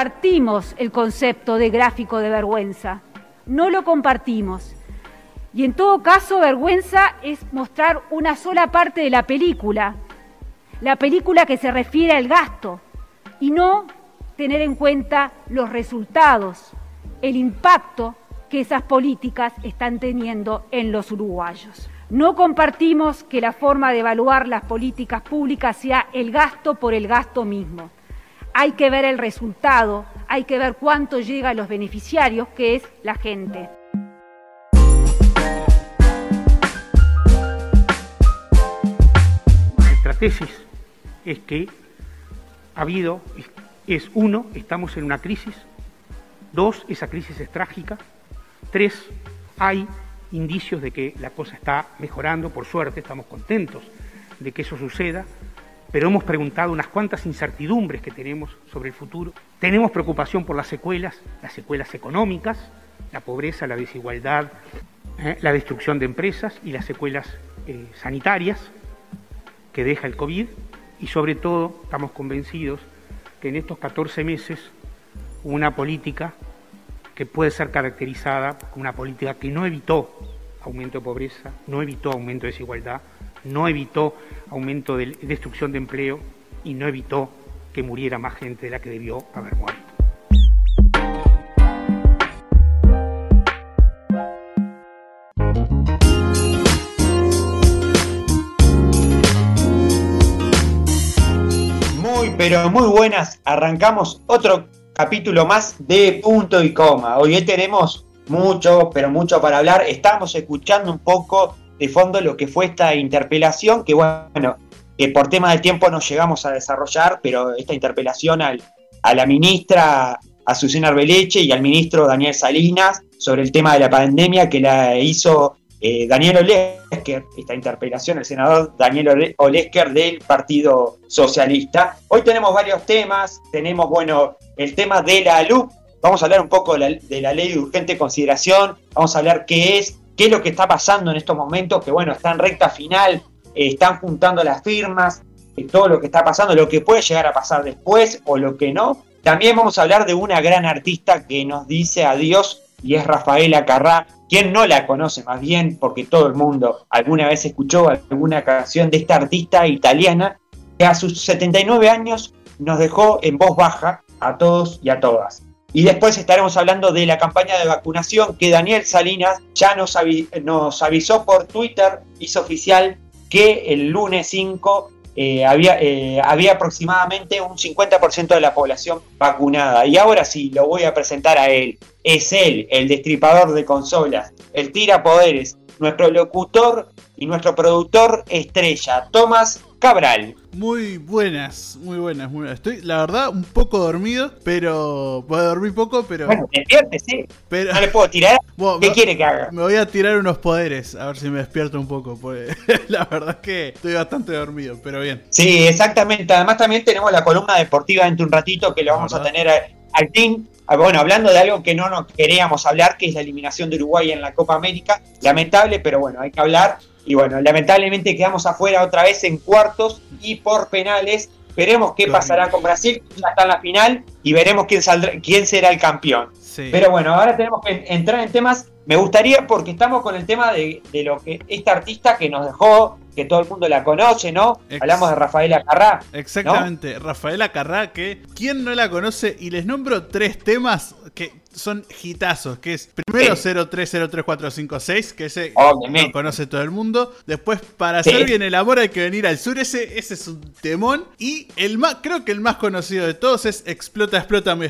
compartimos el concepto de gráfico de vergüenza, no lo compartimos. Y en todo caso, vergüenza es mostrar una sola parte de la película, la película que se refiere al gasto, y no tener en cuenta los resultados, el impacto que esas políticas están teniendo en los uruguayos. No compartimos que la forma de evaluar las políticas públicas sea el gasto por el gasto mismo. Hay que ver el resultado, hay que ver cuánto llega a los beneficiarios, que es la gente. Nuestra tesis es que ha habido, es uno, estamos en una crisis, dos, esa crisis es trágica, tres, hay indicios de que la cosa está mejorando, por suerte, estamos contentos de que eso suceda, pero hemos preguntado unas cuantas incertidumbres que tenemos sobre el futuro. Tenemos preocupación por las secuelas, las secuelas económicas, la pobreza, la desigualdad, eh, la destrucción de empresas y las secuelas eh, sanitarias que deja el COVID y sobre todo estamos convencidos que en estos 14 meses una política que puede ser caracterizada como una política que no evitó aumento de pobreza, no evitó aumento de desigualdad, no evitó aumento de destrucción de empleo y no evitó que muriera más gente de la que debió haber muerto. Muy, pero muy buenas. Arrancamos otro capítulo más de punto y coma. Hoy tenemos mucho, pero mucho para hablar. Estamos escuchando un poco de fondo lo que fue esta interpelación, que bueno, que por tema de tiempo no llegamos a desarrollar, pero esta interpelación al, a la ministra Azucena Arbeleche y al ministro Daniel Salinas sobre el tema de la pandemia que la hizo eh, Daniel Olesker, esta interpelación, el senador Daniel Olesker del Partido Socialista. Hoy tenemos varios temas, tenemos, bueno, el tema de la LUC, vamos a hablar un poco de la, ley de urgente consideración, vamos a hablar qué es, qué es lo que está pasando en estos momentos, que bueno, está en recta final, eh, están juntando las firmas, eh, todo lo que está pasando, lo que puede llegar a pasar después o lo que no. También vamos a hablar de una gran artista que nos dice adiós y es Rafaela Carrá. ¿Quién no la conoce más bien? Porque todo el mundo alguna vez escuchó alguna canción de esta artista italiana que a sus 79 años nos dejó en voz baja a todos y a todas. Y después estaremos hablando de la campaña de vacunación que Daniel Salinas ya nos, avisó por Twitter, hizo oficial que el lunes 5 eh, había, eh, había aproximadamente un 50% de la población vacunada. Y ahora sí, lo voy a presentar a él. Es él, el destripador de consolas, el tira poderes, nuestro locutor y nuestro productor estrella, Tomás Cabral. Muy buenas, muy buenas, muy buenas. Estoy, la verdad, un poco dormido, pero. Puedo dormir poco, pero. Bueno, despierte, sí. Pero... No le puedo tirar. ¿Qué quiere que haga? Me voy a tirar unos poderes, a ver si me despierto un poco. Pues la verdad es que estoy bastante dormido, pero bien. Sí, exactamente. Además, también tenemos la columna deportiva dentro un ratito que lo vamos a tener al team. Ah, bueno, hablando de algo que no nos queríamos hablar, que es la eliminación de Uruguay en la Copa América. Lamentable, pero bueno, hay que hablar. Y bueno, lamentablemente quedamos afuera otra vez en cuartos y por penales. Veremos qué pasará con Brasil, ya está en la final y veremos quién, saldrá, quién será el campeón. Pero bueno, ahora tenemos que entrar en temas. Me gustaría, porque estamos con el tema de, lo que esta artista que nos dejó, que todo el mundo la conoce, ¿no? Hablamos de Rafaela Carrá. Exactamente, Rafaela Carrá, que ¿quién no la conoce? Y les nombro tres temas que son hitazos, que es primero 0303456, que ese lo conoce todo el mundo. Después, para hacer bien el amor hay que venir al sur, ese, ese es un temón. Y el más, creo que el más conocido de todos es Explota, explota, me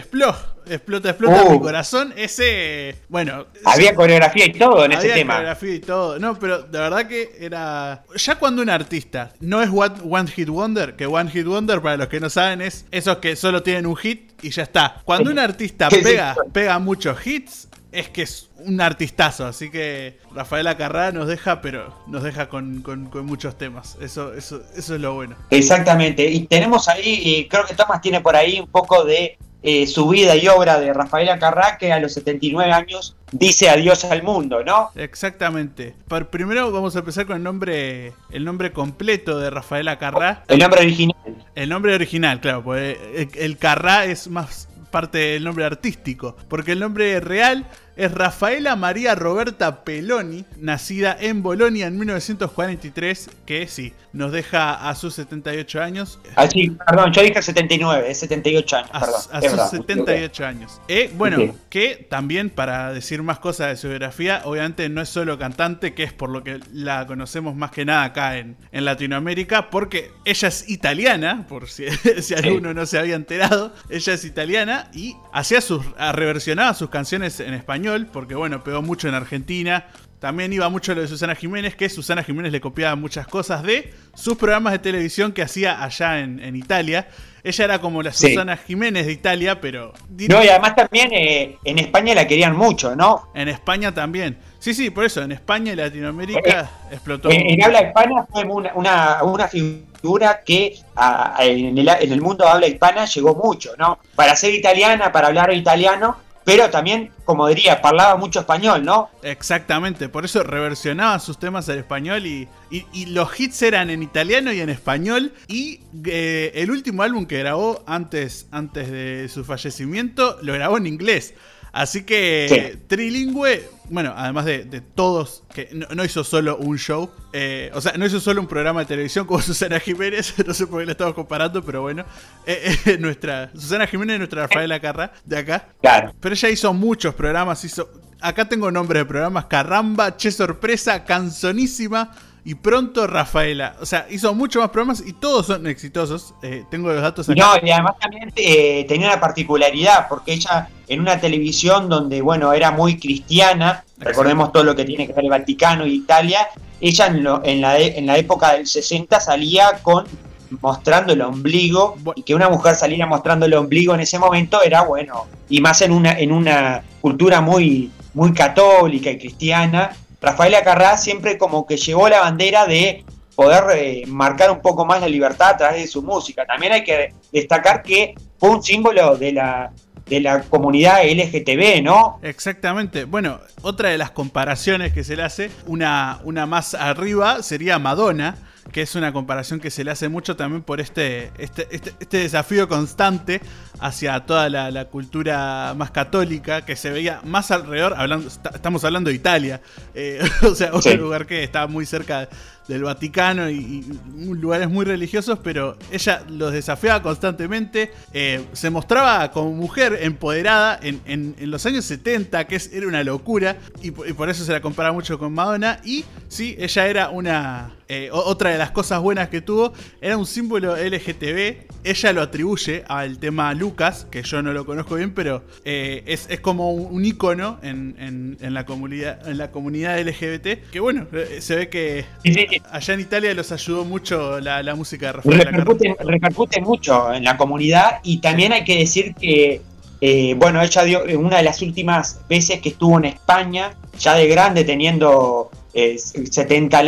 explota. Explota, explota mi uh. corazón. Ese, bueno. Había coreografía y todo en ese tema. Había coreografía y todo. No, pero de verdad que era. Ya cuando un artista no es One Hit Wonder, que One Hit Wonder, para los que no saben, es esos que solo tienen un hit y ya está. Cuando un artista pega, pega muchos hits, es que es un artistazo. Así que Rafaela Carrá nos deja, pero nos deja con, muchos temas. Eso, eso, eso es lo bueno. Exactamente. Y tenemos ahí, y creo que Tomás tiene por ahí un poco de eh, su vida y obra de Rafaela Carrá, que a los 79 años dice adiós al mundo, ¿no? Exactamente. primero vamos a empezar con el nombre, el nombre completo de Rafaela Carrá. El nombre original. El nombre original, claro, porque el, Carrá es más parte del nombre artístico, porque el nombre real es Rafaela María Roberta Peloni, nacida en Bolonia en 1943, que sí, nos deja a sus 78 años. Ah, sí, perdón, yo dije 79, es 78 años, a, perdón. A sus 78 años. Eh, bueno, que también para decir más cosas de su biografía, obviamente no es solo cantante, que es por lo que la conocemos más que nada acá en, en Latinoamérica, porque ella es italiana, por si, si alguno no se había enterado, ella es italiana y hacía sus, reversionaba sus canciones en español porque bueno, pegó mucho en Argentina. También iba mucho lo de Susana Jiménez, que Susana Jiménez le copiaba muchas cosas de sus programas de televisión que hacía allá en, Italia. Ella era como la Susana Jiménez de Italia, pero... No, y además también eh, en España la querían mucho, ¿no? En España también. Sí, sí, por eso, en España y Latinoamérica eh, explotó. En, habla hispana fue una, figura que en, el, en el mundo habla hispana llegó mucho, ¿no? Para ser italiana, para hablar italiano, pero también, como diría, parlaba mucho español, ¿no? Exactamente, por eso reversionaba sus temas en español y, los hits eran en italiano y en español. Y eh, el último álbum que grabó antes, antes de su fallecimiento lo grabó en inglés. Así que trilingüe, bueno, además de, todos, que no, hizo solo un show, eh, o sea, no hizo solo un programa de televisión como Susana Jiménez, no sé por qué la estamos comparando, pero bueno, eh, eh, nuestra Susana Jiménez es nuestra Rafaela Carra de acá. Claro. Pero ella hizo muchos programas, hizo, acá tengo nombres de programas, Carramba, Che Sorpresa, Canzonísima y pronto Rafaela. O sea, hizo muchos más programas y todos son exitosos. Eh, tengo los datos aquí. No, y además también eh, tenía una particularidad, porque ella en una televisión donde, bueno, era muy cristiana, recordemos todo lo que tiene que ver el Vaticano y Italia, ella en, en, la, en la época del 60 salía con mostrando el ombligo y que una mujer saliera mostrando el ombligo en ese momento era bueno y más en una en una cultura muy muy católica y cristiana Rafael Acarrá siempre como que llevó la bandera de poder eh, marcar un poco más la libertad a través de su música. También hay que destacar que fue un símbolo de la, de la comunidad LGTB, ¿no? Exactamente. Bueno, otra de las comparaciones que se le hace, una, una más arriba, sería Madonna que es una comparación que se le hace mucho también por este, este, este, este desafío constante hacia toda la, cultura más católica que se veía más alrededor, hablando, estamos hablando de Italia, eh, o sea, un lugar que está muy cerca del Vaticano y, lugares muy religiosos, pero ella los desafiaba constantemente. Eh, se mostraba como mujer empoderada en, los años 70, que era una locura, y, por eso se la compara mucho con Madonna. Y sí, ella era una. Eh, otra de las cosas buenas que tuvo era un símbolo LGTB. Ella lo atribuye al tema Lucas, que yo no lo conozco bien, pero eh, es, como un, icono en, la comunidad, en la comunidad LGBT. Que bueno, se ve que allá en Italia los ayudó mucho la, música de Rafael. Repercute, repercute, mucho en la comunidad y también hay que decir que, eh, bueno, ella dio una de las últimas veces que estuvo en España, ya de grande, teniendo 70 eh,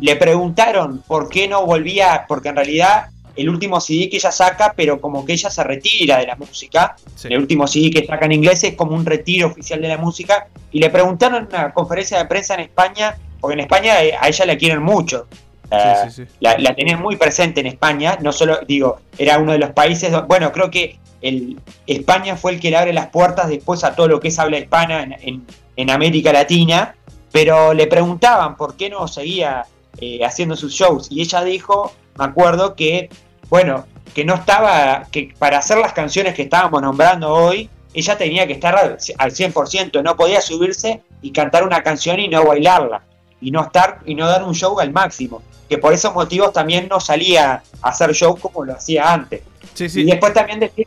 le preguntaron por qué no volvía, porque en realidad el último CD que ella saca, pero como que ella se retira de la música. El último CD que saca en inglés es como un retiro oficial de la música. Y le preguntaron en una conferencia de prensa en España porque en España eh, a ella la quieren mucho. La, la, tenían muy presente en España, no solo, digo, era uno de los países, bueno, creo que el, España fue el que le abre las puertas después a todo lo que es habla hispana en, América Latina, pero le preguntaban por qué no seguía eh, haciendo sus shows y ella dijo, me acuerdo que, bueno, que no estaba, que para hacer las canciones que estábamos nombrando hoy, ella tenía que estar al 100%, no podía subirse y cantar una canción y no bailarla y no estar y no dar un show al máximo. Que por esos motivos también no salía a hacer show como lo hacía antes. Y después también decir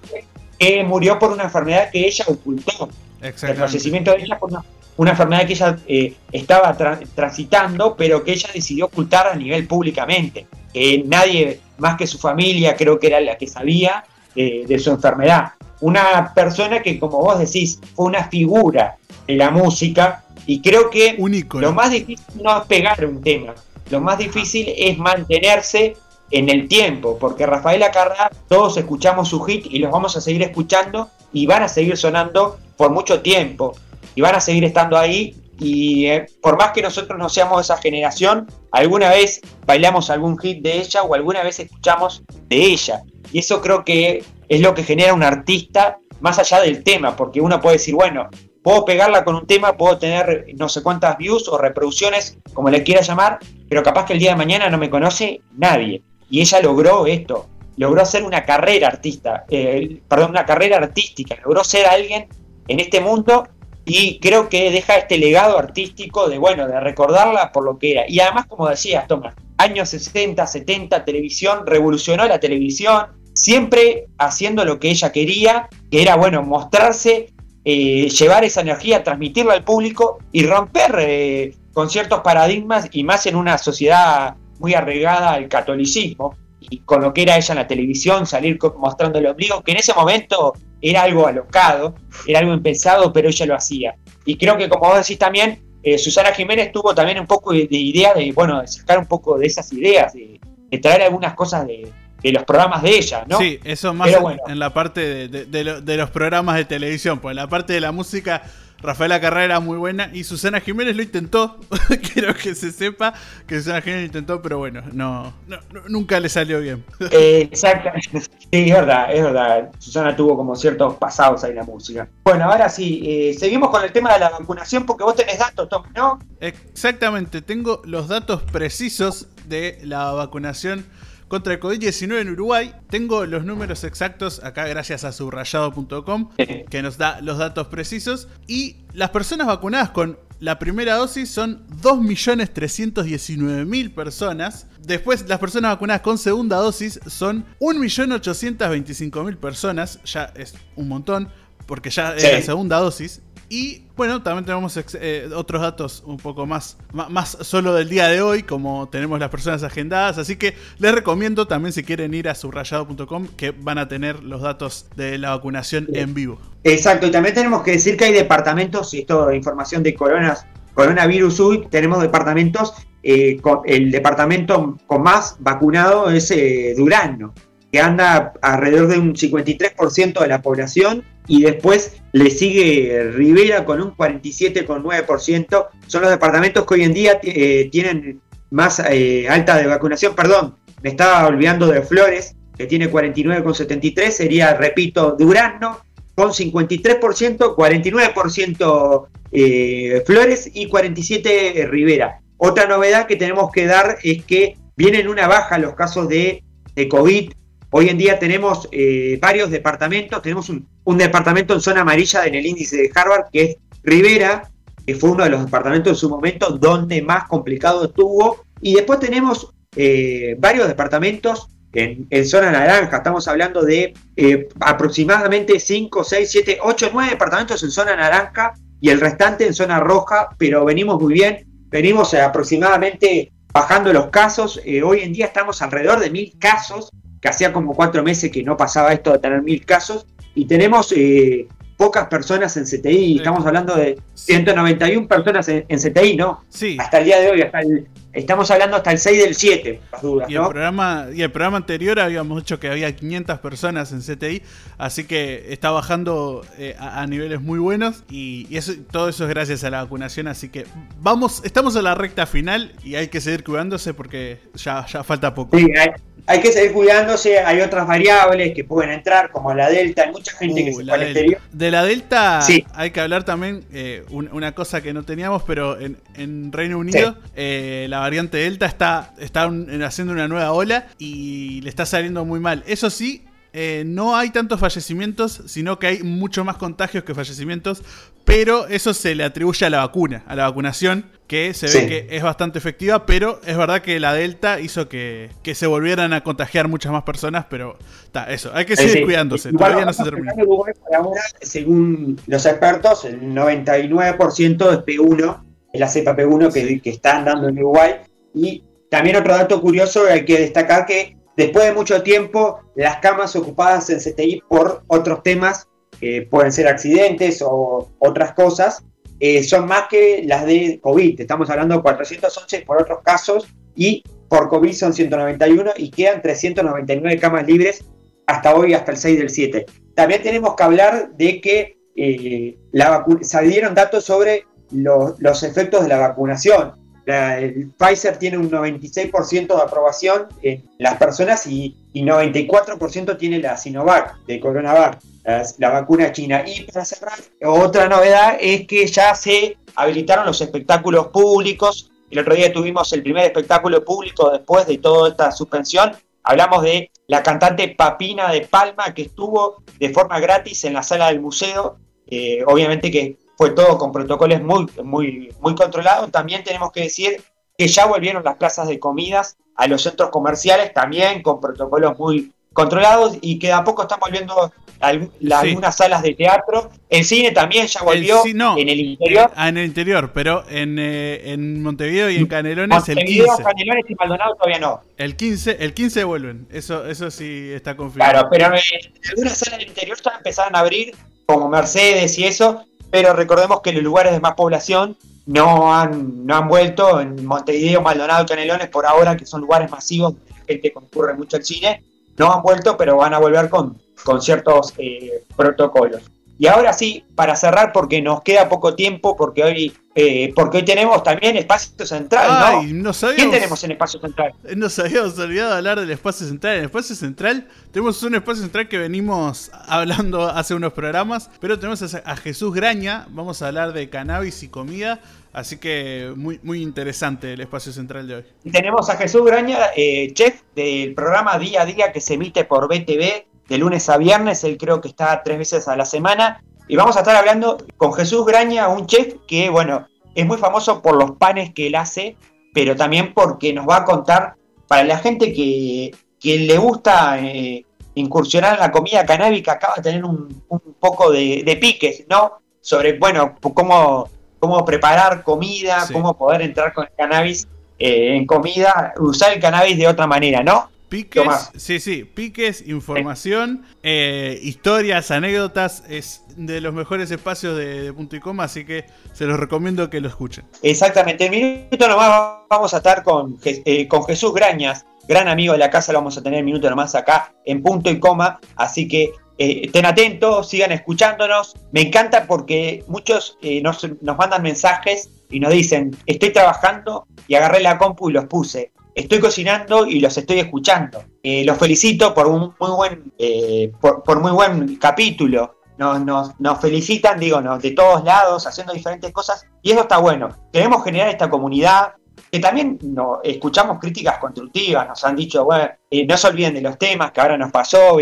que murió por una enfermedad que ella ocultó. El fallecimiento de ella por una, enfermedad que ella eh, estaba transitando, pero que ella decidió ocultar a nivel públicamente. Que nadie más que su familia creo que era la que sabía eh, de su enfermedad. Una persona que, como vos decís, fue una figura de la música y creo que lo más difícil no es pegar un tema, lo más difícil es mantenerse en el tiempo, porque Rafael Acarra, todos escuchamos su hit y los vamos a seguir escuchando y van a seguir sonando por mucho tiempo y van a seguir estando ahí y eh, por más que nosotros no seamos esa generación, alguna vez bailamos algún hit de ella o alguna vez escuchamos de ella. Y eso creo que es lo que genera un artista más allá del tema, porque uno puede decir, bueno, puedo pegarla con un tema, puedo tener no sé cuántas views o reproducciones, como le quiera llamar, pero capaz que el día de mañana no me conoce nadie. Y ella logró esto, logró hacer una carrera artista, eh, perdón, una carrera artística, logró ser alguien en este mundo y creo que deja este legado artístico de, bueno, de recordarla por lo que era. Y además, como decías, Tomás, años 60, 70, televisión, revolucionó la televisión, siempre haciendo lo que ella quería, que era, bueno, mostrarse, eh, llevar esa energía, transmitirla al público y romper eh, con ciertos paradigmas y más en una sociedad muy arraigada al catolicismo y con lo que era ella en la televisión, salir mostrando el ombligo, que en ese momento era algo alocado, era algo impensado, pero ella lo hacía. Y creo que como vos decís también, eh, Susana Jiménez tuvo también un poco de, idea de, bueno, de sacar un poco de esas ideas, de, traer algunas cosas de, los programas de ella, ¿no? Sí, eso más en, la parte de, los programas de televisión, pues en la parte de la música Rafaela Carrera era muy buena y Susana Jiménez lo intentó. Quiero que se sepa que Susana Jiménez lo intentó, pero bueno, no, nunca le salió bien. Eh, exactamente. Sí, es verdad, es verdad. Susana tuvo como ciertos pasados ahí en la música. Bueno, ahora sí, eh, seguimos con el tema de la vacunación porque vos tenés datos, Tom, ¿no? Exactamente, tengo los datos precisos de la vacunación contra el COVID-19 en Uruguay. Tengo los números exactos acá gracias a subrayado.com que nos da los datos precisos. Y las personas vacunadas con la primera dosis son 2.319.000 personas. Después, las personas vacunadas con segunda dosis son 1.825.000 personas. Ya es un montón, porque ya es la segunda dosis. Y bueno, también tenemos eh, otros datos un poco más, más, solo del día de hoy, como tenemos las personas agendadas. Así que les recomiendo también si quieren ir a subrayado.com que van a tener los datos de la vacunación en vivo. Exacto, y también tenemos que decir que hay departamentos, y esto es información de coronas, coronavirus hoy, tenemos departamentos, eh, el departamento con más vacunado es eh, Durano, que anda alrededor de un 53% de la población y después le sigue Rivera con un 47,9%. Son los departamentos que hoy en día eh, tienen más eh, alta de vacunación. Perdón, me estaba olvidando de Flores, que tiene 49,73%. Sería, repito, Durazno con 53%, 49% eh, Flores y 47% Rivera. Otra novedad que tenemos que dar es que vienen una baja los casos de, de COVID Hoy en día tenemos eh, varios departamentos, tenemos un, departamento en zona amarilla en el índice de Harvard, que es Rivera, que fue uno de los departamentos en su momento donde más complicado estuvo, y después tenemos eh, varios departamentos en, zona naranja, estamos hablando de eh, aproximadamente 5, 6, 7, 8, 9 departamentos en zona naranja y el restante en zona roja, pero venimos muy bien, venimos aproximadamente bajando los casos, hoy en día estamos alrededor de mil casos que hacía como cuatro meses que no pasaba esto de tener mil casos, y tenemos eh, pocas personas en CTI, estamos hablando de 191 personas en, CTI, ¿no? Sí. Hasta el día de hoy, hasta estamos hablando hasta el 6 del 7, dudas, y, el programa, y el programa anterior habíamos dicho que había 500 personas en CTI, así que está bajando eh, a, niveles muy buenos y, eso, todo eso es gracias a la vacunación, así que vamos, estamos a la recta final y hay que seguir cuidándose porque ya, ya falta poco. Sí, hay que seguir cuidándose, hay otras variables que pueden entrar, como la Delta, hay mucha gente que uh, se fue al exterior. De la Delta hay que hablar también, eh, una cosa que no teníamos, pero en, Reino Unido eh, la variante Delta está, está haciendo una nueva ola y le está saliendo muy mal. Eso sí, eh, no hay tantos fallecimientos, sino que hay mucho más contagios que fallecimientos, pero eso se le atribuye a la vacuna, a la vacunación, que se ve que es bastante efectiva, pero es verdad que la Delta hizo que, se volvieran a contagiar muchas más personas, pero está, eso, hay que seguir cuidándose, todavía no se termina. según los expertos, el 99% es P1, es la cepa P1 que, que están dando en Uruguay, y también otro dato curioso hay que destacar que después de mucho tiempo, las camas ocupadas en CTI por otros temas que pueden ser accidentes o otras cosas, eh, son más que las de COVID. Estamos hablando de 411 por otros casos y por COVID son 191 y quedan 399 camas libres hasta hoy, hasta el 6 del 7. También tenemos que hablar de que eh, la salieron datos sobre los efectos de la vacunación. el Pfizer tiene un 96% de aprobación en las personas y, y 94% tiene la Sinovac de Coronavac. La vacuna china. Y para cerrar, otra novedad es que ya se habilitaron los espectáculos públicos. El otro día tuvimos el primer espectáculo público después de toda esta suspensión. Hablamos de la cantante Papina de Palma que estuvo de forma gratis en la sala del museo. Eh, obviamente que fue todo con protocolos muy, muy, muy controlados. También tenemos que decir que ya volvieron las plazas de comidas a los centros comerciales, también con protocolos muy controlados y que a poco están volviendo algunas salas de teatro. El cine también ya volvió en el interior. Ah, en el interior, pero en, eh, en Montevideo y en Canelones el 15. Canelones y Maldonado todavía no. El 15, el 15 vuelven, eso, eso sí está confirmado. Claro, pero en algunas salas del interior ya empezaron a abrir, como Mercedes y eso, pero recordemos que los lugares de más población no han, no han vuelto. En Montevideo, Maldonado y Canelones, por ahora, que son lugares masivos, la gente concurre mucho al cine, no han vuelto, pero van a volver con, con ciertos eh, protocolos. Y ahora sí, para cerrar, porque nos queda poco tiempo, porque hoy, eh, porque hoy tenemos también espacio central, Ay, ¿no? ¿Quién tenemos en espacio central? Nos habíamos olvidado de hablar del espacio central. En el espacio central tenemos un espacio central que venimos hablando hace unos programas, pero tenemos a Jesús Graña, vamos a hablar de cannabis y comida. Así que muy, muy interesante el espacio central de hoy. Y tenemos a Jesús Graña, eh, chef del programa Día a Día que se emite por BTV de lunes a viernes, él creo que está tres veces a la semana. Y vamos a estar hablando con Jesús Graña, un chef que, bueno, es muy famoso por los panes que él hace, pero también porque nos va a contar, para la gente que, le gusta eh, incursionar en la comida canábica, acaba de tener un, poco de, piques, ¿no? Sobre, bueno, cómo, cómo preparar comida, cómo poder entrar con el cannabis eh, en comida, usar el cannabis de otra manera, ¿no? Piques, sí, sí, piques, información, eh, historias, anécdotas, es de los mejores espacios de, punto y coma, así que se los recomiendo que lo escuchen. Exactamente, en minuto nomás vamos a estar con, eh, con Jesús Grañas, gran amigo de la casa, lo vamos a tener minuto nomás acá en punto y coma, así que eh, estén atentos, sigan escuchándonos. Me encanta porque muchos nos, nos mandan mensajes y nos dicen, estoy trabajando y agarré la compu y los puse estoy cocinando y los estoy escuchando. Eh, los felicito por un muy buen, eh, por, muy buen capítulo. Nos, felicitan, digo, de todos lados, haciendo diferentes cosas, y eso está bueno. Queremos generar esta comunidad, que también escuchamos críticas constructivas, nos han dicho, bueno, eh, no se olviden de los temas que ahora nos pasó,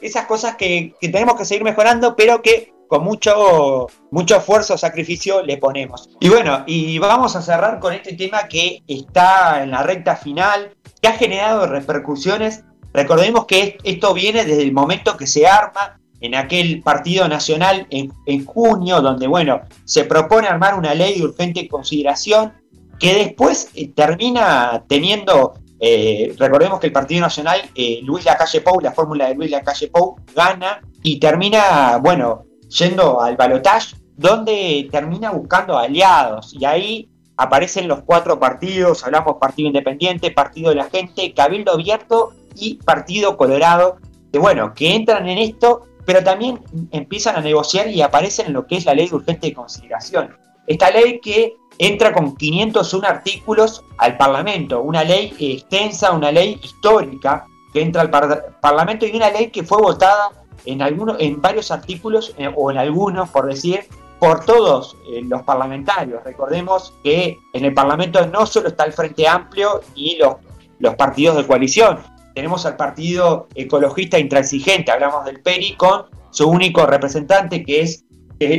esas cosas que tenemos que seguir mejorando, pero que con mucho, mucho esfuerzo, sacrificio le ponemos. Y bueno, y vamos a cerrar con este tema que está en la recta final, que ha generado repercusiones. Recordemos que esto viene desde el momento que se arma en aquel partido nacional en, junio, donde, bueno, se propone armar una ley de urgente consideración que después eh, termina teniendo, eh, recordemos que el Partido Nacional, eh, Luis Lacalle Pou, la fórmula de Luis Lacalle Pou, gana y termina, bueno, yendo al balotaje, donde termina buscando aliados. Y ahí aparecen los cuatro partidos, hablamos Partido Independiente, Partido de la Gente, Cabildo Abierto y Partido Colorado, que bueno, que entran en esto, pero también empiezan a negociar y aparecen en lo que es la ley de urgente consideración. Esta ley que entra con 501 artículos al Parlamento, una ley extensa, una ley histórica que entra al Parlamento y una ley que fue votada en, algunos, en varios artículos, eh, o en algunos, por decir, por todos eh, los parlamentarios. Recordemos que en el Parlamento no solo está el Frente Amplio y los, los partidos de coalición, tenemos al Partido Ecologista Intransigente, hablamos del PERI, con su único representante que es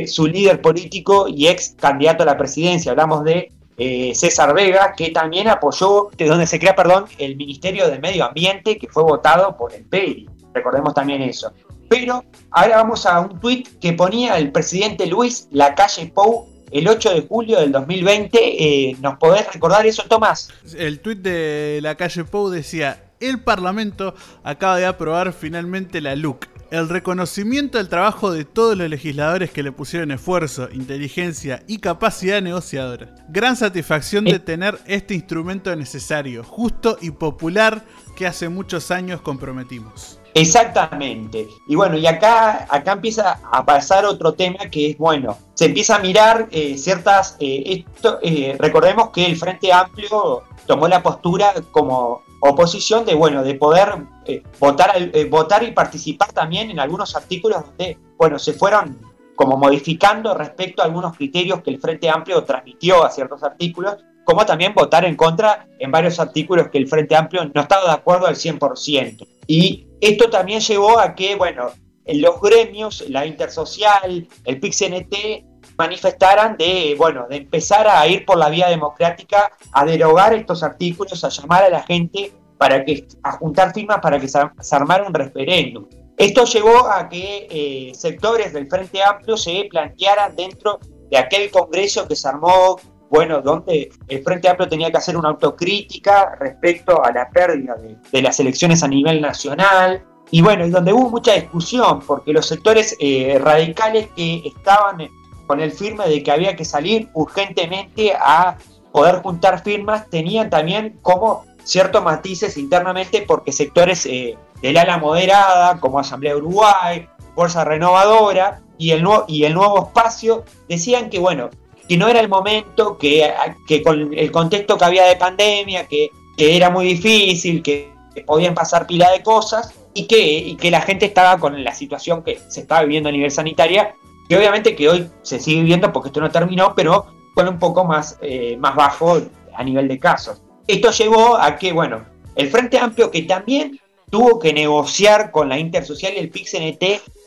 su líder político y ex candidato a la presidencia, hablamos de eh, César Vega, que también apoyó, de donde se crea, perdón, el Ministerio de Medio Ambiente, que fue votado por el PERI. Recordemos también eso. Pero ahora vamos a un tuit que ponía el presidente Luis Lacalle Pou el 8 de julio del 2020. Eh, ¿Nos podés recordar eso, Tomás? El tuit de Lacalle Pou decía, el Parlamento acaba de aprobar finalmente la LUC, el reconocimiento del trabajo de todos los legisladores que le pusieron esfuerzo, inteligencia y capacidad negociadora. Gran satisfacción de eh. tener este instrumento necesario, justo y popular que hace muchos años comprometimos. Exactamente. Y bueno, y acá, acá empieza a pasar otro tema que es, bueno, se empieza a mirar eh, ciertas... Eh, esto, eh, recordemos que el Frente Amplio tomó la postura como oposición de, bueno, de poder votar, votar y participar también en algunos artículos donde, bueno, se fueron como modificando respecto a algunos criterios que el Frente Amplio transmitió a ciertos artículos, como también votar en contra en varios artículos que el Frente Amplio no estaba de acuerdo al 100%. Y esto también llevó a que, bueno, en los gremios, la Intersocial, el PIXNT, manifestaran de, bueno, de empezar a ir por la vía democrática, a derogar estos artículos, a llamar a la gente para que, a juntar firmas para que se, armara un referéndum. Esto llevó a que eh, sectores del Frente Amplio se plantearan dentro de aquel congreso que se armó, bueno, donde el Frente Amplio tenía que hacer una autocrítica respecto a la pérdida de, las elecciones a nivel nacional, y bueno, y donde hubo mucha discusión, porque los sectores eh, radicales que estaban con el firme de que había que salir urgentemente a poder juntar firmas, tenían también como ciertos matices internamente porque sectores eh, del ala moderada, como Asamblea Uruguay, Fuerza Renovadora y el, nuevo, y el nuevo espacio, decían que bueno, que no era el momento, que, que con el contexto que había de pandemia, que, era muy difícil, que podían pasar pila de cosas y que, y que la gente estaba con la situación que se estaba viviendo a nivel sanitaria que obviamente que hoy se sigue viendo porque esto no terminó, pero fue un poco más, eh, más bajo a nivel de casos. Esto llevó a que, bueno, el Frente Amplio que también tuvo que negociar con la Intersocial y el PIXNT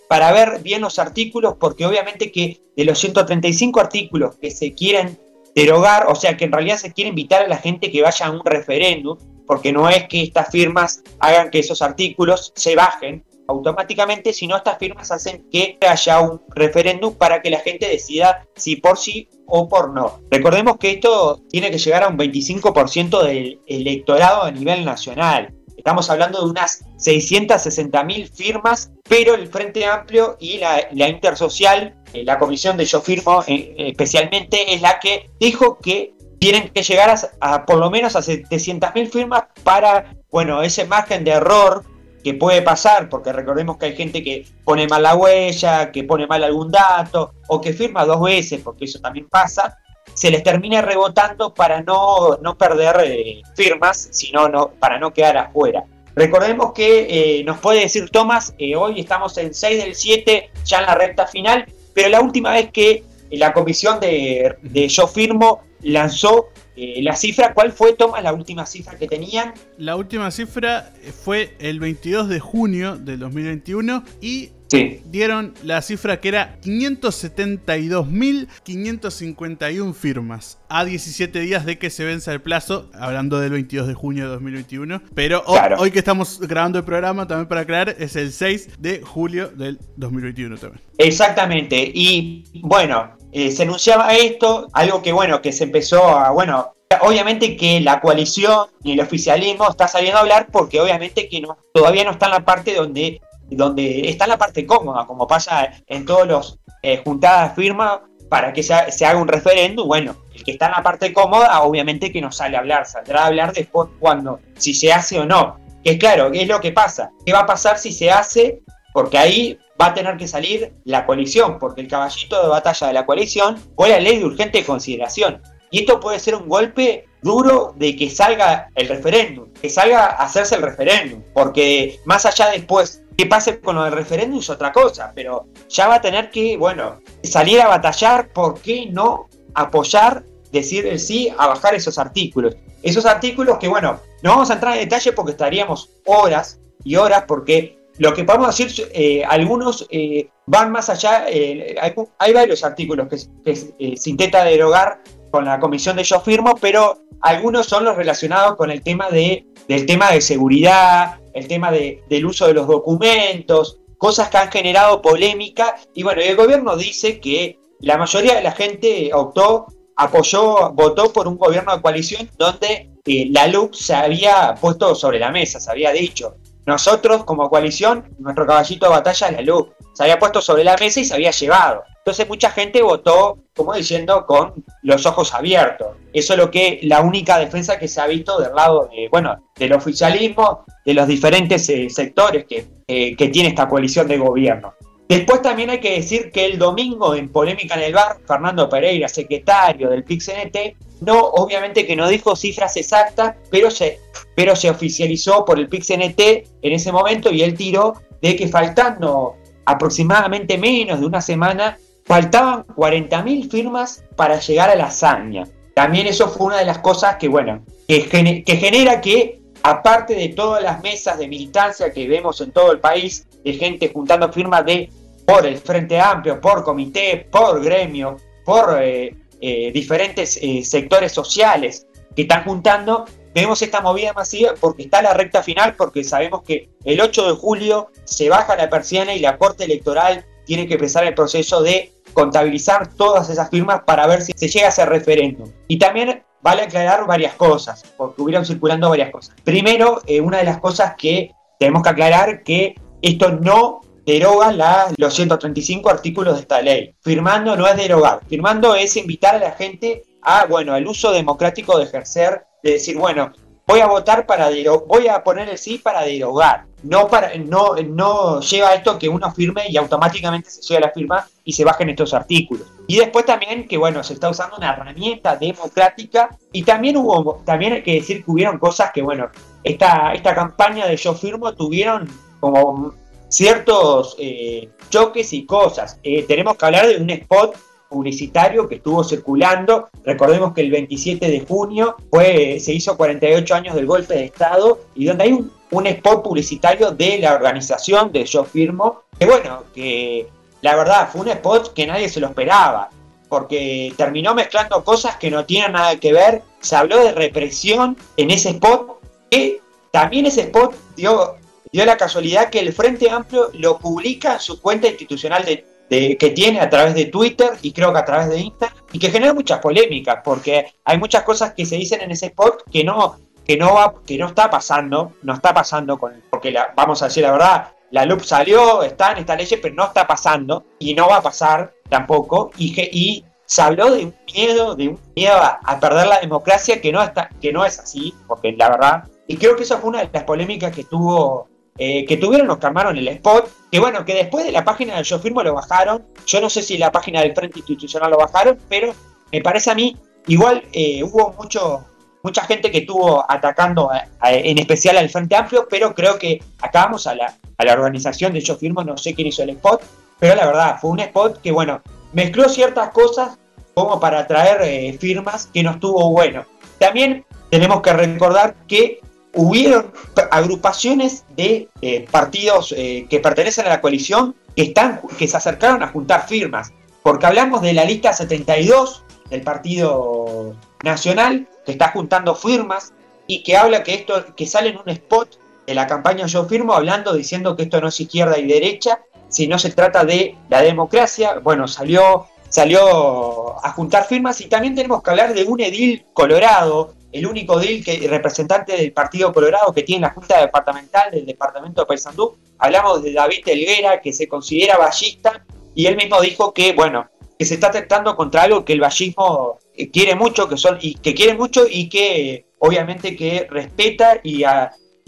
para ver bien los artículos, porque obviamente que de los 135 artículos que se quieren derogar, o sea que en realidad se quiere invitar a la gente que vaya a un referéndum, porque no es que estas firmas hagan que esos artículos se bajen, automáticamente, sino estas firmas hacen que haya un referéndum para que la gente decida si por sí o por no. Recordemos que esto tiene que llegar a un 25% del electorado a nivel nacional. Estamos hablando de unas 660 mil firmas, pero el Frente Amplio y la, Intersocial, eh, la comisión de Yo Firmo eh, especialmente, es la que dijo que tienen que llegar a, a por lo menos a 700 mil firmas para, bueno, ese margen de error que puede pasar, porque recordemos que hay gente que pone mal la huella, que pone mal algún dato, o que firma dos veces, porque eso también pasa, se les termina rebotando para no, no perder eh, firmas, sino no, para no quedar afuera. Recordemos que eh, nos puede decir Tomás, eh, hoy estamos en 6 del 7, ya en la recta final, pero la última vez que la comisión de, de Yo Firmo lanzó la cifra, ¿cuál fue, Tomás, la última cifra que tenían? La última cifra fue el 22 de junio del 2021 y dieron la cifra que era 572.551 firmas a 17 días de que se venza el plazo, hablando del 22 de junio de 2021. Pero hoy, que estamos grabando el programa, también para aclarar, es el 6 de julio del 2021 también. Exactamente, y bueno, eh, se anunciaba esto, algo que bueno, que se empezó a, bueno, obviamente que la coalición y el oficialismo está saliendo a hablar porque obviamente que no, todavía no está en la parte donde, donde está la parte cómoda, como pasa en todos los eh, juntadas firmas para que se, haga un referéndum, bueno, el que está en la parte cómoda, obviamente que no sale a hablar, saldrá a hablar después cuando, si se hace o no. Que claro, ¿qué es lo que pasa? ¿Qué va a pasar si se hace? Porque ahí va a tener que salir la coalición, porque el caballito de batalla de la coalición fue la ley de urgente consideración. Y esto puede ser un golpe duro de que salga el referéndum, que salga a hacerse el referéndum, porque más allá después que pase con lo del referéndum es otra cosa, pero ya va a tener que, bueno, salir a batallar, ¿por qué no apoyar, decir el sí a bajar esos artículos? Esos artículos que, bueno, no vamos a entrar en detalle porque estaríamos horas y horas, porque lo que podemos decir, eh, algunos eh, van más allá, eh, hay, varios artículos que, se intenta derogar con la comisión de yo firmo, pero algunos son los relacionados con el tema de, del tema de seguridad, el tema del uso de los documentos, cosas que han generado polémica. Y bueno, el gobierno dice que la mayoría de la gente optó, apoyó, votó por un gobierno de coalición donde la luz se había puesto sobre la mesa, se había dicho. Nosotros, como coalición, nuestro caballito de batalla, la luz, se había puesto sobre la mesa y se había llevado. Entonces mucha gente votó, como diciendo, con los ojos abiertos. Eso es lo que la única defensa que se ha visto del lado de, bueno, del oficialismo, de los diferentes eh, sectores que, que tiene esta coalición de gobierno. Después también hay que decir que el domingo en Polémica en el Bar, Fernando Pereira, secretario del PIXNT, no, obviamente que no dijo cifras exactas, pero se, pero se oficializó por el PIXNT en ese momento y él tiró de que faltando aproximadamente menos de una semana, faltaban 40.000 firmas para llegar a la hazaña. También eso fue una de las cosas que, bueno, que, que genera que, aparte de todas las mesas de militancia que vemos en todo el país, de gente juntando firmas de por el Frente Amplio, por comité, por gremio, por eh, eh, diferentes eh, sectores sociales que están juntando, tenemos esta movida masiva porque está la recta final, porque sabemos que el 8 de julio se baja la persiana y la Corte Electoral tiene que empezar el proceso de contabilizar todas esas firmas para ver si se llega a ese referéndum. Y también vale aclarar varias cosas, porque hubieron circulando varias cosas. Primero, una de las cosas que tenemos que aclarar que esto no deroga los 135 artículos de esta ley. Firmando no es derogar, firmando es invitar a la gente a, bueno, al uso democrático de ejercer, de decir, bueno, voy a votar para voy a poner el sí para derogar. No, para, no, no lleva esto que uno firme y automáticamente se llega a la firma y se bajen estos artículos. Y después también que bueno, se está usando una herramienta democrática y también hubo, también hay que decir que hubieron cosas que bueno, esta, esta campaña de yo firmo tuvieron como ciertos eh, choques y cosas. Eh, tenemos que hablar de un spot publicitario que estuvo circulando. Recordemos que el 27 de junio fue, se hizo 48 años del golpe de Estado y donde hay un, spot publicitario de la organización de Yo Firmo, que bueno, que la verdad fue un spot que nadie se lo esperaba, porque terminó mezclando cosas que no tienen nada que ver. Se habló de represión en ese spot, que también ese spot dio dio la casualidad que el Frente Amplio lo publica en su cuenta institucional de, que tiene a través de Twitter y creo que a través de Instagram y que genera muchas polémicas porque hay muchas cosas que se dicen en ese spot que no que no va, que no está pasando, no está pasando con porque la, vamos a decir la verdad, la LUP salió, está en esta ley, pero no está pasando y no va a pasar tampoco y, y se habló de un miedo, de un miedo a, a, perder la democracia que no está, que no es así, porque la verdad, y creo que esa fue una de las polémicas que tuvo eh, que tuvieron nos calmaron el spot, que bueno, que después de la página del Yo Firmo lo bajaron, yo no sé si la página del Frente Institucional lo bajaron, pero me parece a mí, igual eh, hubo mucho, mucha gente que estuvo atacando en especial al Frente Amplio, pero creo que acabamos a la, a la organización de Yo Firmo, no sé quién hizo el spot, pero la verdad, fue un spot que bueno, mezcló ciertas cosas como para traer eh, firmas que no estuvo bueno. También tenemos que recordar que hubieron agrupaciones de eh, partidos eh, que pertenecen a la coalición que, están, que se acercaron a juntar firmas, porque hablamos de la lista 72 del Partido Nacional, que está juntando firmas y que habla que esto, que sale en un spot de la campaña Yo Firmo, hablando, diciendo que esto no es izquierda y derecha, sino se trata de la democracia. Bueno, salió, salió a juntar firmas y también tenemos que hablar de un edil colorado el único deal que representante del Partido Colorado que tiene la Junta Departamental del Departamento de Paysandú. Hablamos de David Elguera, que se considera ballista, y él mismo dijo que, bueno, que se está tratando contra algo que el vallismo eh, quiere mucho, que son, y que quiere mucho y que obviamente que respeta y,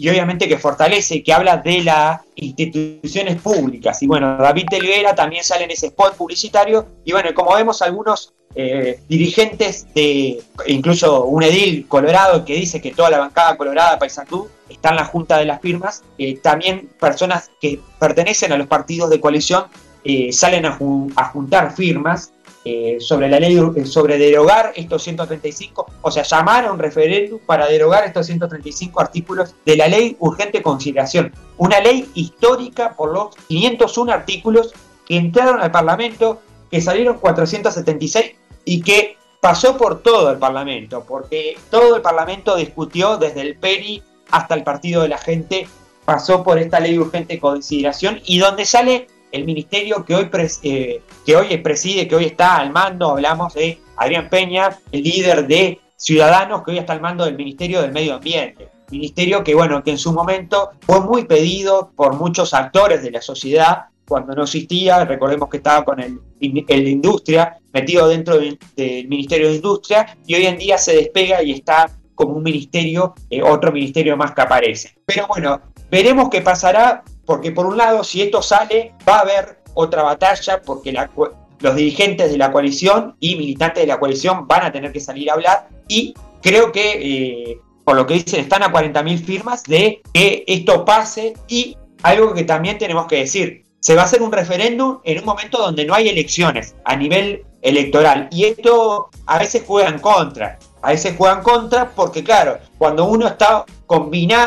y obviamente que fortalece, que habla de las instituciones públicas. Y bueno, David Elguera también sale en ese spot publicitario, y bueno, como vemos algunos eh, dirigentes de incluso un edil colorado que dice que toda la bancada colorada Paysandú está en la junta de las firmas, eh, también personas que pertenecen a los partidos de coalición eh, salen a, juntar firmas sobre la ley, sobre derogar estos 135, o sea, llamar a un referéndum para derogar estos 135 artículos de la ley urgente consideración, una ley histórica por los 501 artículos que entraron al Parlamento que salieron 476 y que pasó por todo el Parlamento, porque todo el Parlamento discutió desde el PERI hasta el Partido de la Gente, pasó por esta ley urgente consideración y donde sale el ministerio que hoy, eh, que hoy preside, que hoy está al mando, hablamos de Adrián Peña, el líder de Ciudadanos, que hoy está al mando del Ministerio del Medio Ambiente. Ministerio que, bueno, que en su momento fue muy pedido por muchos actores de la sociedad cuando no existía, recordemos que estaba con el, de industria, metido dentro del, Ministerio de Industria, y hoy en día se despega y está como un ministerio, eh, otro ministerio más que aparece. Pero bueno, veremos qué pasará, porque por un lado, si esto sale, va a haber otra batalla porque los dirigentes de la coalición y militantes de la coalición van a tener que salir a hablar. Y creo que, eh, por lo que dicen, están a 40.000 firmas de que esto pase. Y algo que también tenemos que decir, se va a hacer un referéndum en un momento donde no hay elecciones a nivel electoral. Y esto a veces juega en contra. A veces juegan contra porque, claro, cuando uno está,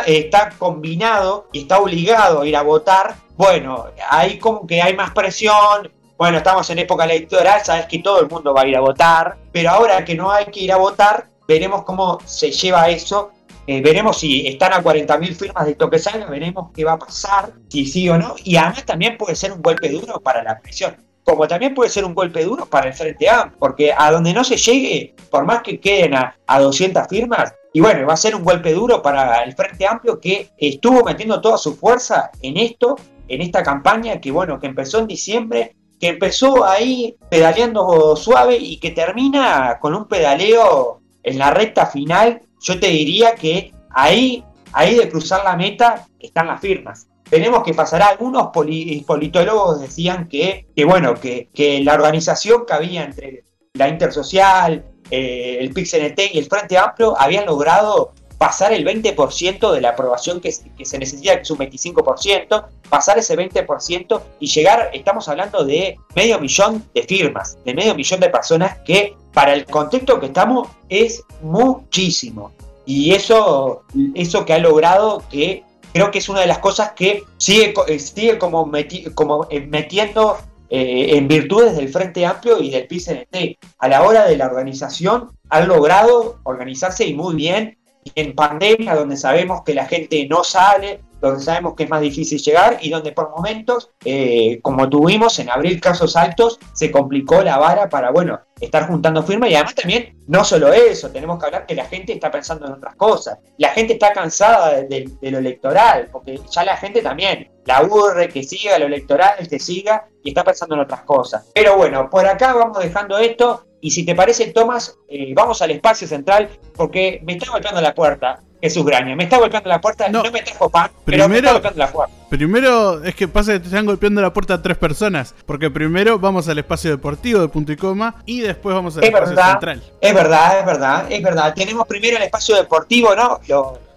está combinado y está obligado a ir a votar, bueno, ahí como que hay más presión. Bueno, estamos en época electoral, sabes que todo el mundo va a ir a votar, pero ahora que no hay que ir a votar, veremos cómo se lleva eso. Eh, veremos si están a 40.000 firmas de toque salga, veremos qué va a pasar, si sí o no. Y además también puede ser un golpe duro para la presión como también puede ser un golpe duro para el Frente Amplio, porque a donde no se llegue, por más que queden a, 200 firmas, y bueno, va a ser un golpe duro para el Frente Amplio que estuvo metiendo toda su fuerza en esto, en esta campaña que bueno, que empezó en diciembre, que empezó ahí pedaleando suave y que termina con un pedaleo en la recta final. Yo te diría que ahí, ahí de cruzar la meta están las firmas. Tenemos que pasar. Algunos politólogos decían que, que bueno, que, que, la organización que había entre la Intersocial, eh, el PIXNT y el Frente Amplio habían logrado pasar el 20% de la aprobación que, se necesita, que es un 25%, pasar ese 20% y llegar, estamos hablando de medio millón de firmas, de medio millón de personas que para el contexto que estamos es muchísimo. Y eso, eso que ha logrado que creo que es una de las cosas que sigue, eh, como eh, metiendo eh, en virtudes del Frente Amplio y del PCNT. A la hora de la organización han logrado organizarse y muy bien. en pandemia, donde sabemos que la gente no sale, donde sabemos que es más difícil llegar y donde por momentos, eh, como tuvimos en abril casos altos, se complicó la vara para, bueno, estar juntando firmas y además también, no solo eso, tenemos que hablar que la gente está pensando en otras cosas. La gente está cansada de, lo electoral, porque ya la gente también la aburre que siga lo electoral, que siga y está pensando en otras cosas. Pero bueno, por acá vamos dejando esto y si te parece, Tomás, eh, vamos al espacio central porque me está golpeando la puerta. Jesús Graña. Me está golpeando la puerta, no, me trajo pan, pero me está golpeando la puerta. Primero, es que pasa que te están golpeando la puerta tres personas. Porque primero vamos al espacio deportivo de punto y coma y después vamos al espacio central. Es verdad, es verdad, es verdad. Tenemos primero el espacio deportivo, ¿no?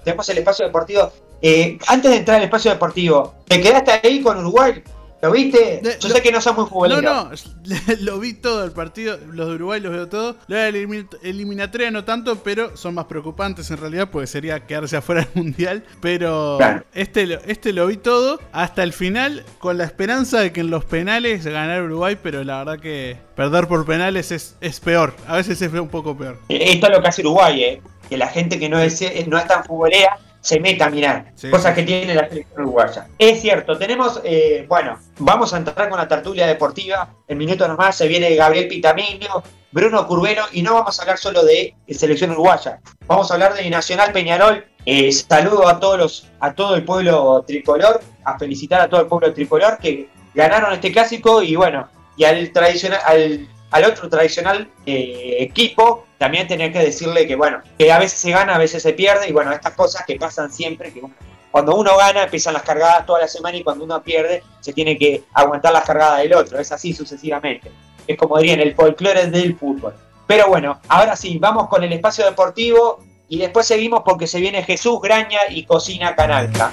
tenemos el espacio deportivo. Eh, antes de entrar al espacio deportivo, ¿te quedaste ahí con Uruguay? ¿Lo viste? Yo sé que no son muy futboleros. No, no, lo vi todo el partido, los de Uruguay los veo todo. La eliminatoria no tanto, pero son más preocupantes en realidad, porque sería quedarse afuera del mundial. Pero este, este lo vi todo hasta el final, con la esperanza de que en los penales ganara Uruguay, pero la verdad que perder por penales es, es peor. A veces es un poco peor. Esto es lo que hace Uruguay, ¿eh? que la gente que no es, no es tan futbolera se meta a mirar, cosas que tiene la selección uruguaya. Es cierto, tenemos, eh, bueno, vamos a entrar con la tertulia deportiva, en minutos nomás se viene Gabriel Pitamino, Bruno Curbero, y no vamos a hablar solo de selección uruguaya, vamos a hablar de Nacional Peñarol. Eh, saludo a todos los, a todo el pueblo tricolor, a felicitar a todo el pueblo tricolor que ganaron este clásico y bueno, y al tradicional, al al otro tradicional eh, equipo, también tenía que decirle que, bueno, que a veces se gana, a veces se pierde, y bueno, estas cosas que pasan siempre, que cuando uno gana empiezan las cargadas toda la semana y cuando uno pierde se tiene que aguantar las cargadas del otro, es así sucesivamente. Es como dirían, el folclore del fútbol. Pero bueno, ahora sí, vamos con el espacio deportivo y después seguimos porque se viene Jesús Graña y Cocina Canalca.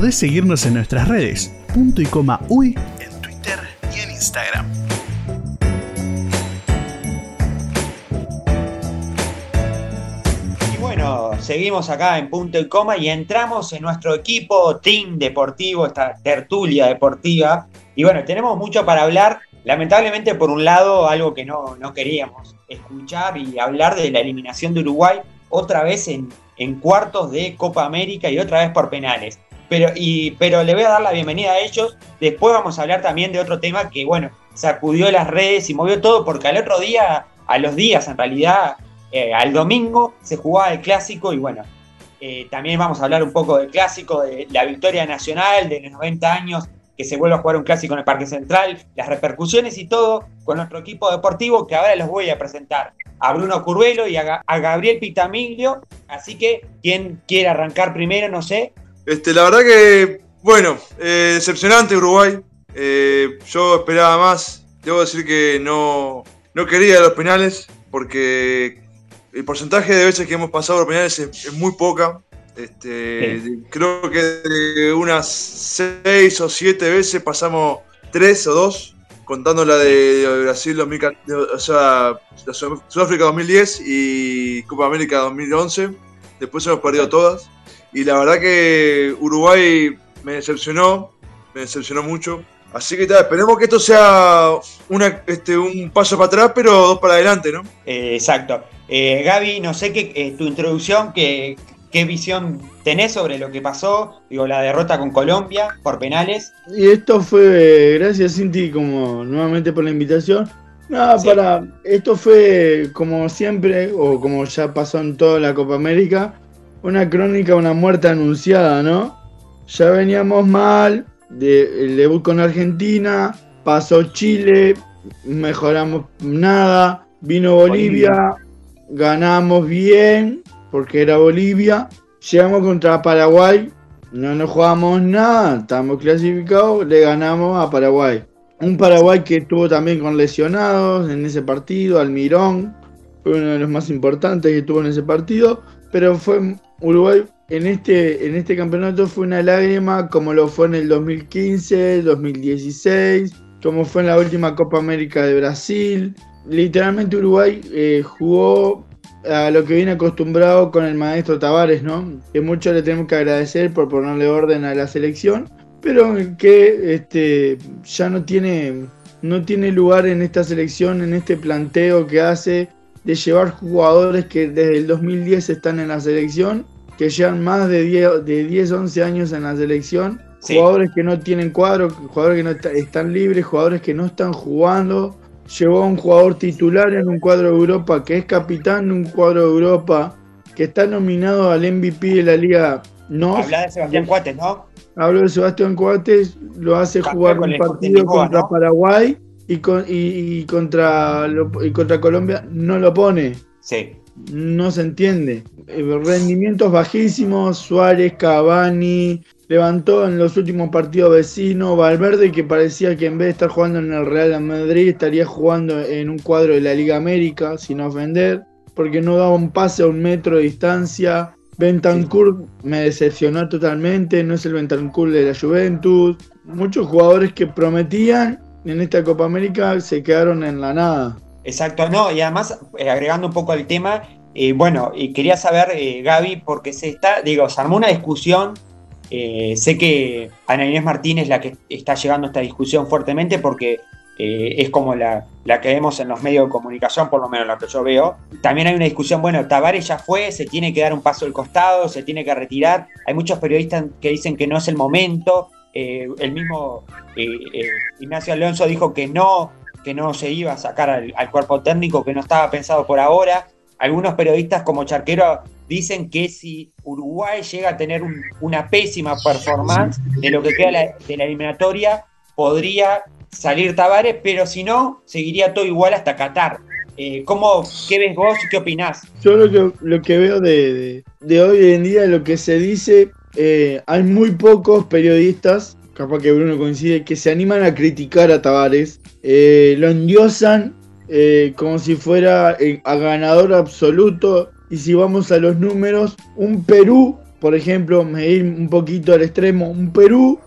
podés seguirnos en nuestras redes, punto y coma uy, y en Instagram. Y bueno, seguimos acá en punto y coma y entramos en nuestro equipo team deportivo, esta tertulia deportiva. Y bueno, tenemos mucho para hablar. Lamentablemente, por un lado, algo que no, no queríamos escuchar y hablar de la eliminación de Uruguay otra vez en, en cuartos de Copa América y otra vez por penales. Pero, y, pero le voy a dar la bienvenida a ellos. Después vamos a hablar también de otro tema que, bueno, sacudió las redes y movió todo, porque al otro día, a los días en realidad, eh, al domingo se jugaba el clásico y bueno, eh, también vamos a hablar un poco del clásico, de la victoria nacional de los 90 años que se vuelva a jugar un clásico en el Parque Central, las repercusiones y todo con nuestro equipo deportivo que ahora los voy a presentar a Bruno Curvelo y a, Gabriel Pitamiglio. Así que, ¿quién quiere arrancar primero? No sé. Este, la verdad que, bueno, eh, decepcionante Uruguay. Eh, yo esperaba más. Debo decir que no, no quería los penales porque el porcentaje de veces que hemos pasado los penales es muy poca. Este, Creo que de unas seis o siete veces pasamos tres o dos, contando la de, Brasil, 2014, o sea, Sudáfrica 2010 y Copa América 2011. Después hemos perdido todas. Y la verdad que Uruguay me decepcionó, me decepcionó mucho. Así que esperemos que esto sea una, este, un paso para atrás, pero dos para adelante, ¿no? Eh, exacto. Eh, Gaby, no sé qué eh, tu introducción, que, ¿Qué visión tenés sobre lo que pasó? Digo, la derrota con Colombia por penales. Y esto fue, gracias Cinti, como nuevamente por la invitación. Nada, para. Esto fue, como siempre, o como ya pasó en toda la Copa América, una crónica, una muerte anunciada, ¿no? Ya veníamos mal, de, el debut con Argentina, pasó Chile, mejoramos nada, vino Bolivia. ganamos bien, porque era Bolivia. Llegamos contra Paraguay, no nos jugamos nada, estamos clasificados, le ganamos a Paraguay. Un Paraguay que estuvo también con lesionados en ese partido, Almirón, fue uno de los más importantes que estuvo en ese partido, pero fue Uruguay en este, en este campeonato fue una lágrima como lo fue en el 2015, 2016, como fue en la última Copa América de Brasil. Literalmente Uruguay eh, jugó a lo que viene acostumbrado con el maestro Tavares, ¿no? Que mucho le tenemos que agradecer por ponerle orden a la selección, pero que este, ya no tiene, no tiene lugar en esta selección, en este planteo que hace de llevar jugadores que desde el 2010 están en la selección, que llevan más de 10, de 10 11 años en la selección, jugadores que no tienen cuadro, jugadores que no están libres, jugadores que no están jugando, llevó a un jugador titular en un cuadro de Europa, que es capitán de un cuadro de Europa, que está nominado al MVP de la Liga no Habla de Sebastián Cuates, ¿no? Hablo de Sebastián Cuates, lo hace jugar un partido contra Paraguay y, y, contra, y contra Colombia, no lo pone. Sí. No se entiende. Eh, rendimientos bajísimos, Suárez, Cavani, levantó en los últimos partidos vecinos. Valverde, que parecía que en vez de estar jugando en el Real Madrid, estaría jugando en un cuadro de la Liga América, sin ofender, porque no daba un pase a un metro de distancia. Bentancur me decepcionó totalmente, no es el Bentancur de la Juventus. Muchos jugadores que prometían en esta Copa América se quedaron en la nada. Exacto, no, y además, eh, agregando un poco al tema, eh, bueno, y quería saber, eh, Gaby, porque se está, digo, se armó una discusión sé que Ana Inés Martínez es la que está llevando esta discusión fuertemente porque es como la, que vemos en los medios de comunicación, por lo menos lo que yo veo. También hay una discusión, bueno, Tavares ya fue, se tiene que dar un paso al costado, se tiene que retirar. Hay muchos periodistas que dicen que no es el momento. Eh, el mismo Ignacio Alonso dijo que no, que no se iba a sacar al cuerpo técnico, que no estaba pensado por ahora. Algunos periodistas como Charquero dicen que si Uruguay llega a tener una pésima performance de lo que queda de la eliminatoria, podría salir Tavares, pero si no, seguiría todo igual hasta Qatar. Eh, ¿cómo, ¿Qué ves vos qué opinás? Yo lo que, lo que veo de, hoy en día, lo que se dice, eh, hay muy pocos periodistas, capaz que Bruno coincide, que se animan a criticar a Tavares, eh, lo endiosan eh, como si fuera a ganador absoluto. Y si vamos a los números, un Perú, por ejemplo, medir un poquito al extremo, un Perú,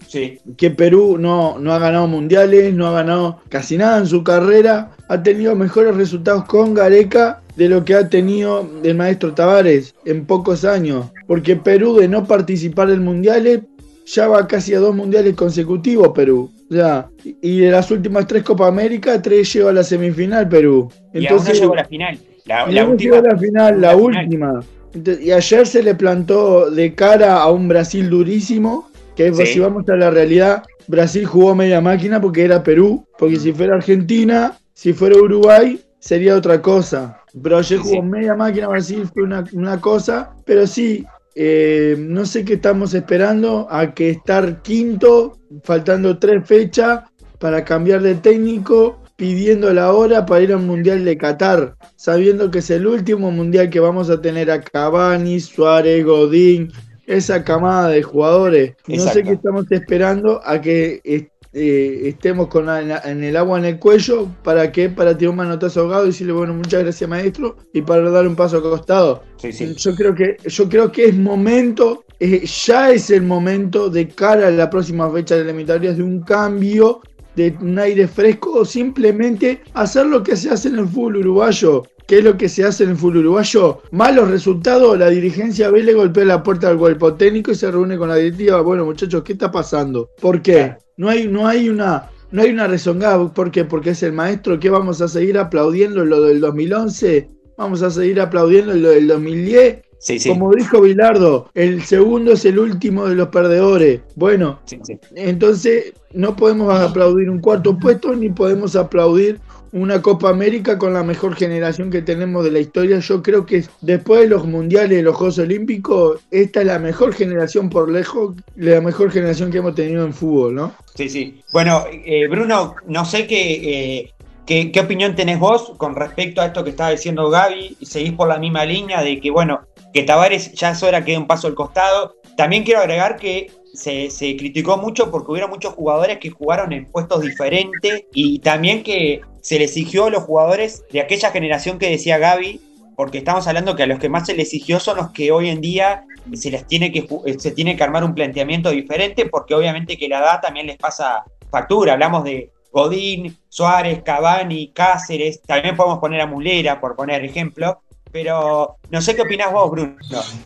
que Perú no, no ha ganado mundiales, no ha ganado casi nada en su carrera, ha tenido mejores resultados con Gareca de lo que ha tenido el maestro Tavares en pocos años. Porque Perú de no participar en mundiales ya va casi a dos mundiales consecutivos Perú. Sea, y de las últimas tres Copa América, tres llegó a la semifinal Perú. Entonces, y llegó a la final. La, última. la final, la, última. y ayer se le plantó de cara a un Brasil durísimo, que si vamos a la realidad, Brasil jugó media máquina porque era Perú, porque si fuera Argentina, si fuera Uruguay, sería otra cosa. Pero ayer jugó media máquina, Brasil fue una, cosa, pero sí, eh, no sé qué estamos esperando a que estar quinto, faltando tres fechas para cambiar de técnico, pidiendo la hora para ir al Mundial de Qatar, sabiendo que es el último Mundial que vamos a tener a Cavani, Suárez, Godín, esa camada de jugadores. No sé qué estamos esperando a que eh, estemos con en el agua en el cuello, ¿para qué? Para tirar un manotazo ahogado y decirle, bueno, muchas gracias maestro, y para dar un paso acostado. Yo, creo que, yo creo que es momento, eh, ya es el momento de cara a la próxima fecha de eliminatorias de un cambio de un aire fresco o simplemente hacer lo que se hace en el fútbol uruguayo. ¿Qué es lo que se hace en el fútbol uruguayo? Malos resultados, la dirigencia ve le golpea la puerta al cuerpo técnico y se reúne con la directiva. Bueno, muchachos, ¿qué está pasando? ¿Por qué? No hay, no hay una, no hay una rezongada. ¿Por qué? Porque es el maestro. ¿Qué vamos a seguir aplaudiendo lo del 2011? ¿Vamos a seguir aplaudiendo lo del 2010? Sí, sí. Como dijo Bilardo, el segundo es el último de los perdedores. Bueno, entonces no podemos aplaudir un cuarto puesto ni podemos aplaudir una Copa América con la mejor generación que tenemos de la historia. Yo creo que después de los mundiales y los Juegos Olímpicos, esta es la mejor generación por lejos, la mejor generación que hemos tenido en fútbol, ¿no? Sí, sí. Bueno, eh, Bruno, no sé qué, eh, qué, qué, opinión tenés vos con respecto a esto que estaba diciendo Gaby, seguís por la misma línea de que, bueno, que Tavares ya es hora que dé un paso al costado. También quiero agregar que se, se, criticó mucho porque hubieron muchos jugadores que jugaron en puestos diferentes y también que se le exigió a los jugadores de aquella generación que decía Gaby, porque estamos hablando que a los que más se les exigió son los que hoy en día se les tiene que se tiene que armar un planteamiento diferente, porque obviamente que la edad también les pasa factura. Hablamos de Godín, Suárez, Cavani, Cáceres, también podemos poner a Mulera, por poner ejemplo. Pero no sé qué opinás vos, Bruno.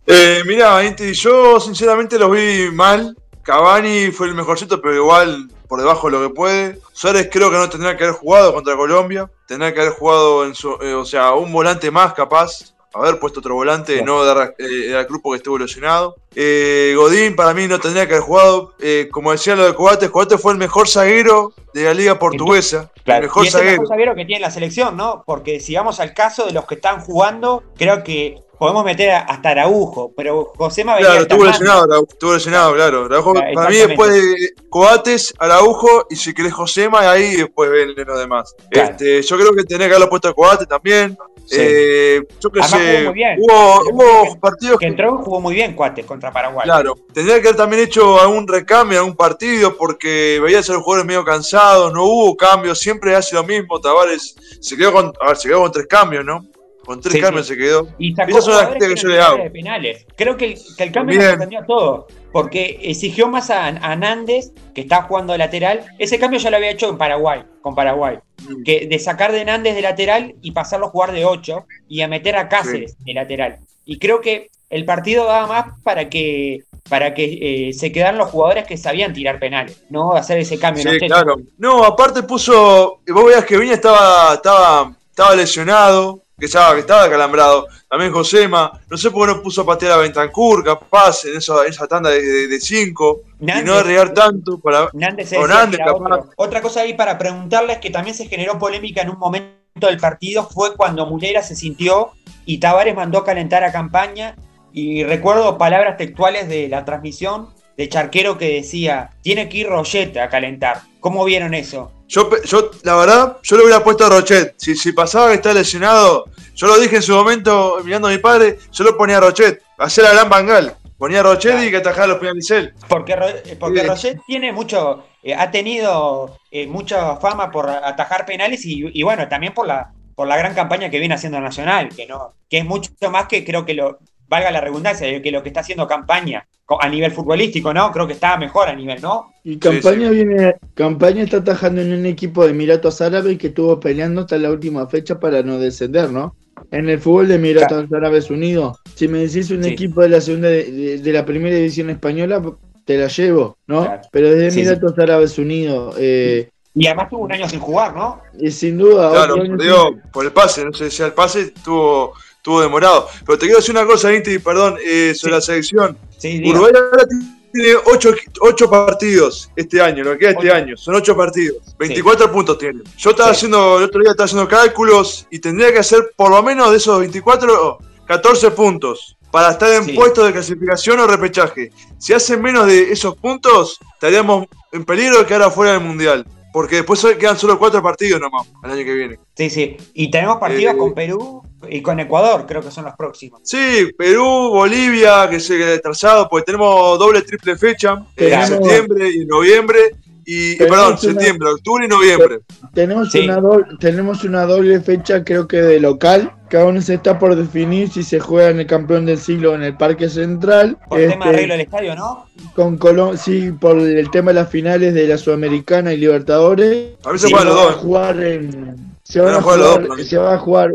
Eh, mirá, yo sinceramente lo vi mal. Cavani fue el mejorcito, pero igual por debajo de lo que puede. Suárez creo que no tendría que haber jugado contra Colombia. Tendría que haber jugado en su, eh, o sea, un volante más capaz. Haber puesto otro volante, no dar eh, al grupo que estuvo lesionado. Eh, Godín para mí no tendría que haber jugado. como decía lo de Coates, Coates fue el mejor zaguero de la liga portuguesa. el mejor y es zaguero. el mejor zaguero que tiene la selección, ¿no? Porque si vamos al caso de los que están jugando, creo que podemos meter hasta Araujo, pero José me Claro, estuvo lesionado, estuvo lesionado, claro. Araujo, para mí después de Coates, Araujo, y si querés Josema, ahí después ven lo demás. Este, yo creo que tenés que haberlo puesto a Coates también. Eh, yo que sé, hubo, hubo partidos que, entró jugó muy bien Coates contra Paraguay. Claro, tendría que haber también hecho algún recambio, algún partido, porque veías a los jugadores medio cansados, no hubo cambios, siempre hace lo mismo. Tavares se quedó con, a ver, se quedó con tres cambios, ¿no? Con tres cambios se quedó. Y sacó son que, yo le hago. penales. Creo que el, que el cambio lo sorprendió a todo. Porque exigió más a, a, Nández, que está jugando de lateral. Ese cambio ya lo había hecho en Paraguay, con Paraguay. Mm. Que de sacar de Nández de lateral y pasarlo a jugar de 8 y a meter a Cáceres de lateral. Y creo que el partido daba más para que para que eh, se quedaran los jugadores que sabían tirar penales, ¿no? Hacer ese cambio. Sí, claro. No, aparte puso. Vos veías que Viña estaba, estaba, estaba lesionado que estaba, que estaba calambrado. También Josema, no sé por qué no puso a patear a Bentancur, capaz, en, eso, esa tanda de 5, y no arriesgar tanto para. Nández Otra cosa ahí para preguntarles que también se generó polémica en un momento del partido fue cuando Mulera se sintió y Tavares mandó a calentar a campaña. Y recuerdo palabras textuales de la transmisión de Charquero que decía: Tiene que ir Rollete a calentar. ¿Cómo vieron eso? Yo, yo, la verdad, yo le hubiera puesto a Rochet. Si, si pasaba que está lesionado, yo lo dije en su momento, mirando a mi padre, yo lo ponía a Rochet. Hacer a Gran Bangal. Ponía a Rochet y que atajara los penales Porque, porque Rochet tiene mucho, eh, ha tenido eh, mucha fama por atajar penales y, bueno, también por la, por la gran campaña que viene haciendo Nacional, que no, que es mucho más que creo que lo, valga la redundancia, que lo que está haciendo campaña a nivel futbolístico, ¿no? Creo que está mejor a nivel, ¿no? Y campaña viene, campaña está atajando en un equipo de Emiratos Árabes que estuvo peleando hasta la última fecha para no descender, ¿no? En el fútbol de Emiratos Árabes Unidos, si me decís un equipo de la segunda de, la primera división española, te la llevo, ¿no? Pero desde Emiratos Árabes Unidos, eh, y además tuvo un año sin jugar, ¿no? Y sin duda. Claro, digo, por el pase, no sé si el pase tuvo estuvo demorado. Pero te quiero decir una cosa, Inti, perdón, eh, sobre la selección. Uruguay ahora tiene 8, partidos este año, lo que queda este año. Son 8 partidos. 24 puntos tiene. Yo estaba haciendo, el otro día estaba haciendo cálculos y tendría que hacer por lo menos de esos 24, 14 puntos. para estar en puestos de clasificación o repechaje. Si hacen menos de esos puntos, estaríamos en peligro de quedar afuera del Mundial. Porque después quedan solo cuatro partidos nomás el año que viene. Sí, sí. Y tenemos partidos eh, con Perú y con Ecuador, creo que son los próximos. Sí, Perú, Bolivia, que se retrasado, porque tenemos doble, triple fecha en septiembre y noviembre. Y, perdón, septiembre, octubre y noviembre. Tenemos, una tenemos una doble fecha, creo que de local, que aún se está por definir si se juega en el campeón del siglo en el Parque Central. Por el tema de este, arreglo del estadio, ¿no? Con Colón, sí, por el tema de las finales de la Sudamericana y Libertadores. A mí se juegan los dos. Jugar en, se, van a jugar, se va a jugar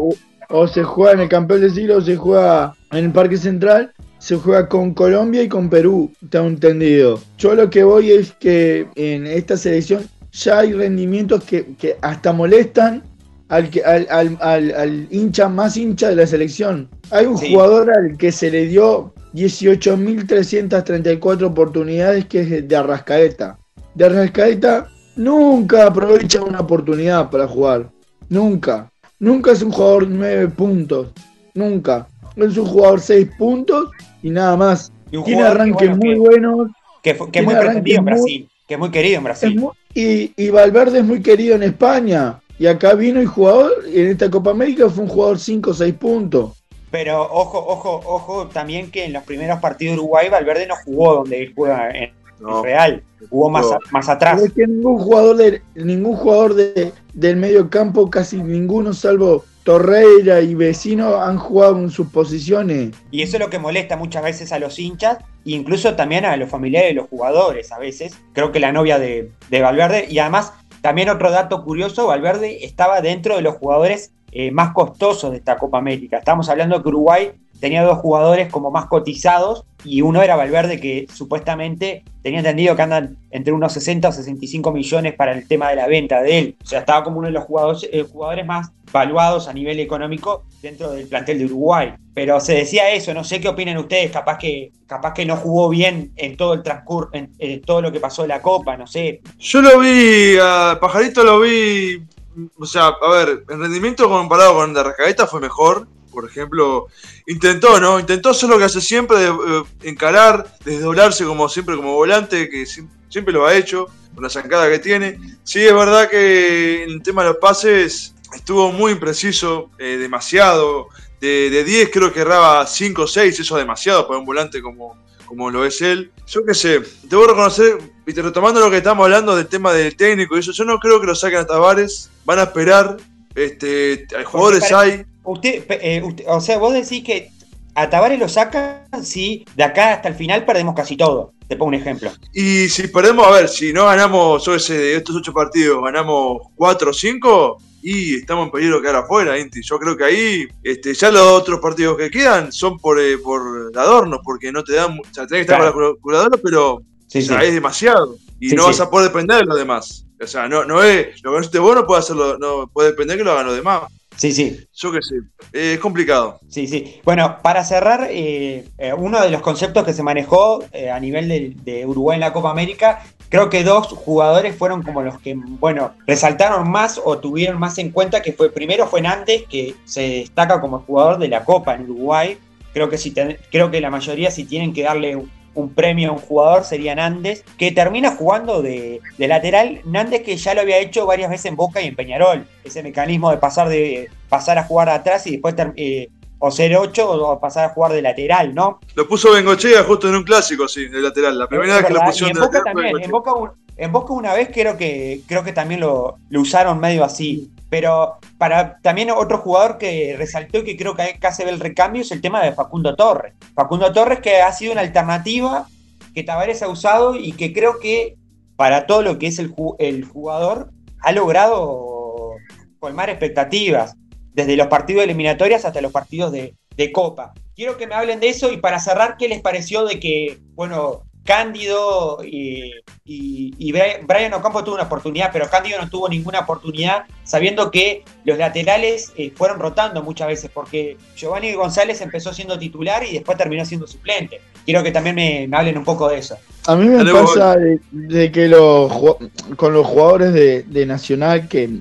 o se juega en el campeón del siglo o se juega en el Parque Central se juega con Colombia y con Perú, tengo entendido. Yo lo que voy es que en esta selección ya hay rendimientos que, hasta molestan al, al, al, hincha más hincha de la selección. Hay un jugador al que se le dio 18.334 oportunidades que es de Arrascaeta. De Arrascaeta nunca aprovecha una oportunidad para jugar. Nunca. Nunca es un jugador 9 puntos. Nunca. Es un jugador 6 puntos y nada más. tiene arranques muy buenos. Que, es muy pretendido en Brasil. Que es muy querido en Brasil. y, y Valverde es muy querido en España. Y acá vino el jugador, en esta Copa América fue un jugador 5 o 6 puntos. Pero ojo, ojo, ojo también que en los primeros partidos de Uruguay Valverde no jugó donde él juega en, Real, jugó más, más atrás. es que ningún jugador, de, ningún jugador de, del medio campo, casi ninguno, salvo Torreira y Vecino han jugado en sus posiciones. Y eso es lo que molesta muchas veces a los hinchas, incluso también a los familiares de los jugadores a veces. Creo que la novia de, de Valverde, y además también otro dato curioso, Valverde estaba dentro de los jugadores eh, más costosos de esta Copa América. Estamos hablando de que Uruguay tenía dos jugadores como más cotizados y uno era Valverde que supuestamente tenía entendido que andan entre unos 60 o 65 millones para el tema de la venta de él. O sea, estaba como uno de los jugadores, eh, jugadores más valuados a nivel económico dentro del plantel de Uruguay. Pero se decía eso, no sé qué opinan ustedes, capaz que, capaz que no jugó bien en todo el transcurso, en, todo lo que pasó de la Copa, no sé. Yo lo vi, Pajarito lo vi, o sea, a ver, el rendimiento comparado con el de fue mejor, por ejemplo, intentó, ¿no? Intentó hacer lo que hace siempre, de, eh, encarar, desdoblarse como siempre como volante, que siempre lo ha hecho, con la zancada que tiene. Sí, es verdad que en el tema de los pases estuvo muy impreciso, eh, demasiado. De, 10 creo que erraba 5 o 6, eso es demasiado para un volante como, como lo es él. Yo qué sé, debo reconocer, y retomando lo que estamos hablando del tema del técnico y eso, yo no creo que lo saquen a Tavares, van a esperar, este, hay jugadores hay, eh, usted, o sea, vos decís que a Tavares lo sacan si de acá hasta el final perdemos casi todo. Te pongo un ejemplo. Y si perdemos, a ver, si no ganamos yo ese, de estos ocho partidos, ganamos cuatro o cinco, y estamos en peligro de quedar afuera, Inti. Yo creo que ahí este, ya los otros partidos que quedan son por, eh, por adorno, porque no te dan. O sea, tenés que estar con la curadora, pero es demasiado. Y no vas a poder depender de los demás. O sea, no, no es. Lo que no esté bueno puede hacerlo, no puede depender que lo hagan los demás. Sí, sí. Yo que sé, es complicado. Sí, sí. Bueno, para cerrar, eh, eh, uno de los conceptos que se manejó eh, a nivel de, Uruguay en la Copa América, creo que dos jugadores fueron como los que, bueno, resaltaron más o tuvieron más en cuenta, que fue primero fue Nantes, que se destaca como jugador de la Copa en Uruguay. Creo que, si creo que la mayoría si tienen que darle un premio a un jugador sería Nández, que termina jugando de, lateral. Nández que ya lo había hecho varias veces en Boca y en Peñarol. Ese mecanismo de pasar, de, pasar a jugar atrás y después eh, o ser 8 o pasar a jugar de lateral, ¿no? Lo puso Bengochea justo en un clásico, sí, de lateral. La primera vez que lo pusieron en Boca también. En Boca, una vez creo que, creo que también lo, lo usaron medio así. Pero para también otro jugador que resaltó y que creo que casi ve el recambio es el tema de Facundo Torres. Facundo Torres que ha sido una alternativa que Tavares ha usado y que creo que para todo lo que es el, jugador ha logrado colmar expectativas, desde los partidos eliminatorias hasta los partidos de, de Copa. Quiero que me hablen de eso y para cerrar, ¿qué les pareció de que, bueno, Cándido y, Brian Ocampo tuvo una oportunidad, pero Cándido no tuvo ninguna oportunidad, sabiendo que los laterales eh, fueron rotando muchas veces, porque Giovanni González empezó siendo titular y después terminó siendo suplente. Quiero que también me, hablen un poco de eso. A mí me pasa de, que los, con los jugadores de, Nacional, que,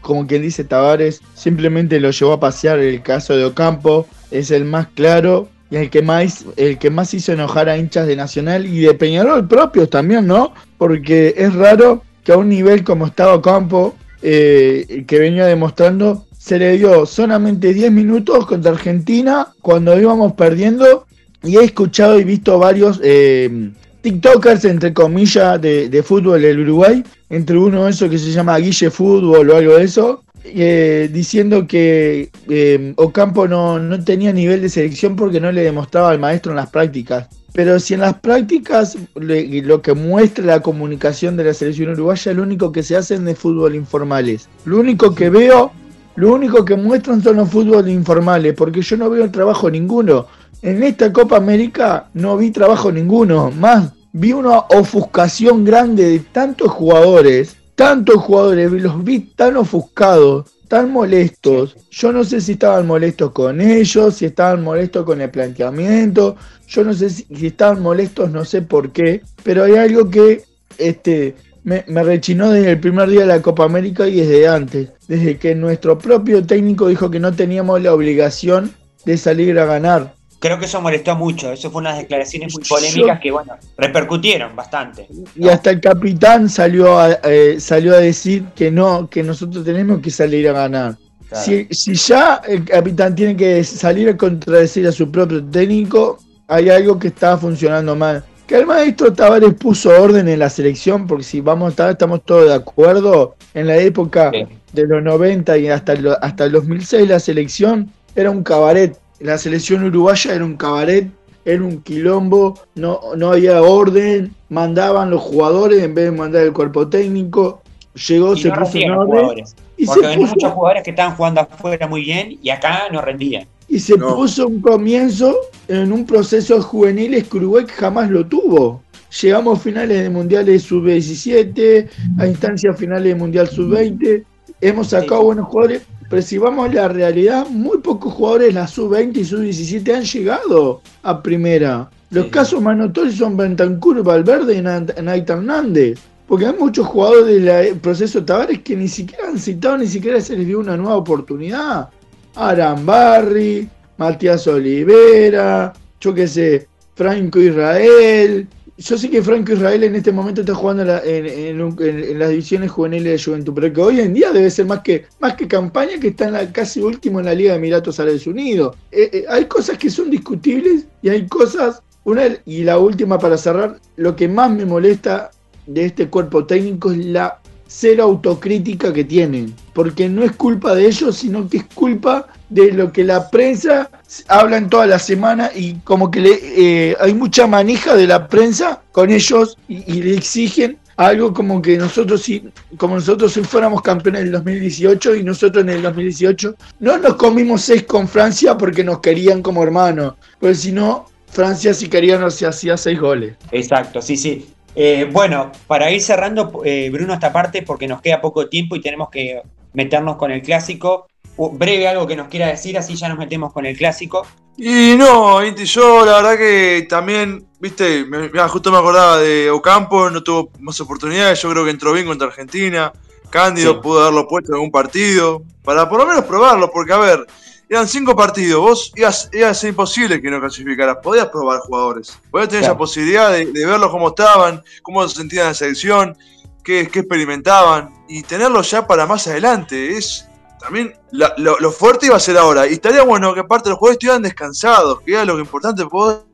como quien dice Tavares, simplemente lo llevó a pasear el caso de Ocampo, es el más claro y el que más el que más hizo enojar a hinchas de Nacional y de Peñarol propios también, ¿no? Porque es raro que a un nivel como estaba Campo, eh, que venía demostrando, se le dio solamente 10 minutos contra Argentina cuando íbamos perdiendo y he escuchado y visto varios eh, TikTokers, entre comillas, de, de fútbol del Uruguay, entre uno de esos que se llama Guille Fútbol o algo de eso, eh, diciendo que eh, Ocampo no, no, tenía nivel de selección porque no le demostraba al maestro en las prácticas. Pero si en las prácticas lo que muestra la comunicación de la selección uruguaya, lo único que se hacen de fútbol informales. Lo único que veo, lo único que muestran son los fútbol informales, porque yo no veo trabajo ninguno. En esta Copa América no vi trabajo ninguno, más vi una ofuscación grande de tantos jugadores tantos jugadores, los vi tan ofuscados, tan molestos. Yo no sé si estaban molestos con ellos, si estaban molestos con el planteamiento. Yo no sé si, estaban molestos, no sé por qué. Pero hay algo que este, me, me, rechinó desde el primer día de la Copa América y desde antes. Desde que nuestro propio técnico dijo que no teníamos la obligación de salir a ganar creo que eso molestó mucho. Eso fue unas declaraciones muy polémicas que, bueno, repercutieron bastante. Y hasta el capitán salió a, eh, salió a decir que no, que nosotros tenemos que salir a ganar. Si, si, ya el capitán tiene que salir a contradecir a su propio técnico, hay algo que está funcionando mal. Que el maestro Tavares puso orden en la selección, porque si vamos a estar, estamos todos de acuerdo, en la época de los 90 y hasta el, hasta el 2006 la selección era un cabaret la selección uruguaya era un cabaret, era un quilombo, no, no había orden, mandaban los jugadores en vez de mandar el cuerpo técnico, llegó, se puso en orden. Y Porque se muchos jugadores que estaban jugando afuera muy bien y acá no rendían. Y se puso un comienzo en un proceso juvenil que Uruguay jamás lo tuvo. Llegamos a finales de mundiales sub-17, a instancias finales de mundial sub-20, hemos sacado buenos jugadores, pero si vamos a la realidad, muy pocos jugadores de la sub-20 y sub-17 han llegado a primera. Los casos más notorios son Bentancur, Valverde y Naita Hernández. Porque hay muchos jugadores del proceso Tavares que ni siquiera han citado, ni siquiera se les dio una nueva oportunidad. Arambarri, Matías Olivera, yo qué sé, Franco Israel, yo sé que Franco Israel en este momento está jugando en, las divisiones juveniles de Juventud, pero que hoy en día debe ser más que, más que campaña que está en la, casi último en la Liga de Emiratos Árabes Unidos. Eh, eh, hay cosas que son discutibles y hay cosas, una y la última para cerrar, lo que más me molesta de este cuerpo técnico es la cero autocrítica que tienen, porque no es culpa de ellos, sino que es culpa de lo que la prensa habla en toda la semana y como que le, eh, hay mucha manija de la prensa con ellos y, le exigen algo como que nosotros si como nosotros si fuéramos campeones del 2018 y nosotros en el 2018 no nos comimos seis con Francia porque nos querían como hermanos, porque si no Francia si quería nos hacía seis goles. Exacto, sí, sí. Eh, bueno, para ir cerrando, eh, Bruno, esta parte, porque nos queda poco tiempo y tenemos que meternos con el clásico. breve algo que nos quiera decir, así ya nos metemos con el clásico. Y no, Inti, yo la verdad que también, viste, me, justo me acordaba de Ocampo, no tuvo más oportunidades, yo creo que entró bien contra Argentina. Cándido pudo haberlo puesto en algún partido, para por lo menos probarlo, porque a ver, eran cinco partidos, vos ibas, iba a ser imposible que no clasificaras, podías probar jugadores, podías tener esa posibilidad de, verlos cómo estaban, cómo se sentían en la selección, qué, experimentaban, y tenerlos ya para más adelante, es también lo, fuerte iba a ser ahora, y estaría bueno que aparte los jugadores estuvieran descansados, que era lo que importante, vos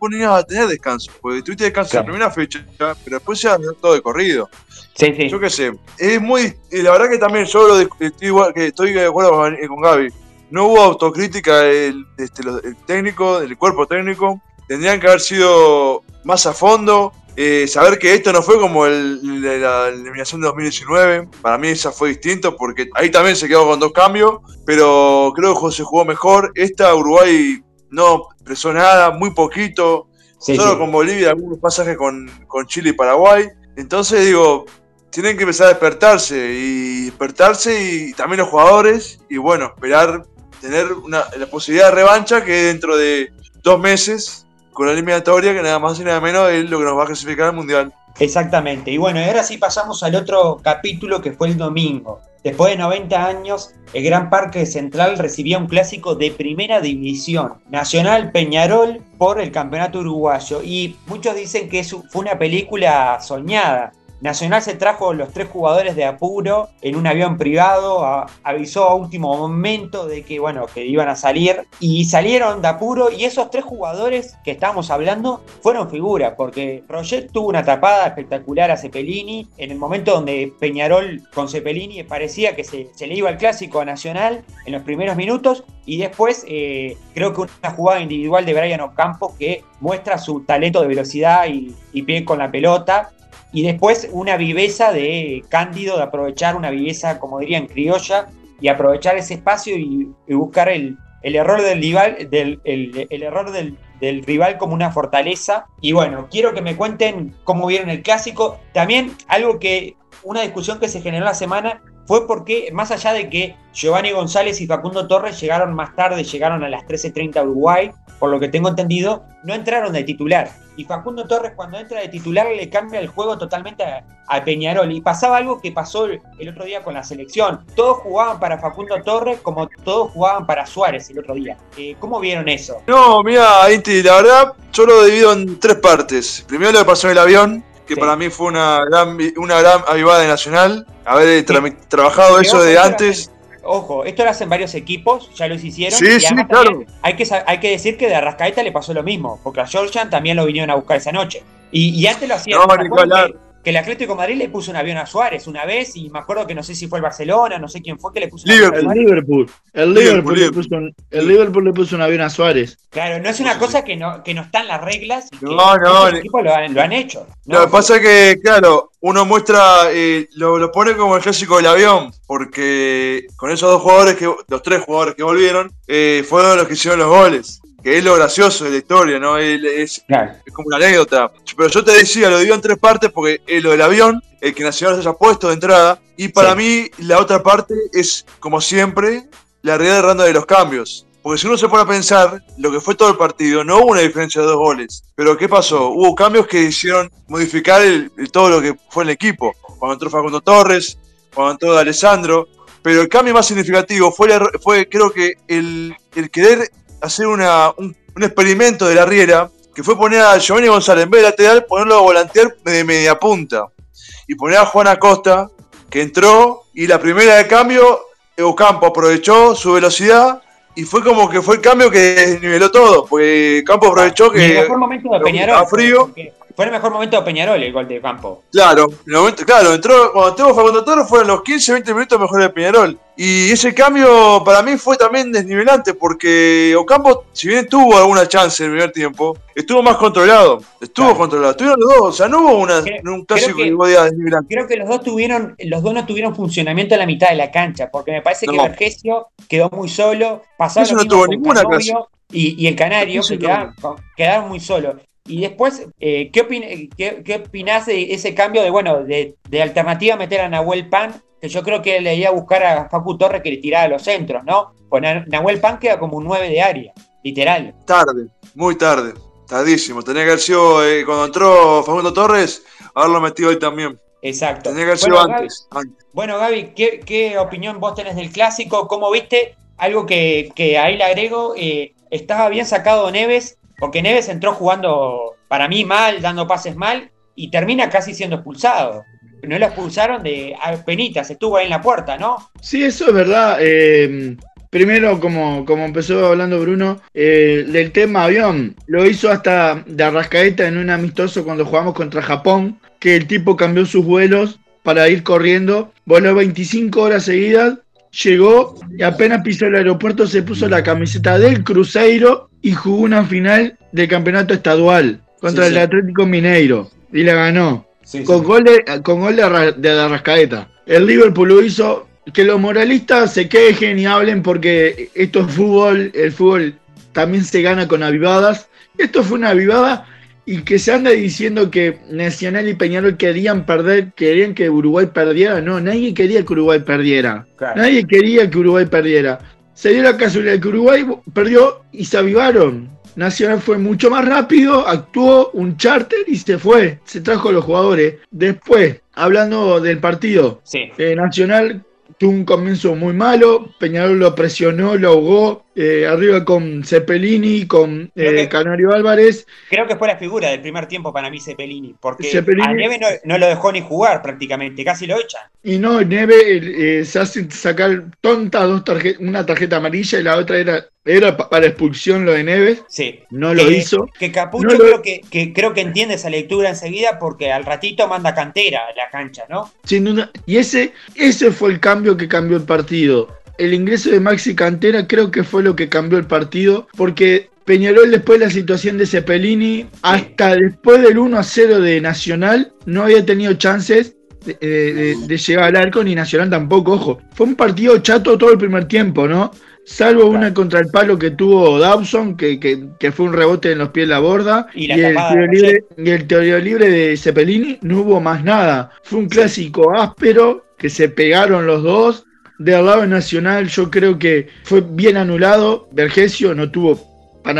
no a tener descanso, porque tuviste descanso en la primera fecha, pero después ya todo de corrido. Sí, sí. Yo qué sé, es muy, la verdad que también yo lo estoy, igual, que estoy de acuerdo con, con Gaby, no hubo autocrítica del, este, técnico, del cuerpo técnico. Tendrían que haber sido más a fondo. Eh, saber que esto no fue como el, la eliminación de 2019. Para mí esa fue distinto porque ahí también se quedó con dos cambios. Pero creo que se jugó mejor. Esta Uruguay no presó nada, muy poquito. solo con Bolivia, algunos pasajes con, con Chile y Paraguay. Entonces digo, tienen que empezar a despertarse y despertarse y también los jugadores y bueno, esperar tener una, la posibilidad de revancha que dentro de dos meses con la eliminatoria que nada más y nada menos es lo que nos va a clasificar al Mundial. Exactamente. Y bueno, ahora sí pasamos al otro capítulo que fue el domingo. Después de 90 años, el Gran Parque Central recibía un clásico de primera división, Nacional Peñarol por el Campeonato Uruguayo. Y muchos dicen que fue una película soñada, Nacional se trajo los tres jugadores de apuro en un avión privado, avisó a último momento de que, bueno, que iban a salir y salieron de apuro y esos tres jugadores que estábamos hablando fueron figuras porque Roger tuvo una tapada espectacular a Cepelini en el momento donde Peñarol con Cepelini parecía que se, le iba el clásico a Nacional en los primeros minutos y después eh, creo que una jugada individual de Brian Ocampo que muestra su talento de velocidad y, y pie con la pelota y después una viveza de Cándido, de aprovechar una viveza, como dirían, criolla, y aprovechar ese espacio y, buscar el, error del rival, del, el, error del, del, rival como una fortaleza. Y bueno, quiero que me cuenten cómo vieron el clásico. También algo que, una discusión que se generó la semana fue porque, más allá de que Giovanni González y Facundo Torres llegaron más tarde, llegaron a las 13.30 a Uruguay, por lo que tengo entendido, no entraron de titular. Y Facundo Torres cuando entra de titular le cambia el juego totalmente a, Peñarol. Y pasaba algo que pasó el, otro día con la selección. Todos jugaban para Facundo Torres como todos jugaban para Suárez el otro día. Eh, ¿Cómo vieron eso? No, mira, Inti, la verdad, yo lo divido en tres partes. Primero lo que pasó en el avión, que para mí fue una gran, una gran avivada de Nacional. Haber trabajado eso de antes. Ojo, esto lo hacen varios equipos, ya los hicieron. Sí, sí, claro. Hay que, hay que decir que de Arrascaeta le pasó lo mismo, porque a Georgian también lo vinieron a buscar esa noche. Y, antes lo hacían. No, que el Atlético de Madrid le puso un avión a Suárez una vez y me acuerdo que no sé si fue el Barcelona, no sé quién fue que le puso un avión a El Liverpool. El Liverpool, le puso un, el Liverpool le puso un avión a Suárez. Claro, no es una cosa que no, que no están las reglas. no, no. Los equipos lo han, lo han hecho. Lo que pasa es que, claro, uno muestra, eh, lo, lo, pone como el clásico del avión, porque con esos dos jugadores, que los tres jugadores que volvieron, eh, fueron los que hicieron los goles que es lo gracioso de la historia, ¿no? Es, como una anécdota. Pero yo te decía, lo digo en tres partes porque es lo del avión, el que Nacional se haya puesto de entrada, y para mí la otra parte es, como siempre, la realidad de randa de los cambios. Porque si uno se pone a pensar lo que fue todo el partido, no hubo una diferencia de dos goles. Pero ¿qué pasó? Hubo cambios que hicieron modificar todo lo que fue el equipo. Cuando entró Facundo Torres, cuando entró Alessandro. Pero el cambio más significativo fue, fue creo que el, el querer hacer una, un, experimento de la Riera, que fue poner a Giovanni González en vez de lateral, ponerlo a volantear de media punta. Y poner a Juan Acosta, que entró y la primera de cambio, Ocampo aprovechó su velocidad y fue como que fue el cambio que desniveló todo, porque Campo aprovechó que. el mejor momento de Peñarol. frío. Fue el mejor momento de Peñarol el gol de campo. Claro, claro, entró, cuando entró Facundo Toro fueron los 15, 20 minutos mejor de Peñarol. Y ese cambio para mí fue también desnivelante porque Ocampo, si bien tuvo alguna chance en el primer tiempo, estuvo más controlado. Estuvo controlado. Tuvieron los dos, o sea, no hubo una, un clásico que, desnivelante. Creo que los dos tuvieron, los dos no tuvieron funcionamiento a la mitad de la cancha, porque me parece que Vergesio quedó muy solo, pasaron no tuvo ninguna y, y, el Canario, que quedaron, quedaron muy solos. Y después, eh, ¿qué, qué, opinás de ese cambio de, bueno, de, alternativa meter a Nahuel Pan? Que yo creo que le iba a buscar a Facu Torres que le tirara a los centros, ¿no? Pues Nahuel Pan queda como un 9 de área, literal. Tarde, muy tarde, tardísimo. Tenía que haber sido, eh, cuando entró Facundo Torres, haberlo metido ahí también. Exacto. Tenía que haber sido antes, Bueno, Gaby, ¿qué, opinión vos tenés del clásico? ¿Cómo viste? Algo que, ahí le agrego, eh, estaba bien sacado Neves porque Neves entró jugando para mí mal, dando pases mal, y termina casi siendo expulsado. No lo expulsaron de penitas, estuvo ahí en la puerta, ¿no? Sí, eso es verdad. Eh, primero, como, como empezó hablando Bruno, eh, del tema avión, lo hizo hasta de Arrascaeta en un amistoso cuando jugamos contra Japón, que el tipo cambió sus vuelos para ir corriendo, voló 25 horas seguidas, llegó y apenas pisó el aeropuerto se puso la camiseta del Cruzeiro y jugó una final del campeonato estadual contra el Atlético Mineiro y la ganó. con, Gol de, con gol de, de Arrascaeta. El Liverpool lo hizo. Que los moralistas se quejen y hablen porque esto es fútbol, el fútbol también se gana con avivadas. Esto fue una avivada y que se anda diciendo que Nacional y Peñarol querían perder, querían que Uruguay perdiera. No, nadie quería que Uruguay perdiera. Nadie quería que Uruguay perdiera. Se dio la casualidad que Uruguay perdió y se avivaron. Nacional fue mucho más rápido, actuó un charter y se fue. Se trajo a los jugadores. Después, hablando del partido, eh, Nacional tuvo un comienzo muy malo, Peñarol lo presionó, lo ahogó, eh, arriba con Cepelini, con eh, Canario Álvarez. Creo que fue la figura del primer tiempo para mí Cepelini, porque a Neve no, lo dejó ni jugar prácticamente, casi lo echan. Y no, Neve se hace sacar tonta dos una tarjeta amarilla y la otra era era para expulsión lo de Neves. Sí. No lo hizo. Que Capucho creo, que, creo que entiende esa lectura enseguida porque al ratito manda cantera a la cancha, ¿no? Sin duda. Y ese, ese fue el cambio que cambió el partido. El ingreso de Maxi Cantera creo que fue lo que cambió el partido porque Peñarol después de la situación de Cepelini, hasta después del 1 a 0 de Nacional, no había tenido chances de, de, llegar al arco, ni Nacional tampoco, ojo. Fue un partido chato todo el primer tiempo, ¿no? Salvo una contra el palo que tuvo Dawson, que, fue un rebote en los pies de la borda. Y, el, teoría libre, de Cepelini no hubo más nada. Fue un clásico áspero que se pegaron los dos. Del lado nacional yo creo que fue bien anulado. Vergesio no tuvo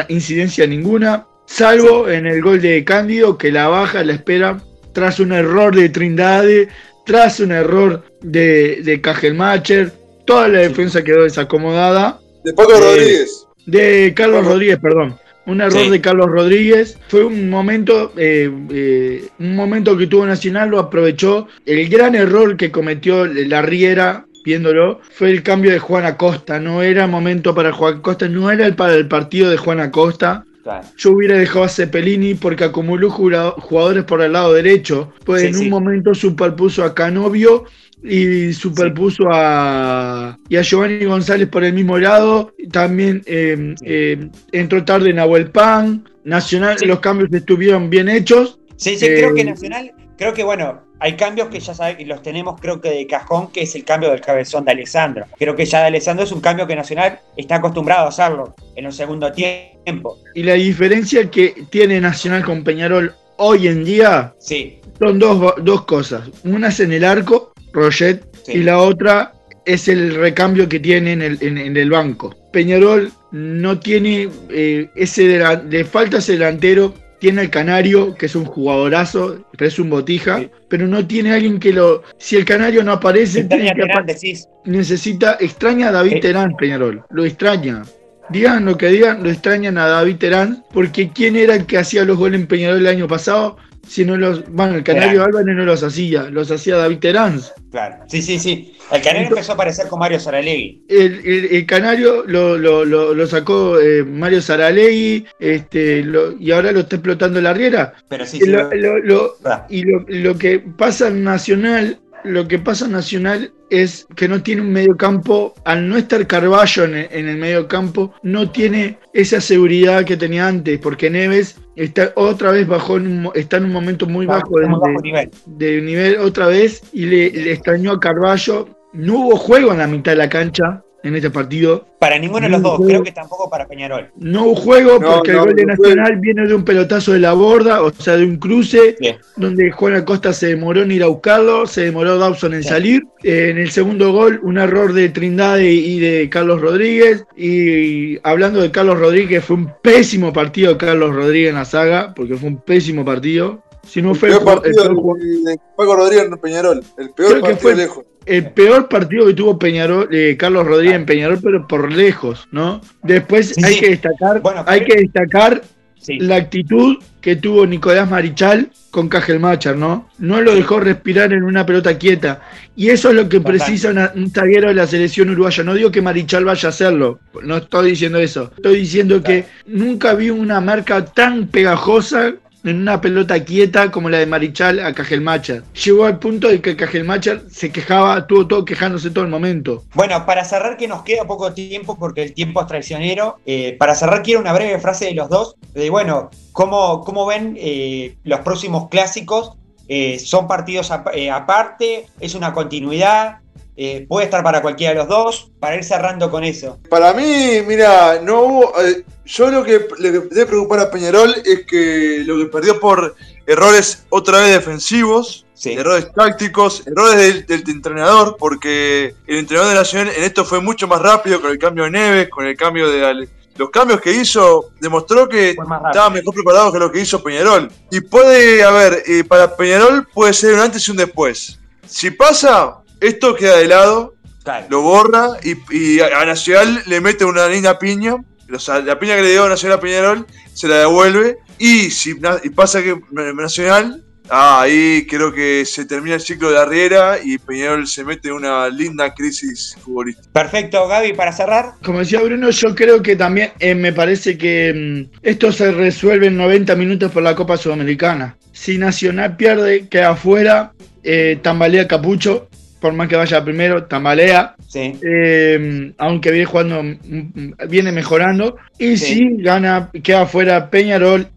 incidencia ninguna. Salvo en el gol de Cándido que la baja, la espera tras un error de Trindade, tras un error de, de Cajelmacher Toda la defensa quedó desacomodada. De Paco Rodríguez. De Carlos Rodríguez, perdón. Un error de Carlos Rodríguez. Fue un momento, eh, eh, un momento que tuvo Nacional, lo aprovechó. El gran error que cometió la Riera, viéndolo, fue el cambio de Juan Acosta. No era momento para Juan Acosta, no era el para el partido de Juan Acosta. Yo hubiera dejado a Cepelini porque acumuló jugadores por el lado derecho. Pues en un momento superpuso a Canovio y superpuso a, y a Giovanni González por el mismo lado. También eh, eh, entró tarde Nahuel Pan. Nacional, los cambios estuvieron bien hechos. Sí, sí, creo que eh, Nacional, creo que bueno, hay cambios que ya saben, y los tenemos creo que de cajón, que es el cambio del cabezón de Alessandro. Creo que ya de Alessandro es un cambio que Nacional está acostumbrado a hacerlo en el segundo tiempo. Y la diferencia que tiene Nacional con Peñarol hoy en día sí. son dos, dos cosas. Una es en el arco, Roget, y la otra es el recambio que tiene en el, en, el banco. Peñarol no tiene eh, ese, le falta ese delantero, tiene el Canario, que es un jugadorazo, pero es un botija, pero no tiene alguien que lo. Si el Canario no aparece, necesita, extraña a David Terán, Peñarol, lo extraña. Digan lo que digan, lo extrañan a David Terán, porque ¿quién era el que hacía los goles en Peñarol el año pasado? si no los. Bueno, el Canario Álvarez no los hacía, los hacía David Terán. Claro, sí, sí, sí. El Canario empezó a aparecer con Mario Saralegui. El, Canario lo, sacó eh, Mario Saralegui este, y ahora lo está explotando la Riera. Pero sí, sí. Ah. y lo, que pasa en Nacional lo que pasa en Nacional es que no tiene un mediocampo, al no estar Carballo en el, en el mediocampo, no tiene esa seguridad que tenía antes, porque Neves está otra vez bajó está en un momento muy bajo, de, nivel. otra vez y le, le extrañó a Carballo. No hubo juego en la mitad de la cancha en este partido. Para ninguno de los dos, creo que tampoco para Peñarol. No hubo juego porque el gol de Nacional viene de un pelotazo de la borda, o sea, de un cruce, donde Juan Acosta se demoró en ir a buscarlo, se demoró Dawson en salir. en el segundo gol, un error de Trindade y de Carlos Rodríguez. Y hablando de Carlos Rodríguez, fue un pésimo partido Carlos Rodríguez en la saga, porque fue un pésimo partido. Si no el fue peor partido de Paco Rodríguez en Peñarol. El peor partido lejos el peor partido que tuvo Peñarol, eh, Carlos Rodríguez en Peñarol, pero por lejos, ¿no? Después hay que destacar, hay que destacar la actitud que tuvo Nicolás Marichal con Cajelmacher, ¿no? No lo dejó respirar en una pelota quieta. Y eso es lo que precisa un taguero de la selección uruguaya. No digo que Marichal vaya a hacerlo, no estoy diciendo eso. Estoy diciendo que nunca vi una marca tan pegajosa en una pelota quieta como la de Marichal a Cajelmacher. Llegó al punto de que Cajelmacher se quejaba, estuvo todo quejándose todo el momento. Bueno, para cerrar, que nos queda poco tiempo porque el tiempo es traicionero, eh, para cerrar quiero una breve frase de los dos, de bueno, ¿cómo, cómo ven eh, los próximos clásicos? Eh, ¿Son partidos aparte? ¿Es una continuidad? Puede estar para cualquiera de los dos, para ir cerrando con eso. Para mí, mira, no hubo. Yo lo que le debe preocupar a Peñarol es que lo que perdió por errores otra vez defensivos, errores tácticos, errores del, entrenador, porque el entrenador de Nacional en esto fue mucho más rápido con el cambio de Neves, con el cambio de los cambios que hizo demostró que estaba mejor preparado que lo que hizo Peñarol. Y puede, a ver, para Peñarol puede ser un antes y un después. Si pasa, esto queda de lado lo borra y, a Nacional le mete una linda piña. O sea, la piña que le dio Nacional a Peñarol se la devuelve. Y si y pasa que Nacional Ah, ahí creo que se termina el ciclo de Arriera y Peñarol se mete en una linda crisis futbolística. Perfecto, Gaby, para cerrar. Como decía Bruno, yo creo que también eh, me parece que mm, esto se resuelve en 90 minutos por la Copa Sudamericana. Si Nacional pierde, queda afuera, eh, tambalea Capucho, por más que vaya primero, tambalea. Sí. Eh, aunque viene jugando, viene mejorando. Y si gana, queda afuera Peñarol,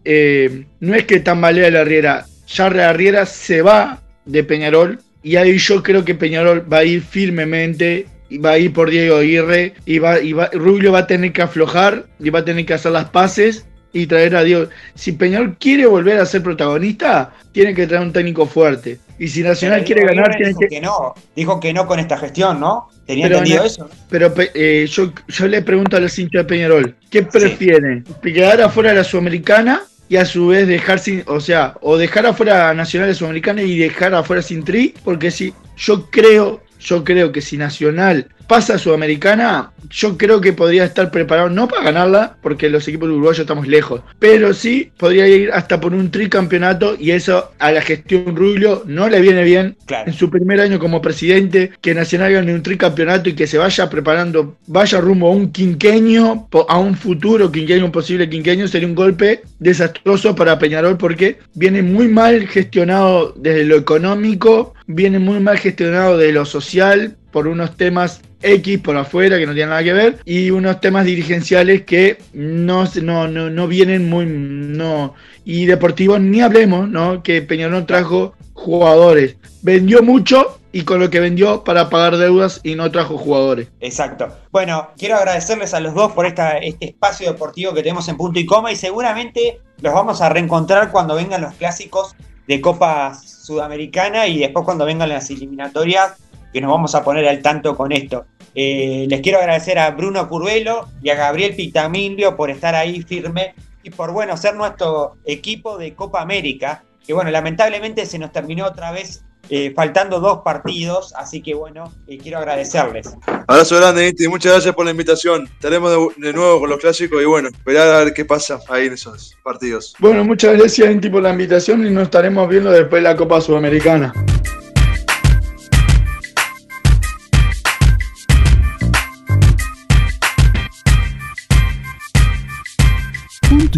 no es que tambalea la Riera, Charre Arriera se va de Peñarol y ahí yo creo que Peñarol va a ir firmemente y va a ir por Diego Aguirre y va, y va, Rubio va a tener que aflojar y va a tener que hacer las paces y traer a Diego. Si Peñarol quiere volver a ser protagonista, tiene que traer un técnico fuerte. Y si Nacional quiere ganar, tiene que... no. Dijo que no con esta gestión, ¿no? Tenía entendido eso. Pero eh, yo, yo le pregunto a los hinchas de Peñarol, ¿qué prefieren? ¿Quedar afuera de la Sudamericana y a su vez dejar sin, o sea, o dejar afuera a Nacional Sudamericana y dejar afuera sin tri, porque si yo creo, yo creo que si Nacional pasa a Sudamericana, yo creo que podría estar preparado, no para ganarla, porque los equipos uruguayos estamos lejos, pero sí podría ir hasta por un tricampeonato y eso a la gestión Rubio no le viene bien. En su primer año como presidente, que Nacional gane un tricampeonato y que se vaya preparando, vaya rumbo a un quinqueño, a un futuro quinqueño, un posible quinqueño, sería un golpe desastroso para Peñarol porque viene muy mal gestionado desde lo económico, viene muy mal gestionado de lo social por unos temas X por afuera que no tienen nada que ver y unos temas dirigenciales que no, no, no, vienen muy... no Y deportivos ni hablemos, ¿no? Que Peñarol trajo jugadores. Vendió mucho y con lo que vendió para pagar deudas y no trajo jugadores. Exacto. Bueno, quiero agradecerles a los dos por esta, este espacio deportivo que tenemos en punto y coma y seguramente los vamos a reencontrar cuando vengan los clásicos de Copa Sudamericana y después cuando vengan las eliminatorias que nos vamos a poner al tanto con esto. Eh, les quiero agradecer a Bruno Curvelo y a Gabriel Pitamilio por estar ahí firme y por bueno ser nuestro equipo de Copa América, que bueno, lamentablemente se nos terminó otra vez eh, faltando dos partidos, así que bueno, eh, quiero agradecerles. Abrazo grande, Inti, muchas gracias por la invitación. Estaremos de, nuevo con los clásicos y bueno, esperar a ver qué pasa ahí en esos partidos. Bueno, muchas gracias, Inti, por la invitación y nos estaremos viendo después de la Copa Sudamericana.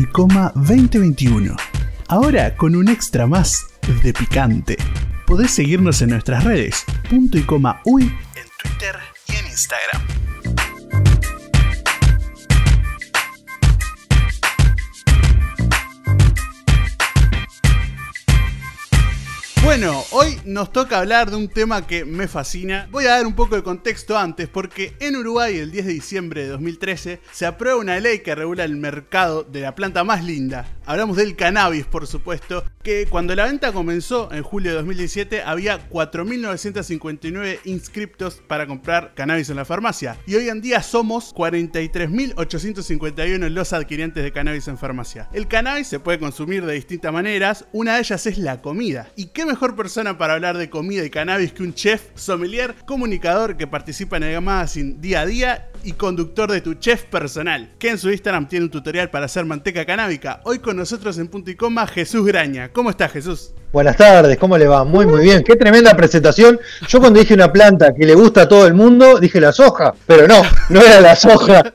Y coma 2021. Ahora con un extra más de picante. Podés seguirnos en nuestras redes, punto y coma uy, en Twitter y en Instagram. Bueno, hoy nos toca hablar de un tema que me fascina. Voy a dar un poco de contexto antes porque en Uruguay el 10 de diciembre de 2013 se aprueba una ley que regula el mercado de la planta más linda. Hablamos del cannabis, por supuesto, que cuando la venta comenzó en julio de 2017 había 4.959 inscriptos para comprar cannabis en la farmacia. Y hoy en día somos 43.851 los adquirientes de cannabis en farmacia. El cannabis se puede consumir de distintas maneras, una de ellas es la comida. ¿Y qué mejor persona para hablar de comida y cannabis que un chef, sommelier, comunicador que participa en el magazine día a día y conductor de tu chef personal, que en su Instagram tiene un tutorial para hacer manteca canábica. Hoy con nosotros en punto y coma Jesús Graña. ¿Cómo estás Jesús? Buenas tardes, ¿cómo le va? Muy, muy bien. Qué tremenda presentación. Yo cuando dije una planta que le gusta a todo el mundo, dije la soja, pero no, no era la soja.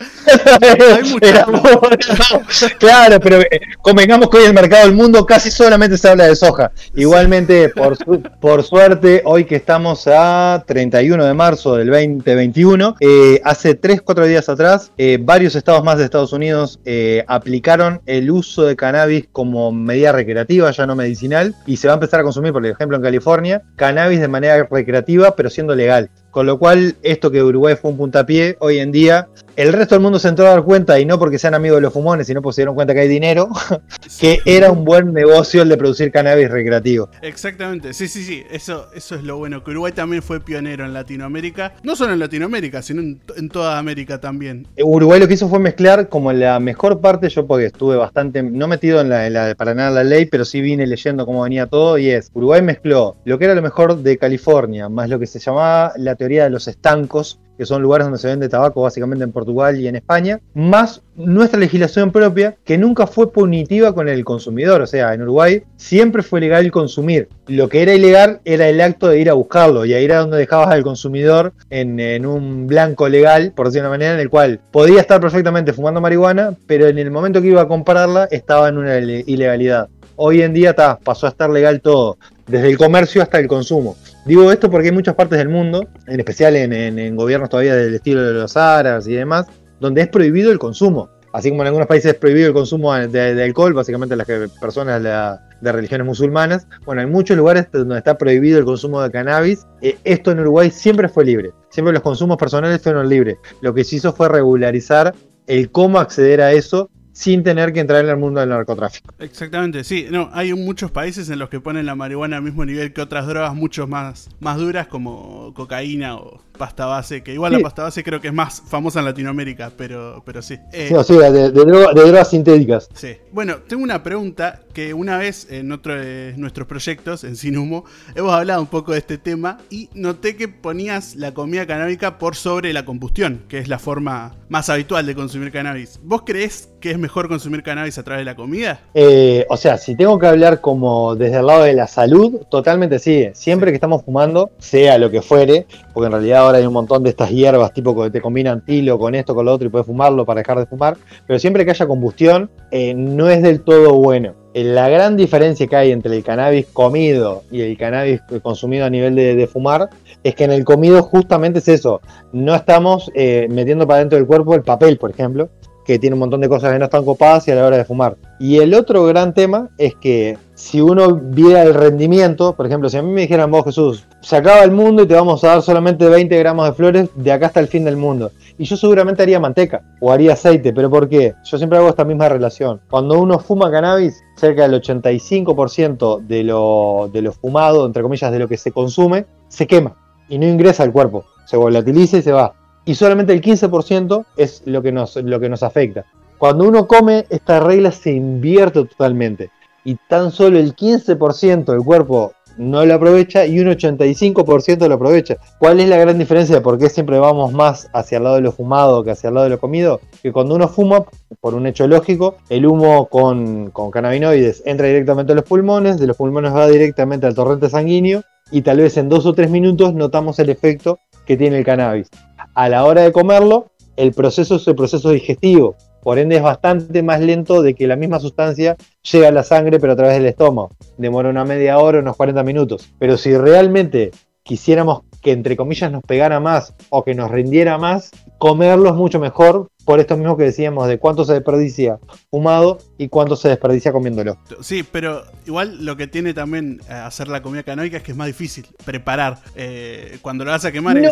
claro, pero eh, convengamos que hoy en el mercado del mundo casi solamente se habla de soja. Igualmente, por, por suerte, hoy que estamos a 31 de marzo del 2021, eh, hace 3, 4 días atrás, eh, varios estados más de Estados Unidos aplicaron el uso de cannabis como medida recreativa, ya no medicinal, y se va a empezar a consumir, por ejemplo, en California, cannabis de manera recreativa, pero siendo legal. Con lo cual, esto que Uruguay fue un puntapié, hoy en día el resto del mundo se entró a dar cuenta, y no porque sean amigos de los fumones, sino porque se dieron cuenta que hay dinero, que era un buen negocio el de producir cannabis recreativo. Exactamente, sí, sí, sí, eso, eso es lo bueno, que Uruguay también fue pionero en Latinoamérica, no solo en Latinoamérica, sino en, toda América también. Uruguay lo que hizo fue mezclar como la mejor parte, yo porque estuve bastante, no metido en la, para nada la ley, pero sí vine leyendo cómo venía todo, y es, Uruguay mezcló lo que era lo mejor de California, más lo que se llamaba la teoría de los estancos, que son lugares donde se vende tabaco básicamente en Portugal y en España, más nuestra legislación propia, que nunca fue punitiva con el consumidor. O sea, en Uruguay siempre fue legal consumir. Lo que era ilegal era el acto de ir a buscarlo, y ahí era donde dejabas al consumidor en, un blanco legal, por decir de una manera, en el cual podía estar perfectamente fumando marihuana, pero en el momento que iba a comprarla estaba en una ilegalidad. Hoy en día está, pasó a estar legal todo, desde el comercio hasta el consumo. Digo esto porque hay muchas partes del mundo, en especial en, gobiernos todavía del estilo de los árabes y demás, donde es prohibido el consumo. Así como en algunos países es prohibido el consumo de, alcohol, básicamente las personas de religiones musulmanas. Bueno, hay muchos lugares donde está prohibido el consumo de cannabis. Eh, esto en Uruguay siempre fue libre. Siempre los consumos personales fueron libres. Lo que se hizo fue regularizar el cómo acceder a eso sin tener que entrar en el mundo del narcotráfico. Exactamente, sí. No, hay muchos países en los que ponen la marihuana al mismo nivel que otras drogas mucho más, más duras como cocaína o pasta base, que igual la pasta base creo que es más famosa en Latinoamérica, pero, pero sí. sí, o sea, de, drogas sintéticas. Sí. Bueno, tengo una pregunta que una vez en otro de nuestros proyectos, en Sin Humo, hemos hablado un poco de este tema y noté que ponías la comida canábica por sobre la combustión, que es la forma más habitual de consumir cannabis. ¿Vos crees que es mejor consumir cannabis a través de la comida? Eh, o sea, si tengo que hablar como desde el lado de la salud, totalmente sí. Siempre que estamos fumando, sea lo que fuere, porque en realidad ahora hay un montón de estas hierbas tipo que te combinan tilo con esto, con lo otro y puedes fumarlo para dejar de fumar, pero siempre que haya combustión eh, no es del todo bueno. Eh, la gran diferencia que hay entre el cannabis comido y el cannabis consumido a nivel de, fumar es que en el comido justamente es eso, no estamos eh, metiendo para dentro del cuerpo el papel, por ejemplo, que tiene un montón de cosas que no están copadas y a la hora de fumar. Y el otro gran tema es que si uno viera el rendimiento, por ejemplo, si a mí me dijeran vos Jesús, se acaba el mundo y te vamos a dar solamente 20 gramos de flores de acá hasta el fin del mundo. Y yo seguramente haría manteca o haría aceite, pero ¿por qué? Yo siempre hago esta misma relación. Cuando uno fuma cannabis, cerca del 85% de lo, de lo fumado, entre comillas, de lo que se consume, se quema y no ingresa al cuerpo. Se volatiliza y se va y solamente el 15% es lo que, nos, lo que nos afecta. Cuando uno come, esta regla se invierte totalmente y tan solo el 15% del cuerpo no lo aprovecha y un 85% lo aprovecha. ¿Cuál es la gran diferencia de por qué siempre vamos más hacia el lado de lo fumado que hacia el lado de lo comido? Que cuando uno fuma, por un hecho lógico, el humo con, con cannabinoides entra directamente a los pulmones, de los pulmones va directamente al torrente sanguíneo y tal vez en dos o tres minutos notamos el efecto que tiene el cannabis a la hora de comerlo, el proceso es el proceso digestivo. Por ende es bastante más lento de que la misma sustancia llega a la sangre pero a través del estómago. Demora una media hora, unos 40 minutos. Pero si realmente quisiéramos que entre comillas nos pegara más o que nos rindiera más, comerlo es mucho mejor por esto mismo que decíamos de cuánto se desperdicia fumado y cuánto se desperdicia comiéndolo. Sí, pero igual lo que tiene también eh, hacer la comida canónica es que es más difícil preparar. Eh, cuando lo vas a quemar es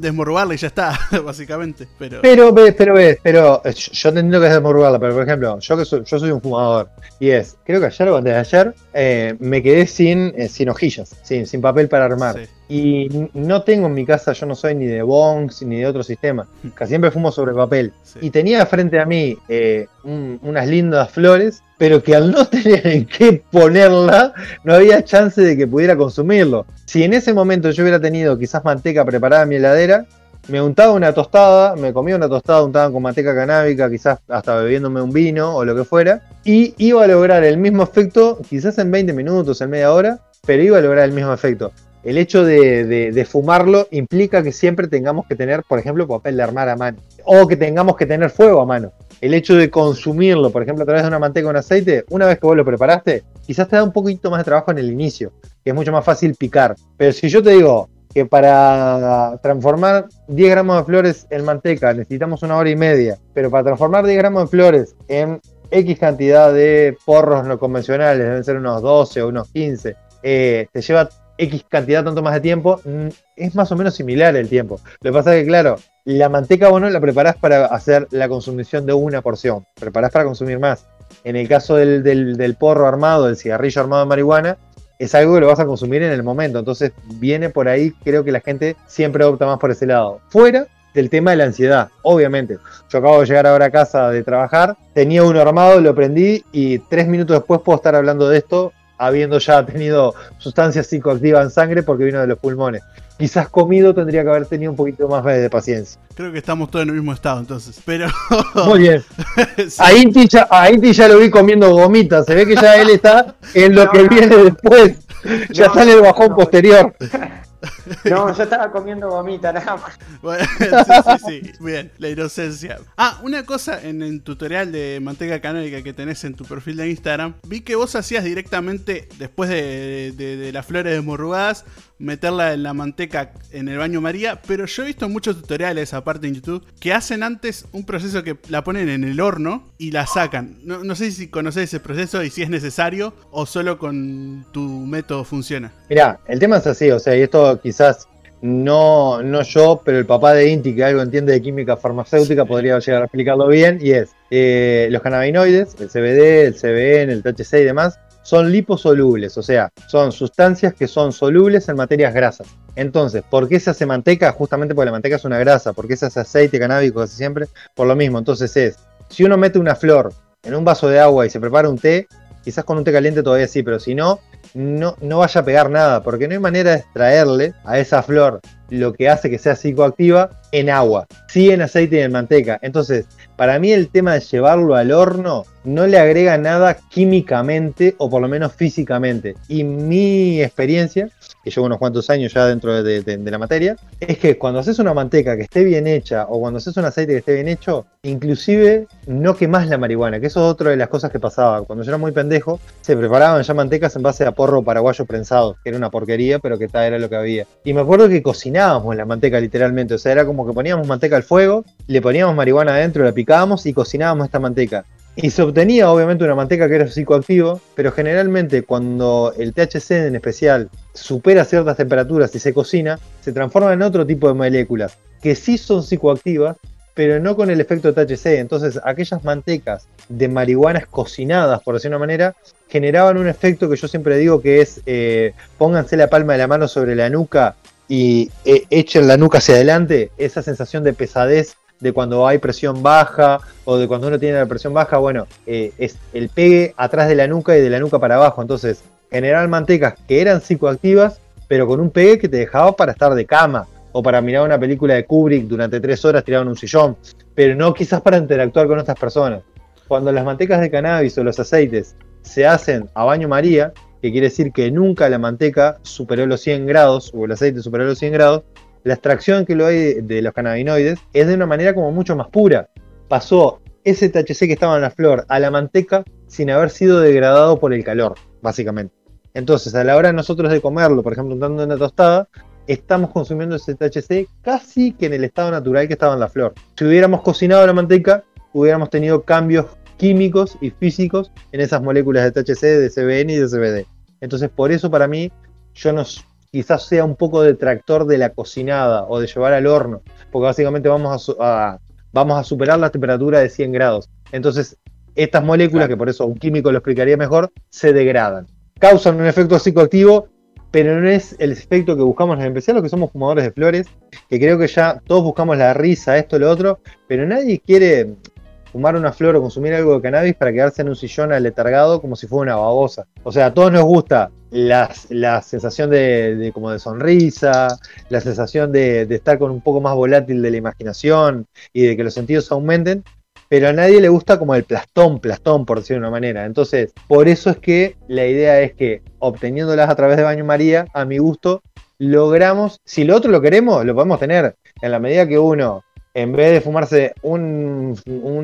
desmorrugarla y ya está, básicamente. Pero, pero ves, pero ves, pero eh, yo entiendo que es desmorrugarla, pero por ejemplo, yo que soy, yo soy un fumador y es, creo que ayer o antes de ayer me quedé sin, sin hojillas, sin, sin papel para armar. Y no tengo en mi casa, yo no soy ni de bongs ni de otro sistema. Casi siempre fumo sobre papel. Y tenía frente a mí eh, unas lindas flores, pero que al no tener en qué ponerla, no había chance de que pudiera consumirlo. Si en ese momento yo hubiera tenido quizás manteca preparada en mi heladera, me untaba una tostada, me comía una tostada untada con manteca canábica, quizás hasta bebiéndome un vino o lo que fuera, y iba a lograr el mismo efecto, quizás en 20 minutos, en media hora, pero iba a lograr el mismo efecto el hecho de, fumarlo implica que siempre tengamos que tener, por ejemplo, papel de armar a mano. O que tengamos que tener fuego a mano. El hecho de consumirlo, por ejemplo, a través de una manteca o un aceite, una vez que vos lo preparaste, quizás te da un poquito más de trabajo en el inicio, que es mucho más fácil picar. Pero si yo te digo que para transformar 10 gramos de flores en manteca necesitamos una hora y media, pero para transformar 10 gramos de flores en X cantidad de porros no convencionales, deben ser unos 12 o unos 15, eh, te lleva X cantidad tanto más de tiempo, mm, es más o menos similar el tiempo. Lo que pasa es que, claro, la manteca vos no la preparás para hacer la consumición de una porción, preparás para consumir más. En el caso del, porro armado, del cigarrillo armado de marihuana, es algo que lo vas a consumir en el momento. Entonces viene por ahí, creo que la gente siempre opta más por ese lado. Fuera del tema de la ansiedad, obviamente. Yo acabo de llegar ahora a casa de trabajar, tenía uno armado, lo prendí y tres minutos después puedo estar hablando de esto habiendo ya tenido sustancias psicoactivas en sangre porque vino de los pulmones. Quizás comido tendría que haber tenido un poquito más de paciencia. Creo que estamos todos en el mismo estado entonces, pero... Muy bien. A, Inti ya, lo vi comiendo gomitas, se ve que ya él está en lo que viene después. Ya está en el bajón posterior. No, yo estaba comiendo gomita nada más. Bueno, sí, sí, sí. Bien, la inocencia. Ah, una cosa en el tutorial de manteca canónica que tenés en tu perfil de Instagram, vi que vos hacías directamente, después de, las flores desmorrugadas, meterla en la manteca en el baño María, pero yo he visto muchos tutoriales, aparte en YouTube, que hacen antes un proceso que la ponen en el horno y la sacan. No, no sé si conocés ese proceso y si es necesario o solo con tu método funciona. Mirá, el tema es así, o sea, y esto quizás no, no yo, pero el papá de Inti, que algo entiende de química farmacéutica, podría llegar a explicarlo bien, y es, eh, los cannabinoides, el CBD, el CBN, el THC y demás, son liposolubles, o sea, son sustancias que son solubles en materias grasas. Entonces, ¿por qué se hace manteca? Justamente porque la manteca es una grasa. ¿Por qué se hace aceite canábico casi siempre? Por lo mismo. Entonces es, si uno mete una flor en un vaso de agua y se prepara un té, quizás con un té caliente todavía sí, pero si no, no, no vaya a pegar nada, porque no hay manera de extraerle a esa flor lo que hace que sea psicoactiva en agua, sí en aceite y en manteca. Entonces, para mí el tema de llevarlo al horno no le agrega nada químicamente o por lo menos físicamente. Y mi experiencia, que llevo unos cuantos años ya dentro de, la materia, es que cuando haces una manteca que esté bien hecha o cuando haces un aceite que esté bien hecho, inclusive no quemas la marihuana, que eso es otra de las cosas que pasaba. Cuando yo era muy pendejo, se preparaban ya mantecas en base a porro paraguayo prensado, que era una porquería, pero que tal era lo que había. Y me acuerdo que cocinábamos la manteca literalmente, o sea, era como que poníamos manteca al fuego, le poníamos marihuana adentro, la picábamos y cocinábamos esta manteca. Y se obtenía obviamente una manteca que era psicoactivo, pero generalmente cuando el THC en especial supera ciertas temperaturas y se cocina, se transforma en otro tipo de moléculas que sí son psicoactivas, pero no con el efecto THC. Entonces aquellas mantecas de marihuanas cocinadas, por decir una manera, generaban un efecto que yo siempre digo que es eh, pónganse la palma de la mano sobre la nuca y eh, echen la nuca hacia adelante, esa sensación de pesadez de cuando hay presión baja o de cuando uno tiene la presión baja, bueno, eh, es el pegue atrás de la nuca y de la nuca para abajo. Entonces, generar mantecas que eran psicoactivas, pero con un pegue que te dejaba para estar de cama o para mirar una película de Kubrick durante tres horas tirado en un sillón, pero no quizás para interactuar con otras personas. Cuando las mantecas de cannabis o los aceites se hacen a baño María, que quiere decir que nunca la manteca superó los 100 grados o el aceite superó los 100 grados, la extracción que lo hay de los cannabinoides es de una manera como mucho más pura. Pasó ese THC que estaba en la flor a la manteca sin haber sido degradado por el calor, básicamente. Entonces, a la hora nosotros de comerlo, por ejemplo, untando una tostada, estamos consumiendo ese THC casi que en el estado natural que estaba en la flor. Si hubiéramos cocinado la manteca, hubiéramos tenido cambios químicos y físicos en esas moléculas de THC, de CBN y de CBD. Entonces, por eso para mí, yo no, quizás sea un poco detractor de la cocinada o de llevar al horno, porque básicamente vamos a, vamos a superar la temperatura de 100 grados. Entonces, estas moléculas, que por eso un químico lo explicaría mejor, se degradan. Causan un efecto psicoactivo, pero no es el efecto que buscamos en especial los que somos fumadores de flores, que creo que ya todos buscamos la risa, esto, lo otro, pero nadie quiere fumar una flor o consumir algo de cannabis para quedarse en un sillón aletargado como si fuera una babosa. O sea, a todos nos gusta la, sensación de, como de sonrisa, la sensación de, estar con un poco más volátil de la imaginación y de que los sentidos aumenten, pero a nadie le gusta como el plastón, plastón, por decirlo de una manera. Entonces, por eso es que la idea es que obteniéndolas a través de Baño María, a mi gusto, logramos, si lo otro lo queremos, lo podemos tener. En la medida que uno en vez de fumarse un,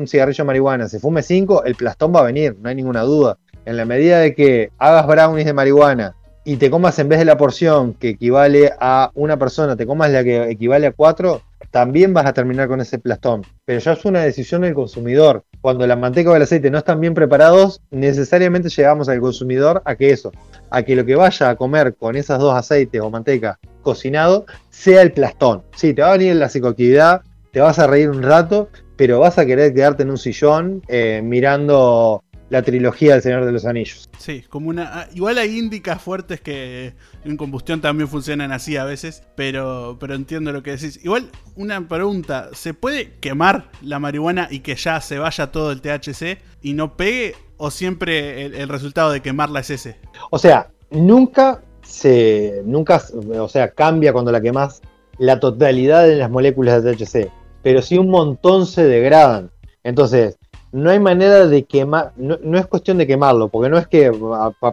cigarrillo de marihuana, se fume cinco, el plastón va a venir, no hay ninguna duda. En la medida de que hagas brownies de marihuana y te comas en vez de la porción que equivale a una persona, te comas la que equivale a cuatro, también vas a terminar con ese plastón. Pero ya es una decisión del consumidor. Cuando la manteca o el aceite no están bien preparados, necesariamente llegamos al consumidor a que eso, a que lo que vaya a comer con esas dos aceites o manteca cocinado sea el plastón. Sí, te va a venir la psicoactividad, te vas a reír un rato, pero vas a querer quedarte en un sillón eh, mirando la trilogía del Señor de los Anillos. Sí, como una. Ah, igual hay índicas fuertes que en combustión también funcionan así a veces, pero, pero entiendo lo que decís. Igual, una pregunta: ¿se puede quemar la marihuana y que ya se vaya todo el THC y no pegue? ¿O siempre el, el resultado de quemarla es ese? O sea, nunca se. Nunca, o sea, cambia cuando la quemas la totalidad de las moléculas de THC, pero sí un montón se degradan. Entonces, no hay manera de quemar, no, es cuestión de quemarlo, porque no es que,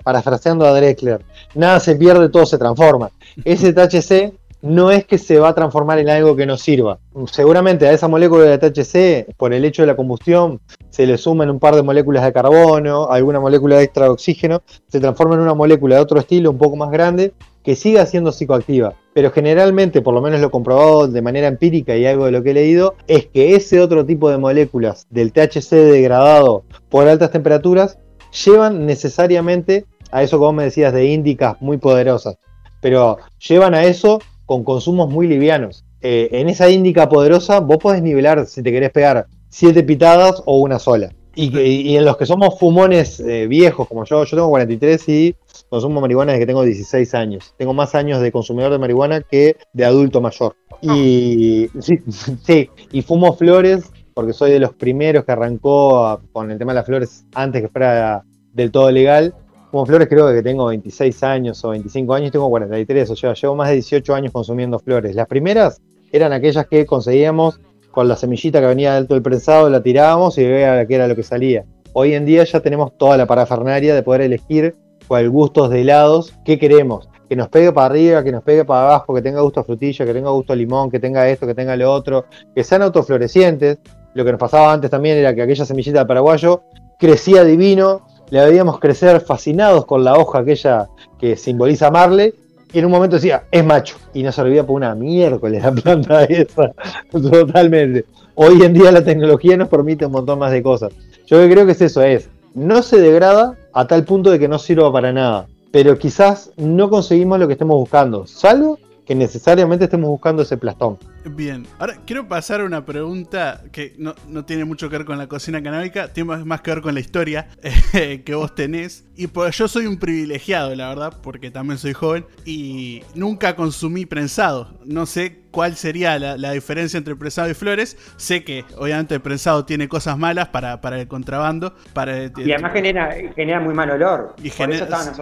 parafraseando a Drexler, nada se pierde, todo se transforma. Ese THC no es que se va a transformar en algo que no sirva. Seguramente a esa molécula de THC, por el hecho de la combustión, se le suman un par de moléculas de carbono, alguna molécula extra de oxígeno, se transforma en una molécula de otro estilo, un poco más grande, que siga siendo psicoactiva. Pero generalmente, por lo menos lo comprobado de manera empírica y algo de lo que he leído, es que ese otro tipo de moléculas del THC degradado por altas temperaturas llevan necesariamente a eso, como me decías, de índicas muy poderosas. Pero llevan a eso con consumos muy livianos. Eh, en esa índica poderosa vos podés nivelar si te querés pegar siete pitadas o una sola. Y, en los que somos fumones eh, viejos como yo, yo tengo 43 y consumo marihuana desde que tengo 16 años. Tengo más años de consumidor de marihuana que de adulto mayor. Y sí, sí, y fumo flores porque soy de los primeros que arrancó con el tema de las flores antes que fuera del todo legal. Fumo flores creo que tengo 26 años o 25 años, tengo 43, o sea, llevo más de 18 años consumiendo flores. Las primeras eran aquellas que conseguíamos con la semillita que venía del prensado, la tirábamos y veía qué era lo que salía. Hoy en día ya tenemos toda la parafernaria de poder elegir cuál gustos de helados, qué queremos. Que nos pegue para arriba, que nos pegue para abajo, que tenga gusto a frutilla, que tenga gusto a limón, que tenga esto, que tenga lo otro, que sean autoflorecientes. Lo que nos pasaba antes también era que aquella semillita de paraguayo crecía divino, le veíamos crecer fascinados con la hoja aquella que simboliza Marley, y en un momento decía, es macho, y no servía por una miércoles la planta esa, totalmente. Hoy en día la tecnología nos permite un montón más de cosas. Yo creo que es eso, es, no se degrada a tal punto de que no sirva para nada, pero quizás no conseguimos lo que estemos buscando, salvo que necesariamente estemos buscando ese plastón. Bien, ahora quiero pasar a una pregunta que no, tiene mucho que ver con la cocina canábica, tiene más que ver con la historia eh, que vos tenés. Y pues yo soy un privilegiado, la verdad, porque también soy joven y nunca consumí prensado. No sé cuál sería la, diferencia entre prensado y flores. Sé que obviamente el prensado tiene cosas malas para, para el contrabando. Para, y además genera, genera muy mal olor. Y Por eso estaban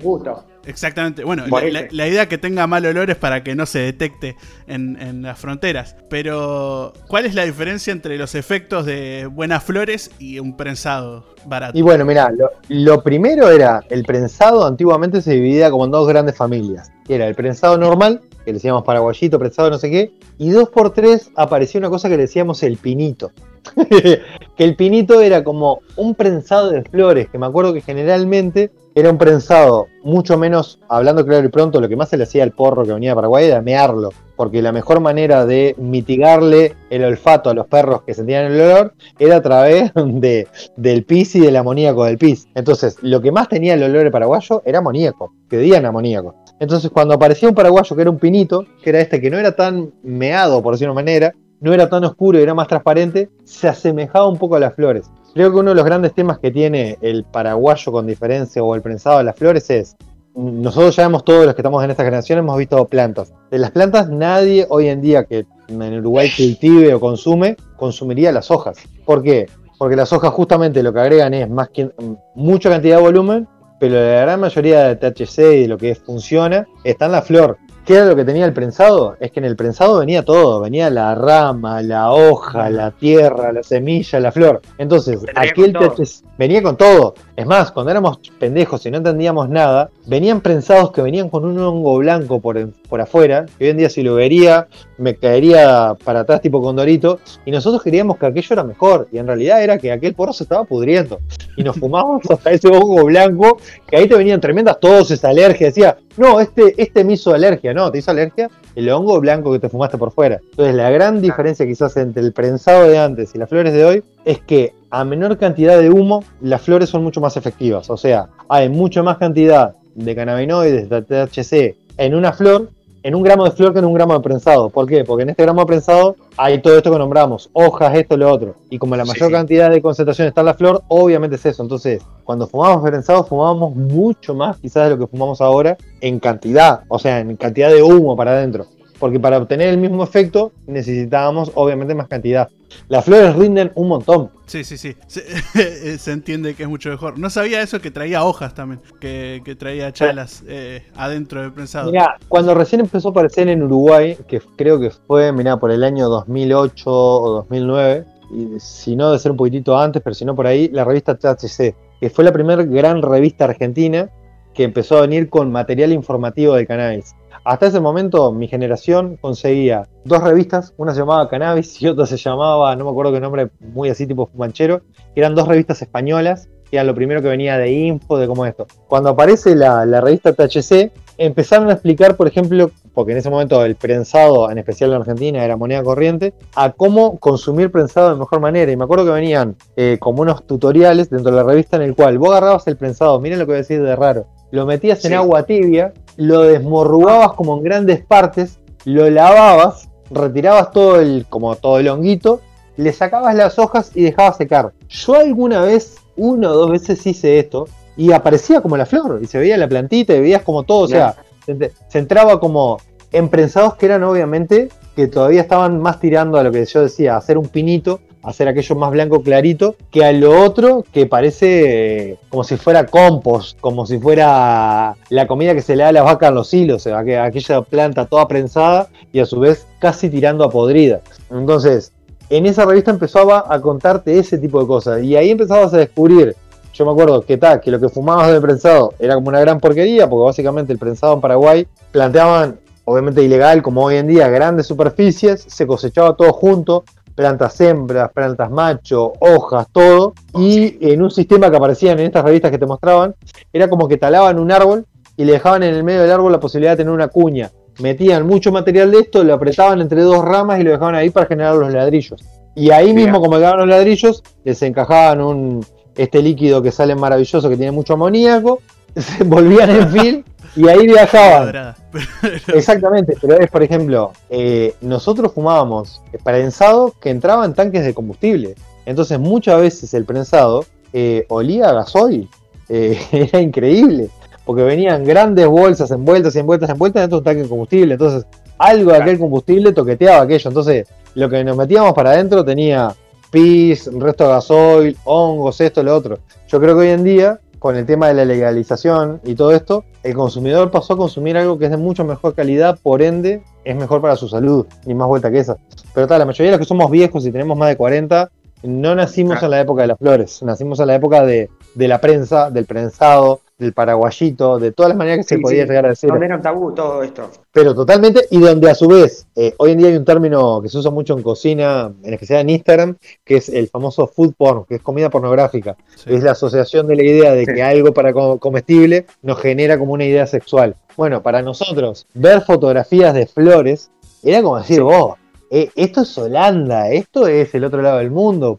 gusto. Exactamente. Bueno, la, idea que tenga mal olor es para que no se detecte en, las fronteras. Pero, ¿cuál es la diferencia entre los efectos de buenas flores y un prensado barato? Y bueno, mira, lo, primero era el prensado antiguamente se dividía como en dos grandes familias. Era el prensado normal, que le decíamos paraguayito, prensado no sé qué, y dos por tres apareció una cosa que le decíamos el pinito. el pinito era como un prensado de flores, que me acuerdo que generalmente era un prensado mucho menos, hablando claro y pronto, lo que más se le hacía al porro que venía de Paraguay era mearlo, porque la mejor manera de mitigarle el olfato a los perros que sentían el olor era a través de, del pis y del amoníaco del pis. Entonces, lo que más tenía el olor paraguayo era amoníaco, que dían amoníaco. Entonces, cuando aparecía un paraguayo que era un pinito, que era este que no era tan meado, por decirlo de una manera, no era tan oscuro y era más transparente, se asemejaba un poco a las flores. Creo que uno de los grandes temas que tiene el paraguayo con diferencia o el prensado de las flores es, nosotros ya vemos todos los que estamos en esta generación, hemos visto plantas. De las plantas nadie hoy en día que en Uruguay cultive o consume, consumiría las hojas. ¿Por qué? Porque las hojas justamente lo que agregan es más que mucha cantidad de volumen, pero la gran mayoría de THC y de lo que funciona está en la flor. ¿Qué era lo que tenía el prensado? Es que en el prensado venía todo, venía la rama, la hoja, la tierra, la semilla, la flor. Entonces, aquel THC venía con todo. Es más, cuando éramos pendejos y no entendíamos nada, venían prensados que venían con un hongo blanco por, por afuera, que hoy en día si lo vería me caería para atrás tipo condorito, y nosotros queríamos que aquello era mejor, y en realidad era que aquel porro se estaba pudriendo. Y nos fumábamos hasta ese hongo blanco, que ahí te venían tremendas toses, alergia, decía, no, este, este me hizo alergia, no, te hizo alergia el hongo blanco que te fumaste por fuera. Entonces la gran diferencia quizás entre el prensado de antes y las flores de hoy es que a menor cantidad de humo, las flores son mucho más efectivas. O sea, hay mucha más cantidad de cannabinoides, de THC en una flor en un gramo de flor que en un gramo de prensado. ¿Por qué? Porque en este gramo de prensado hay todo esto que nombramos, hojas, esto, lo otro. Y como la mayor cantidad de concentración está en la flor, obviamente es eso. Entonces, cuando fumamos prensado, fumábamos mucho más quizás de lo que fumamos ahora en cantidad, o sea, en cantidad de humo para adentro porque para obtener el mismo efecto necesitábamos obviamente más cantidad. Las flores rinden un montón. Sí, sí, sí. Se, entiende que es mucho mejor. No sabía eso que traía hojas también, que, traía chalas eh, adentro del prensado. Mira, cuando recién empezó a aparecer en Uruguay, que creo que fue, mira, por el año 2008 o 2009, y si no de ser un poquitito antes, pero si no por ahí, la revista THC, que fue la primera gran revista argentina que empezó a venir con material informativo del cannabis. Hasta ese momento mi generación conseguía dos revistas, una se llamaba Cannabis y otra se llamaba, no me acuerdo qué nombre, muy así tipo fumanchero, que eran dos revistas españolas, que eran lo primero que venía de info, de cómo esto. Cuando aparece la, revista THC, empezaron a explicar, por ejemplo, porque en ese momento el prensado, en especial en Argentina, era moneda corriente, a cómo consumir prensado de mejor manera. Y me acuerdo que venían eh, como unos tutoriales dentro de la revista en el cual vos agarrabas el prensado, miren lo que voy a decir de raro, lo metías en agua tibia, lo desmorrugabas como en grandes partes, lo lavabas, retirabas todo el, como todo el honguito, le sacabas las hojas y dejabas secar. Yo alguna vez, una o dos veces hice esto, y aparecía como la flor, y se veía la plantita, y veías como todo, o sea, se, entraba como en prensados que eran obviamente que todavía estaban más tirando a lo que yo decía, hacer un pinito, hacer aquello más blanco clarito, que a lo otro que parece eh, como si fuera compost, como si fuera la comida que se le da a las vacas en los hilos, aquella planta toda prensada y a su vez casi tirando a podrida. Entonces, en esa revista empezaba a contarte ese tipo de cosas y ahí empezabas a descubrir yo me acuerdo que tal, que lo que fumabas del prensado era como una gran porquería, porque básicamente el prensado en Paraguay planteaban, obviamente ilegal, como hoy en día, grandes superficies, se cosechaba todo junto, plantas hembras, plantas macho, hojas, todo. Y en un sistema que aparecían en estas revistas que te mostraban, era como que talaban un árbol y le dejaban en el medio del árbol la posibilidad de tener una cuña. Metían mucho material de esto, lo apretaban entre dos ramas y lo dejaban ahí para generar los ladrillos. Y ahí mismo, como quedaban los ladrillos, les encajaban un, este líquido que sale maravilloso, que tiene mucho amoníaco, se volvían en fil y ahí viajaban. Exactamente, pero es, por ejemplo, eh, nosotros fumábamos prensado que entraba en tanques de combustible. Entonces, muchas veces el prensado eh, olía a gasoil. Eh, era increíble, porque venían grandes bolsas envueltas y envueltas, envueltas dentro de un tanque de combustible. Entonces, algo de aquel combustible toqueteaba aquello. Entonces, lo que nos metíamos para adentro tenía pis, resto de gasoil, hongos, esto, lo otro. Yo creo que hoy en día con el tema de la legalización y todo esto, el consumidor pasó a consumir algo que es de mucho mejor calidad, por ende es mejor para su salud, ni más vuelta que esa. Pero tal, la mayoría de los que somos viejos y tenemos más de 40, no nacimos en la época de las flores, nacimos en la época de, de la prensa, del prensado, del paraguayito, de todas las maneras que se podía llegar a decir. Donde era un tabú todo esto. Pero totalmente, y donde a su vez, eh, hoy en día hay un término que se usa mucho en cocina, en especial en Instagram, que es el famoso food porn, que es comida pornográfica. Es la asociación de la idea de que algo para comestible nos genera como una idea sexual. Bueno, para nosotros, ver fotografías de flores era como decir, vos, eh, esto es Holanda, esto es el otro lado del mundo.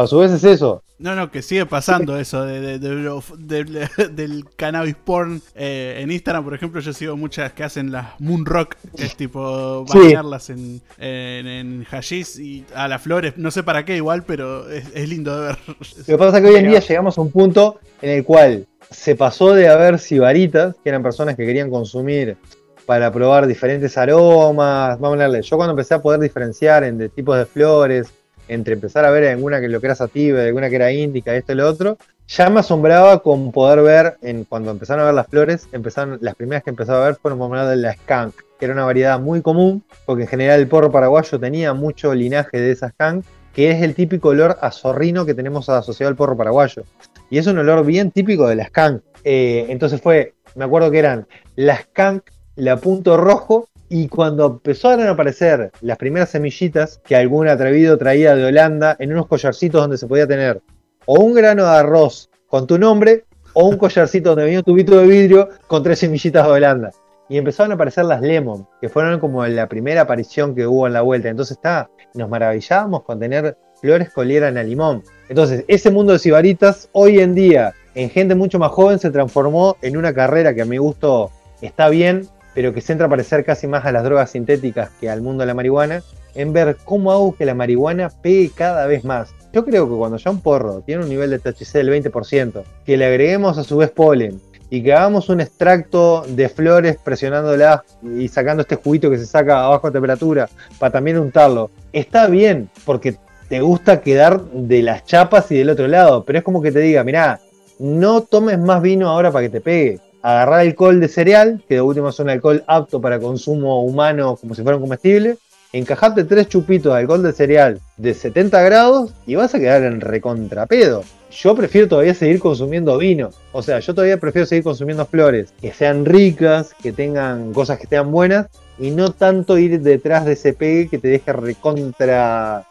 A su vez es eso. No, no, que sigue pasando eso de, del cannabis porn. Eh, en Instagram, por ejemplo, yo sigo muchas que hacen las moon rock, que es tipo bañarlas en, en, hashish y a las flores. No sé para qué igual, pero es, lindo de ver. Lo que pasa es que hoy en día llegamos a un punto en el cual se pasó de haber sibaritas, que eran personas que querían consumir para probar diferentes aromas. Vamos a hablarle. Yo cuando empecé a poder diferenciar entre tipos de flores, entre empezar a ver alguna que lo que era sativa, alguna que era índica, esto y lo otro, ya me asombraba con poder ver, en, cuando empezaron a ver las flores, empezaron, las primeras que empezaba a ver fueron por de la skunk, que era una variedad muy común, porque en general el porro paraguayo tenía mucho linaje de esa skunk, que es el típico olor a que tenemos asociado al porro paraguayo. Y es un olor bien típico de la skunk. Eh, entonces fue, me acuerdo que eran la skunk, la punto rojo y cuando empezaron a aparecer las primeras semillitas que algún atrevido traía de Holanda en unos collarcitos donde se podía tener o un grano de arroz con tu nombre o un collarcito donde venía un tubito de vidrio con tres semillitas de Holanda. Y empezaron a aparecer las Lemon, que fueron como la primera aparición que hubo en la vuelta. Entonces está, nos maravillábamos con tener flores que olieran a limón. Entonces, ese mundo de sibaritas hoy en día, en gente mucho más joven, se transformó en una carrera que a mi gusto está bien, pero que se entra a parecer casi más a las drogas sintéticas que al mundo de la marihuana, en ver cómo hago que la marihuana pegue cada vez más. Yo creo que cuando ya un porro tiene un nivel de THC del 20%, que le agreguemos a su vez polen y que hagamos un extracto de flores presionándola y sacando este juguito que se saca a baja temperatura para también untarlo, está bien porque te gusta quedar de las chapas y del otro lado, pero es como que te diga, mirá, no tomes más vino ahora para que te pegue. Agarrar alcohol de cereal, que de último es un alcohol apto para consumo humano como si fuera un comestible, encajarte tres chupitos de alcohol de cereal de 70 grados y vas a quedar en recontrapedo. Yo prefiero todavía seguir consumiendo vino. O sea, yo todavía prefiero seguir consumiendo flores que sean ricas, que tengan cosas que sean buenas y no tanto ir detrás de ese pegue que te deje recontra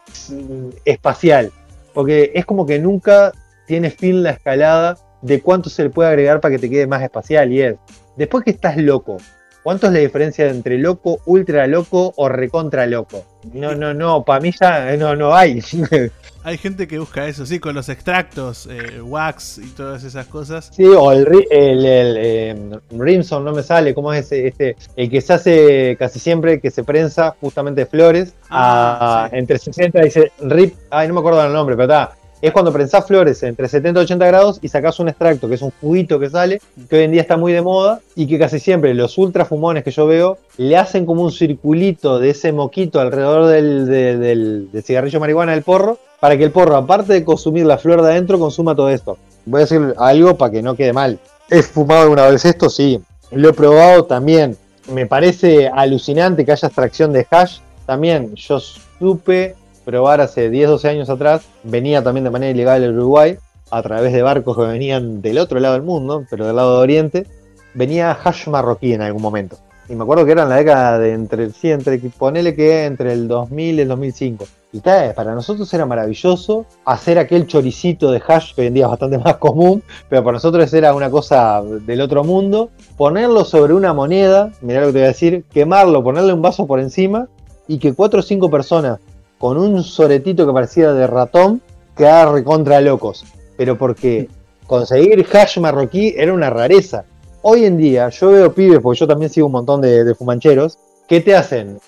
espacial. Porque es como que nunca tiene fin la escalada de cuánto se le puede agregar para que te quede más espacial y es. Después que estás loco, ¿Cuánto es la diferencia entre loco, ultra loco o recontra loco? No, no, no, para mí ya eh, no, no hay. Hay gente que busca eso, sí, con los extractos, eh, wax y todas esas cosas. Sí, o el, el, el eh, Rimson no me sale, ¿cómo es ese, este? El que se hace casi siempre, que se prensa justamente de flores, ah, entre 60 dice Rip, ay, no me acuerdo el nombre, pero está, es cuando prensás flores entre 70 y 80 grados y sacás un extracto, que es un juguito que sale, que hoy en día está muy de moda y que casi siempre los ultra fumones que yo veo le hacen como un circulito de ese moquito alrededor del, cigarrillo marihuana del porro, para que el porro, aparte de consumir la flor de adentro, consuma todo esto. Voy a decir algo para que no quede mal. ¿He fumado alguna vez esto? Sí. Lo he probado también. Me parece alucinante que haya extracción de hash. También yo supe probar hace 10, 12 años atrás, venía también de manera ilegal el Uruguay, a través de barcos que venían del otro lado del mundo, pero del lado de Oriente, venía hash marroquí en algún momento. Y me acuerdo que era en la década de entre, sí, entre, ponele que entre el 2000 y el 2005. Y para nosotros era maravilloso hacer aquel choricito de hash, que hoy en día es bastante más común, pero para nosotros era una cosa del otro mundo. Ponerlo sobre una moneda, mirá lo que te voy a decir, quemarlo, ponerle un vaso por encima y que cuatro o cinco personas con un soretito que parecía de ratón, quedaba recontra locos. Pero porque conseguir hash marroquí era una rareza. Hoy en día yo veo pibes, porque yo también sigo un montón de, fumancheros, que te hacen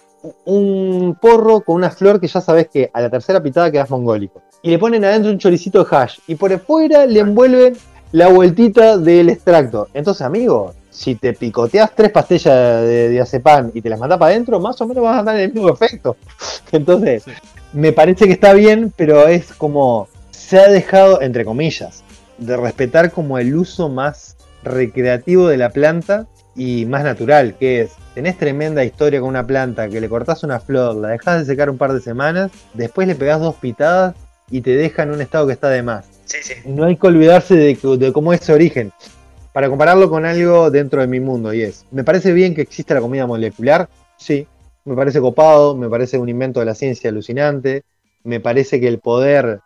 un porro con una flor que ya sabes que a la tercera pitada quedas mongólico. Y le ponen adentro un choricito de hash. Y por afuera le envuelven la vueltita del extracto. Entonces, amigo, si te picoteas tres pastillas de diazepam y te las mandas para adentro, más o menos vas a dar el mismo efecto. Entonces, me parece que está bien, pero es como se ha dejado, entre comillas, de respetar como el uso más recreativo de la planta y más natural, que es, tenés tremenda historia con una planta, que le cortás una flor, la dejas de secar un par de semanas, después le pegás dos pitadas y te deja en un estado que está de más. No hay que olvidarse de, de cómo es su origen para compararlo con algo dentro de mi mundo, y es, ¿me parece bien que exista la comida molecular? Sí, me parece copado, me parece un invento de la ciencia alucinante, me parece que el poder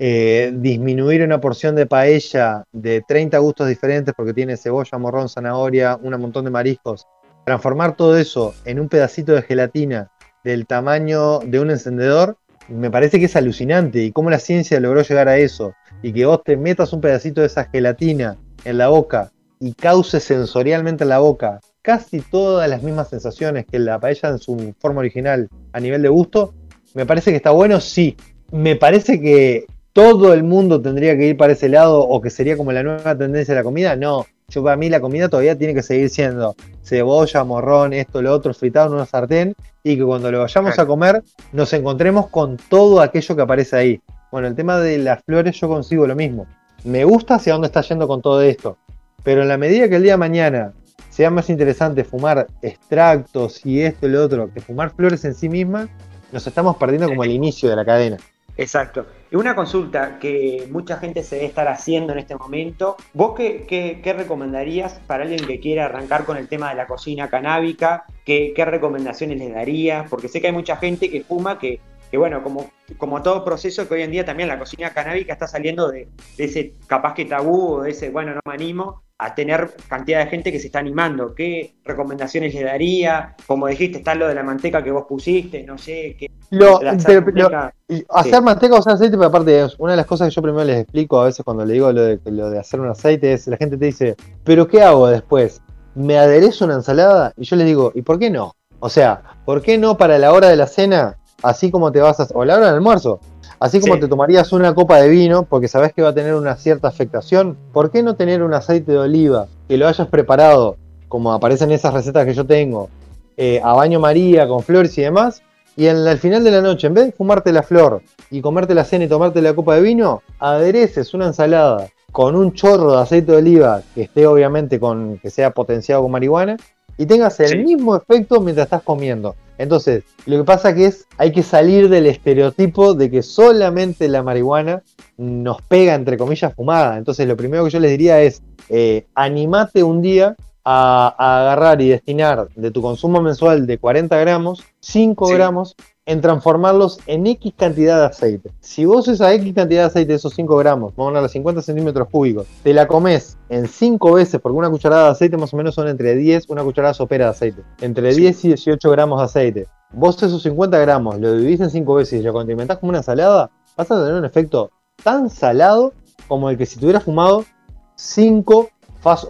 eh, disminuir una porción de paella de 30 gustos diferentes porque tiene cebolla, morrón, zanahoria, un montón de mariscos, transformar todo eso en un pedacito de gelatina del tamaño de un encendedor, me parece que es alucinante. Y cómo la ciencia logró llegar a eso y que vos te metas un pedacito de esa gelatina en la boca y cause sensorialmente en la boca casi todas las mismas sensaciones que la paella en su forma original a nivel de gusto, me parece que está bueno, sí. Me parece que todo el mundo tendría que ir para ese lado o que sería como la nueva tendencia de la comida, no. Yo para mí la comida todavía tiene que seguir siendo cebolla, morrón, esto, lo otro, fritado en una sartén y que cuando lo vayamos a comer nos encontremos con todo aquello que aparece ahí. Bueno, el tema de las flores yo consigo lo mismo. Me gusta hacia dónde está yendo con todo esto. Pero en la medida que el día de mañana sea más interesante fumar extractos y esto y lo otro que fumar flores en sí mismas, nos estamos perdiendo como el inicio de la cadena. Exacto. Y una consulta que mucha gente se debe estar haciendo en este momento. ¿Vos qué, recomendarías para alguien que quiera arrancar con el tema de la cocina canábica? ¿Qué, ¿Qué, recomendaciones le darías? Porque sé que hay mucha gente que fuma que, que bueno, como, como todo proceso que hoy en día también la cocina canábica está saliendo de, de ese capaz que tabú o de ese, bueno, no me animo a tener cantidad de gente que se está animando. ¿Qué recomendaciones le daría? Como dijiste, está lo de la manteca que vos pusiste, no sé. qué hacer manteca o hacer aceite, pero aparte, una de las cosas que yo primero les explico a veces cuando le digo lo de, lo de hacer un aceite es: la gente te dice, ¿pero qué hago después? me aderezo una ensalada y yo les digo, ¿y por qué no? O sea, ¿por qué no para la hora de la cena, así como te vas a... o la hora del almuerzo, así como te tomarías una copa de vino porque sabes que va a tener una cierta afectación, ¿por qué no tener un aceite de oliva que lo hayas preparado, como aparecen esas recetas que yo tengo, eh, a baño María, con flores y demás? Y en, al final de la noche, en vez de fumarte la flor y comerte la cena y tomarte la copa de vino, adereces una ensalada con un chorro de aceite de oliva que esté obviamente con que sea potenciado con marihuana y tengas el mismo efecto mientras estás comiendo. Entonces, lo que pasa que es hay que salir del estereotipo de que solamente la marihuana nos pega entre comillas fumada. Entonces, lo primero que yo les diría es eh, animate un día a, agarrar y destinar de tu consumo mensual de 40 gramos, 5 gramos en transformarlos en X cantidad de aceite. Si vos esa X cantidad de aceite, esos 5 gramos, vamos a hablar 50 centímetros cúbicos, te la comes en 5 veces, porque una cucharada de aceite más o menos son entre 10, una cucharada sopera de aceite, entre 10 y 18 gramos de aceite. Vos esos 50 gramos lo dividís en 5 veces y lo condimentás como una salada, vas a tener un efecto tan salado como el que si tuvieras fumado 5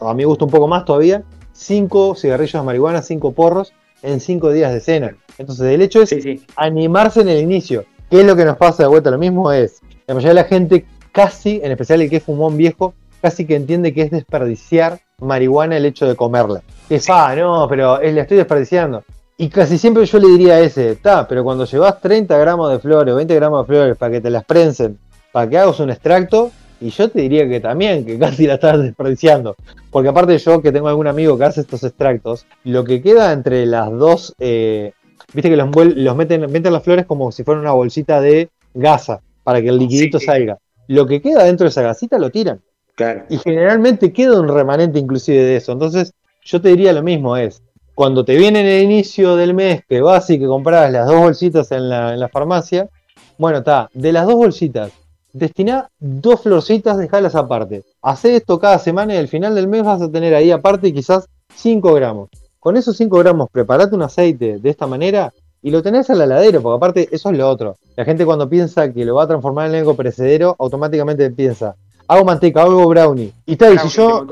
a mí me gusta un poco más todavía, 5 cigarrillos de marihuana, 5 porros en 5 días de cena. Entonces el hecho es animarse en el inicio. ¿Qué es lo que nos pasa de vuelta? Lo mismo es, la mayoría de la gente casi, en especial el que es fumón viejo, casi que entiende que es desperdiciar marihuana el hecho de comerla. Es, ah, no, pero la estoy desperdiciando. Y casi siempre yo le diría a ese, está, pero cuando llevas 30 gramos de flores o 20 gramos de flores para que te las prensen, para que hagas un extracto, y yo te diría que también, que casi la estás desperdiciando. Porque aparte yo que tengo algún amigo que hace estos extractos, lo que queda entre las dos, eh, viste que los, los meten, meten las flores como si fuera una bolsita de gasa, para que el liquidito salga. Lo que queda dentro de esa gasita lo tiran. Claro. Y generalmente queda un remanente inclusive de eso. Entonces yo te diría lo mismo, es, cuando te viene en el inicio del mes que vas y que compras las dos bolsitas en la, en la farmacia, bueno, está, de las dos bolsitas, Destina dos florcitas, dejalas aparte. Hacé esto cada semana y al final del mes vas a tener ahí aparte quizás 5 gramos. Con esos 5 gramos, preparate un aceite de esta manera y lo tenés al heladero, porque aparte eso es lo otro. La gente cuando piensa que lo va a transformar en algo perecedero, automáticamente piensa, hago manteca, hago brownie. Y está, y si yo...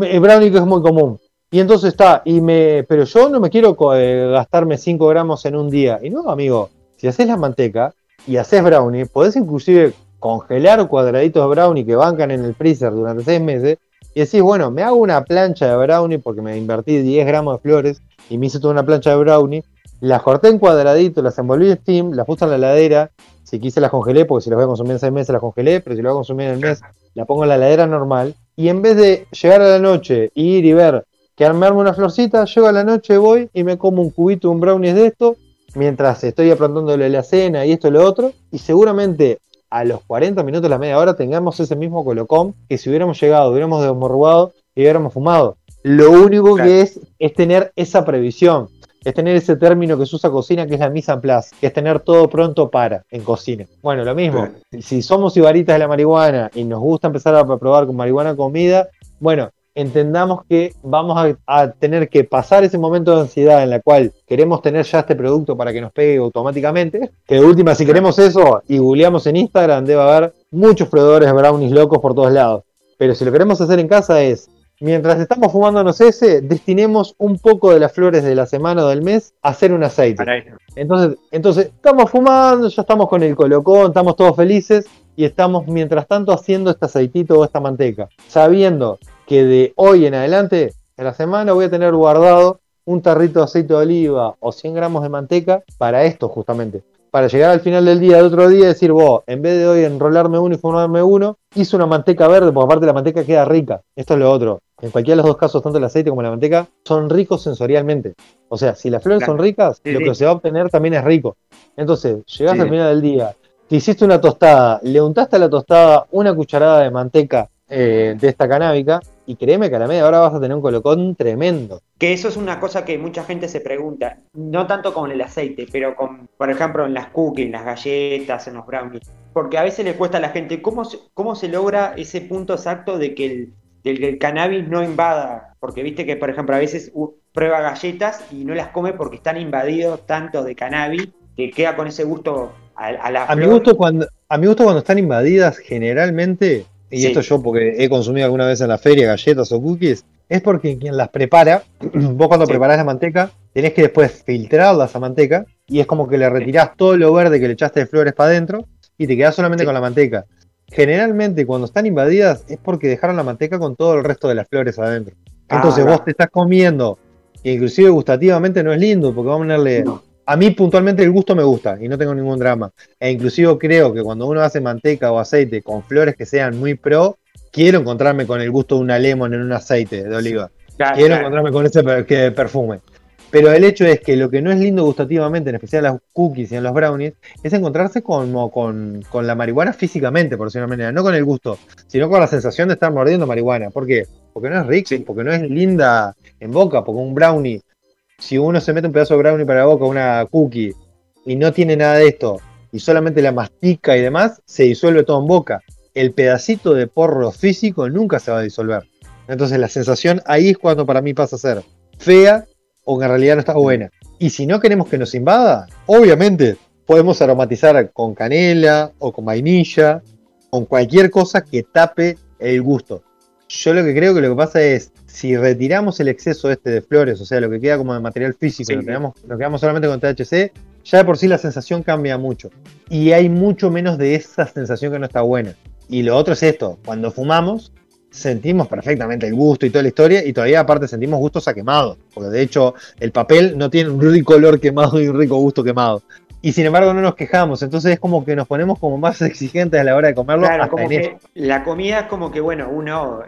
El brownie que es muy común. Y entonces está, y me, pero yo no me quiero eh, gastarme 5 gramos en un día. Y no, amigo, si haces la manteca y haces brownie, podés inclusive congelar cuadraditos de brownie que bancan en el freezer durante seis meses y decís, bueno, me hago una plancha de brownie porque me invertí 10 gramos de flores y me hice toda una plancha de brownie, las corté en cuadraditos, las envolví en steam, las puse en la heladera, si quise las congelé porque si las voy a consumir en seis meses las congelé, pero si las voy a consumir en el mes, la pongo en la heladera normal. Y en vez de llegar a la noche, ir y ver que armarme una florcita, llego a la noche, voy y me como un cubito, un brownie de esto, mientras estoy aplantándole la cena y esto y lo otro, y seguramente a los 40 minutos, la media hora, tengamos ese mismo colocón que si hubiéramos llegado, hubiéramos desmorrugado y hubiéramos fumado. Lo único que es es tener esa previsión, es tener ese término que se usa cocina que es la mise en place, que es tener todo pronto para en cocina. Bueno, lo mismo, si somos ibaritas de la marihuana y nos gusta empezar a probar con marihuana comida, bueno, entendamos que vamos a, tener que pasar ese momento de ansiedad en la cual queremos tener ya este producto para que nos pegue automáticamente. Que de última, si queremos eso y googleamos en Instagram, debe haber muchos proveedores de brownies locos por todos lados. Pero si lo queremos hacer en casa es, mientras estamos fumándonos ese, destinemos un poco de las flores de la semana o del mes a hacer un aceite. Entonces, entonces, estamos fumando, ya estamos con el colocón, estamos todos felices y estamos mientras tanto haciendo este aceitito o esta manteca, sabiendo que de hoy en adelante, en la semana, voy a tener guardado un tarrito de aceite de oliva o 100 gramos de manteca para esto justamente. Para llegar al final del día, de otro día, decir, vos, en vez de hoy enrolarme uno y fumarme uno, hice una manteca verde, porque aparte la manteca queda rica. Esto es lo otro. En cualquiera de los dos casos, tanto el aceite como la manteca, son ricos sensorialmente. O sea, si las flores son ricas, lo que se va a obtener también es rico. Entonces, llegás al final del día, te hiciste una tostada, le untaste a la tostada una cucharada de manteca eh, de esta canábica, y créeme que a la media hora vas a tener un colocón tremendo. Que eso es una cosa que mucha gente se pregunta, no tanto con el aceite, pero con, por ejemplo, en las cookies, en las galletas, en los brownies. Porque a veces le cuesta a la gente cómo se, cómo se logra ese punto exacto de que el, cannabis no invada. Porque viste que, por ejemplo, a veces prueba galletas y no las come porque están invadidos tanto de cannabis que queda con ese gusto a, la a mi gusto cuando A mi gusto cuando están invadidas, generalmente y esto yo porque he consumido alguna vez en la feria galletas o cookies, es porque quien las prepara, vos cuando preparás la manteca, tenés que después filtrarla esa manteca y es como que le retirás todo lo verde que le echaste de flores para adentro y te quedás solamente con la manteca. Generalmente cuando están invadidas es porque dejaron la manteca con todo el resto de las flores adentro. Ah, Entonces vos te estás comiendo, inclusive gustativamente no es lindo, porque vamos a ponerle... A mí puntualmente el gusto me gusta y no tengo ningún drama. E inclusive creo que cuando uno hace manteca o aceite con flores que sean muy pro, quiero encontrarme con el gusto de una lemon en un aceite de oliva. quiero encontrarme con ese perfume. Pero el hecho es que lo que no es lindo gustativamente, en especial en las cookies y en los brownies, es encontrarse con, con, la marihuana físicamente, por decirlo de una manera. No con el gusto, sino con la sensación de estar mordiendo marihuana. ¿Por qué? Porque no es rico, porque no es linda en boca, porque un brownie, si uno se mete un pedazo de brownie para la boca, una cookie, y no tiene nada de esto, y solamente la mastica y demás, se disuelve todo en boca. El pedacito de porro físico nunca se va a disolver. Entonces la sensación ahí es cuando para mí pasa a ser fea o que en realidad no está buena. Y si no queremos que nos invada, obviamente podemos aromatizar con canela o con vainilla, con cualquier cosa que tape el gusto. Yo lo que creo que lo que pasa es, si retiramos el exceso este de flores, o sea, lo que queda como de material físico, lo, quedamos, lo quedamos solamente con THC, ya de por sí la sensación cambia mucho. Y hay mucho menos de esa sensación que no está buena. Y lo otro es esto, cuando fumamos, sentimos perfectamente el gusto y toda la historia y todavía aparte sentimos gustos a quemado, porque de hecho el papel no tiene un rico olor quemado y un rico gusto quemado. Y sin embargo no nos quejamos, entonces es como que nos ponemos como más exigentes a la hora de comerlo. Claro, como que la comida es como que, bueno, uno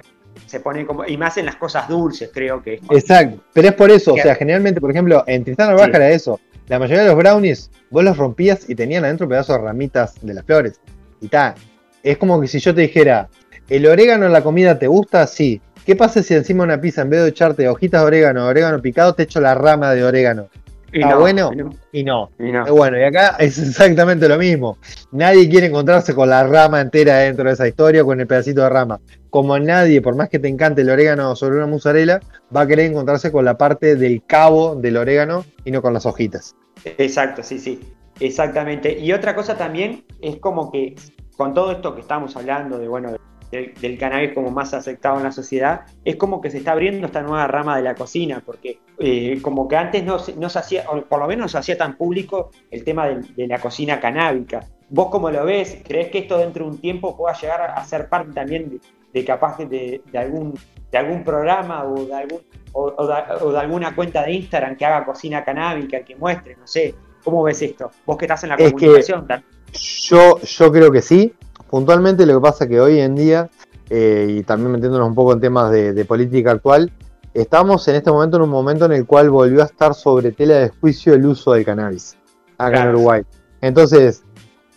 se pone como, y más en las cosas dulces, creo que Exacto, pero es por eso, o sea, generalmente, por ejemplo, en Tristán Baja era eso, la mayoría de los brownies, vos los rompías y tenían adentro pedazos de ramitas de las flores. Y tal, es como que si yo te dijera, ¿El orégano en la comida te gusta? Sí. ¿Qué pasa si encima de una pizza, en vez de echarte hojitas de orégano, orégano picado, te echo la rama de orégano? ¿Está bueno? Y no. y no. Bueno, y acá es exactamente lo mismo. Nadie quiere encontrarse con la rama entera dentro de esa historia, con el pedacito de rama. Como nadie, por más que te encante el orégano sobre una mozzarella, va a querer encontrarse con la parte del cabo del orégano y no con las hojitas. Exacto, sí, sí. Exactamente. Y otra cosa también es como que con todo esto que estamos hablando de, bueno, del, cannabis como más aceptado en la sociedad, es como que se está abriendo esta nueva rama de la cocina, porque eh, como que antes no, no, se hacía, o por lo menos no se hacía tan público el tema de, la cocina canábica. ¿Vos cómo lo ves? ¿Crees que esto dentro de un tiempo pueda llegar a ser parte también de, capaz de, algún, de algún programa o de, algún, o, de, alguna cuenta de Instagram que haga cocina canábica, que muestre, no sé? ¿Cómo ves esto? Vos que estás en la comunicación. yo, yo creo que sí, Puntualmente lo que pasa es que hoy en día, eh, y también metiéndonos un poco en temas de, política actual, estamos en este momento en un momento en el cual volvió a estar sobre tela de juicio el uso del cannabis acá en Uruguay. Entonces,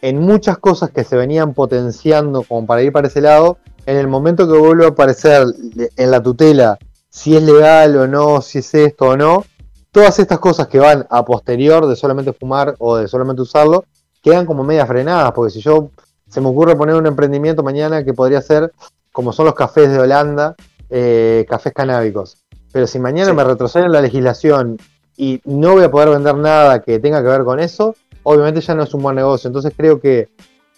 en muchas cosas que se venían potenciando como para ir para ese lado, en el momento que vuelve a aparecer en la tutela si es legal o no, si es esto o no, todas estas cosas que van a posterior de solamente fumar o de solamente usarlo, quedan como medias frenadas, porque si yo se me ocurre poner un emprendimiento mañana que podría ser como son los cafés de Holanda, eh, cafés canábicos. Pero si mañana me retroceden la legislación y no voy a poder vender nada que tenga que ver con eso, obviamente ya no es un buen negocio. Entonces creo que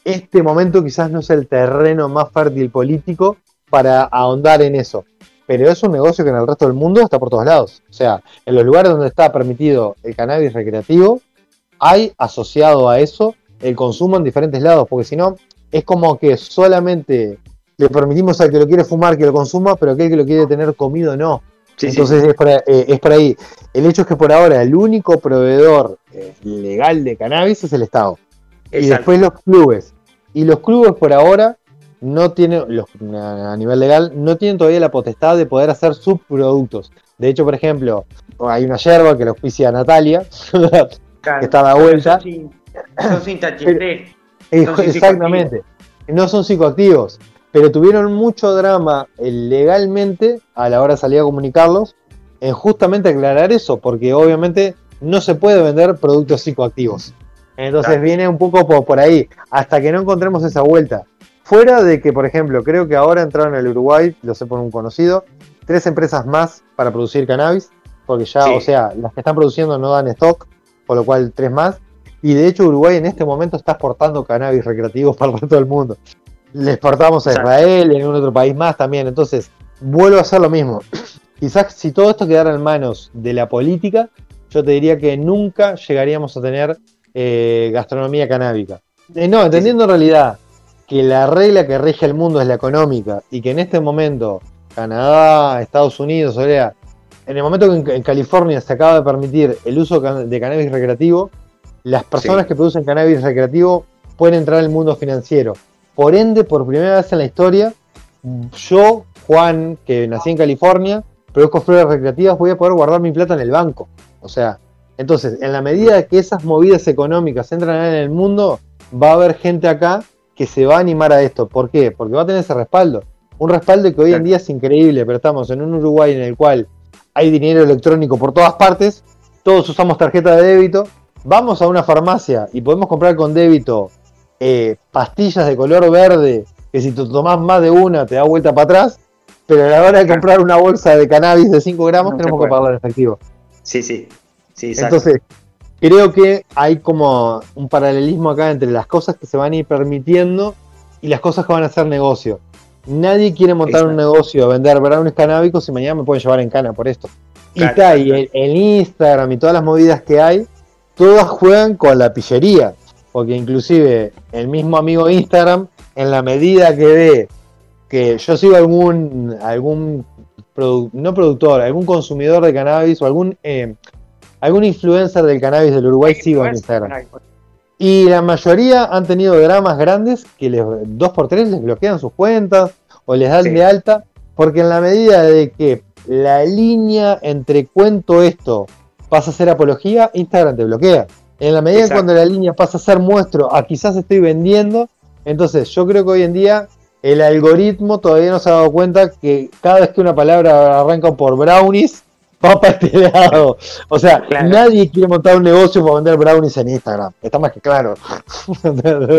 este momento quizás no es el terreno más fértil político para ahondar en eso. Pero es un negocio que en el resto del mundo está por todos lados. O sea, en los lugares donde está permitido el cannabis recreativo, hay asociado a eso el consumo en diferentes lados, porque si no, es como que solamente le permitimos al que lo quiere fumar que lo consuma, pero aquel que lo quiere tener comido no. Entonces Es, por, eh, ahí. El hecho es que por ahora el único proveedor eh, legal de cannabis es el Estado. Y después los clubes. Y los clubes por ahora no tienen, los, a nivel legal, no tienen todavía la potestad de poder hacer subproductos. De hecho, por ejemplo, hay una yerba que lo auspicia Natalia, que está a la vuelta. Son sin Exactamente. No son psicoactivos. Pero tuvieron mucho drama eh, legalmente a la hora de salir a comunicarlos en justamente aclarar eso, porque obviamente no se puede vender productos psicoactivos. Entonces viene un poco por, ahí, hasta que no encontremos esa vuelta. Fuera de que, por ejemplo, creo que ahora entraron al Uruguay, lo sé por un conocido, tres empresas más para producir cannabis, porque ya, o sea, las que están produciendo no dan stock, por lo cual tres más. Y de hecho Uruguay en este momento está exportando cannabis recreativos para el resto del mundo. Le exportamos a Israel y en algún otro país más también. Entonces, vuelvo a hacer lo mismo. quizás si todo esto quedara en manos de la política, yo te diría que nunca llegaríamos a tener eh, gastronomía canábica. Eh, no, entendiendo en realidad que la regla que rige el mundo es la económica y que en este momento Canadá, Estados Unidos, o sea, en el momento que en, California se acaba de permitir el uso de cannabis recreativo, las personas que producen cannabis recreativo pueden entrar al mundo financiero. Por ende, por primera vez en la historia, yo, Juan, que nací en California, produzco flores recreativas, voy a poder guardar mi plata en el banco. O sea, entonces, en la medida que esas movidas económicas entran en el mundo, va a haber gente acá que se va a animar a esto. ¿Por qué? Porque va a tener ese respaldo. Un respaldo que hoy en día es increíble, pero estamos en un Uruguay en el cual hay dinero electrónico por todas partes, todos usamos tarjeta de débito, vamos a una farmacia y podemos comprar con débito eh, pastillas de color verde que si te tomás más de una te da vuelta para atrás, pero a la hora de comprar una bolsa de cannabis de 5 gramos tenemos que pagarla en efectivo. Sí, sí. sí Entonces, creo que hay como un paralelismo acá entre las cosas que se van a ir permitiendo y las cosas que van a hacer negocio. Nadie quiere montar un negocio, vender brownies canábicos y mañana me pueden llevar en cana por esto. y está, y el, Instagram y todas las movidas que hay, todas juegan con la pillería. Porque inclusive el mismo amigo Instagram, en la medida que ve que yo sigo algún, algún no productor, algún consumidor de cannabis o algún eh, algún influencer del cannabis del Uruguay sigo en Instagram. Y la mayoría han tenido dramas grandes que les, dos por tres les bloquean sus cuentas o les dan de alta, porque en la medida de que la línea entre cuento esto pasa a ser apología, Instagram te bloquea. En la medida cuando la línea pasa a ser muestro a quizás estoy vendiendo, entonces yo creo que hoy en día el algoritmo todavía no se ha dado cuenta que cada vez que una palabra arranca por brownies, va para este lado. O sea, nadie quiere montar un negocio para vender brownies en Instagram. Está más que claro.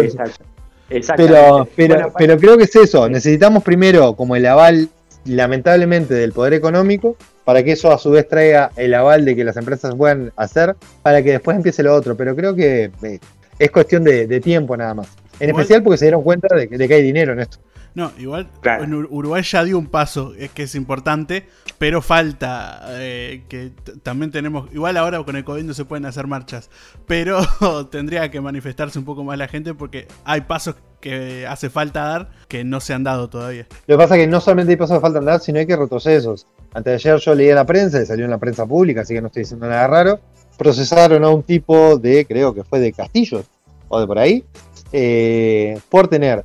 Exacto. Pero, pero, pero creo que es eso. Necesitamos primero como el aval, lamentablemente, del poder económico, para que eso a su vez traiga el aval de que las empresas puedan hacer, para que después empiece lo otro. Pero creo que eh, es cuestión de, tiempo nada más. En especial porque se dieron cuenta de que hay dinero en esto. No, igual en Uruguay ya dio un paso, es que es importante, pero falta eh, que también tenemos, igual ahora con el COVID no se pueden hacer marchas, pero tendría que manifestarse un poco más la gente porque hay pasos que hace falta dar que no se han dado todavía. Lo que pasa es que no solamente hay pasos que faltan dar, sino hay que retrocesos. Antes de ayer yo leí en la prensa, salió en la prensa pública, así que no estoy diciendo nada raro, procesaron a un tipo de, creo que fue de Castillos, o de por ahí, eh, por tener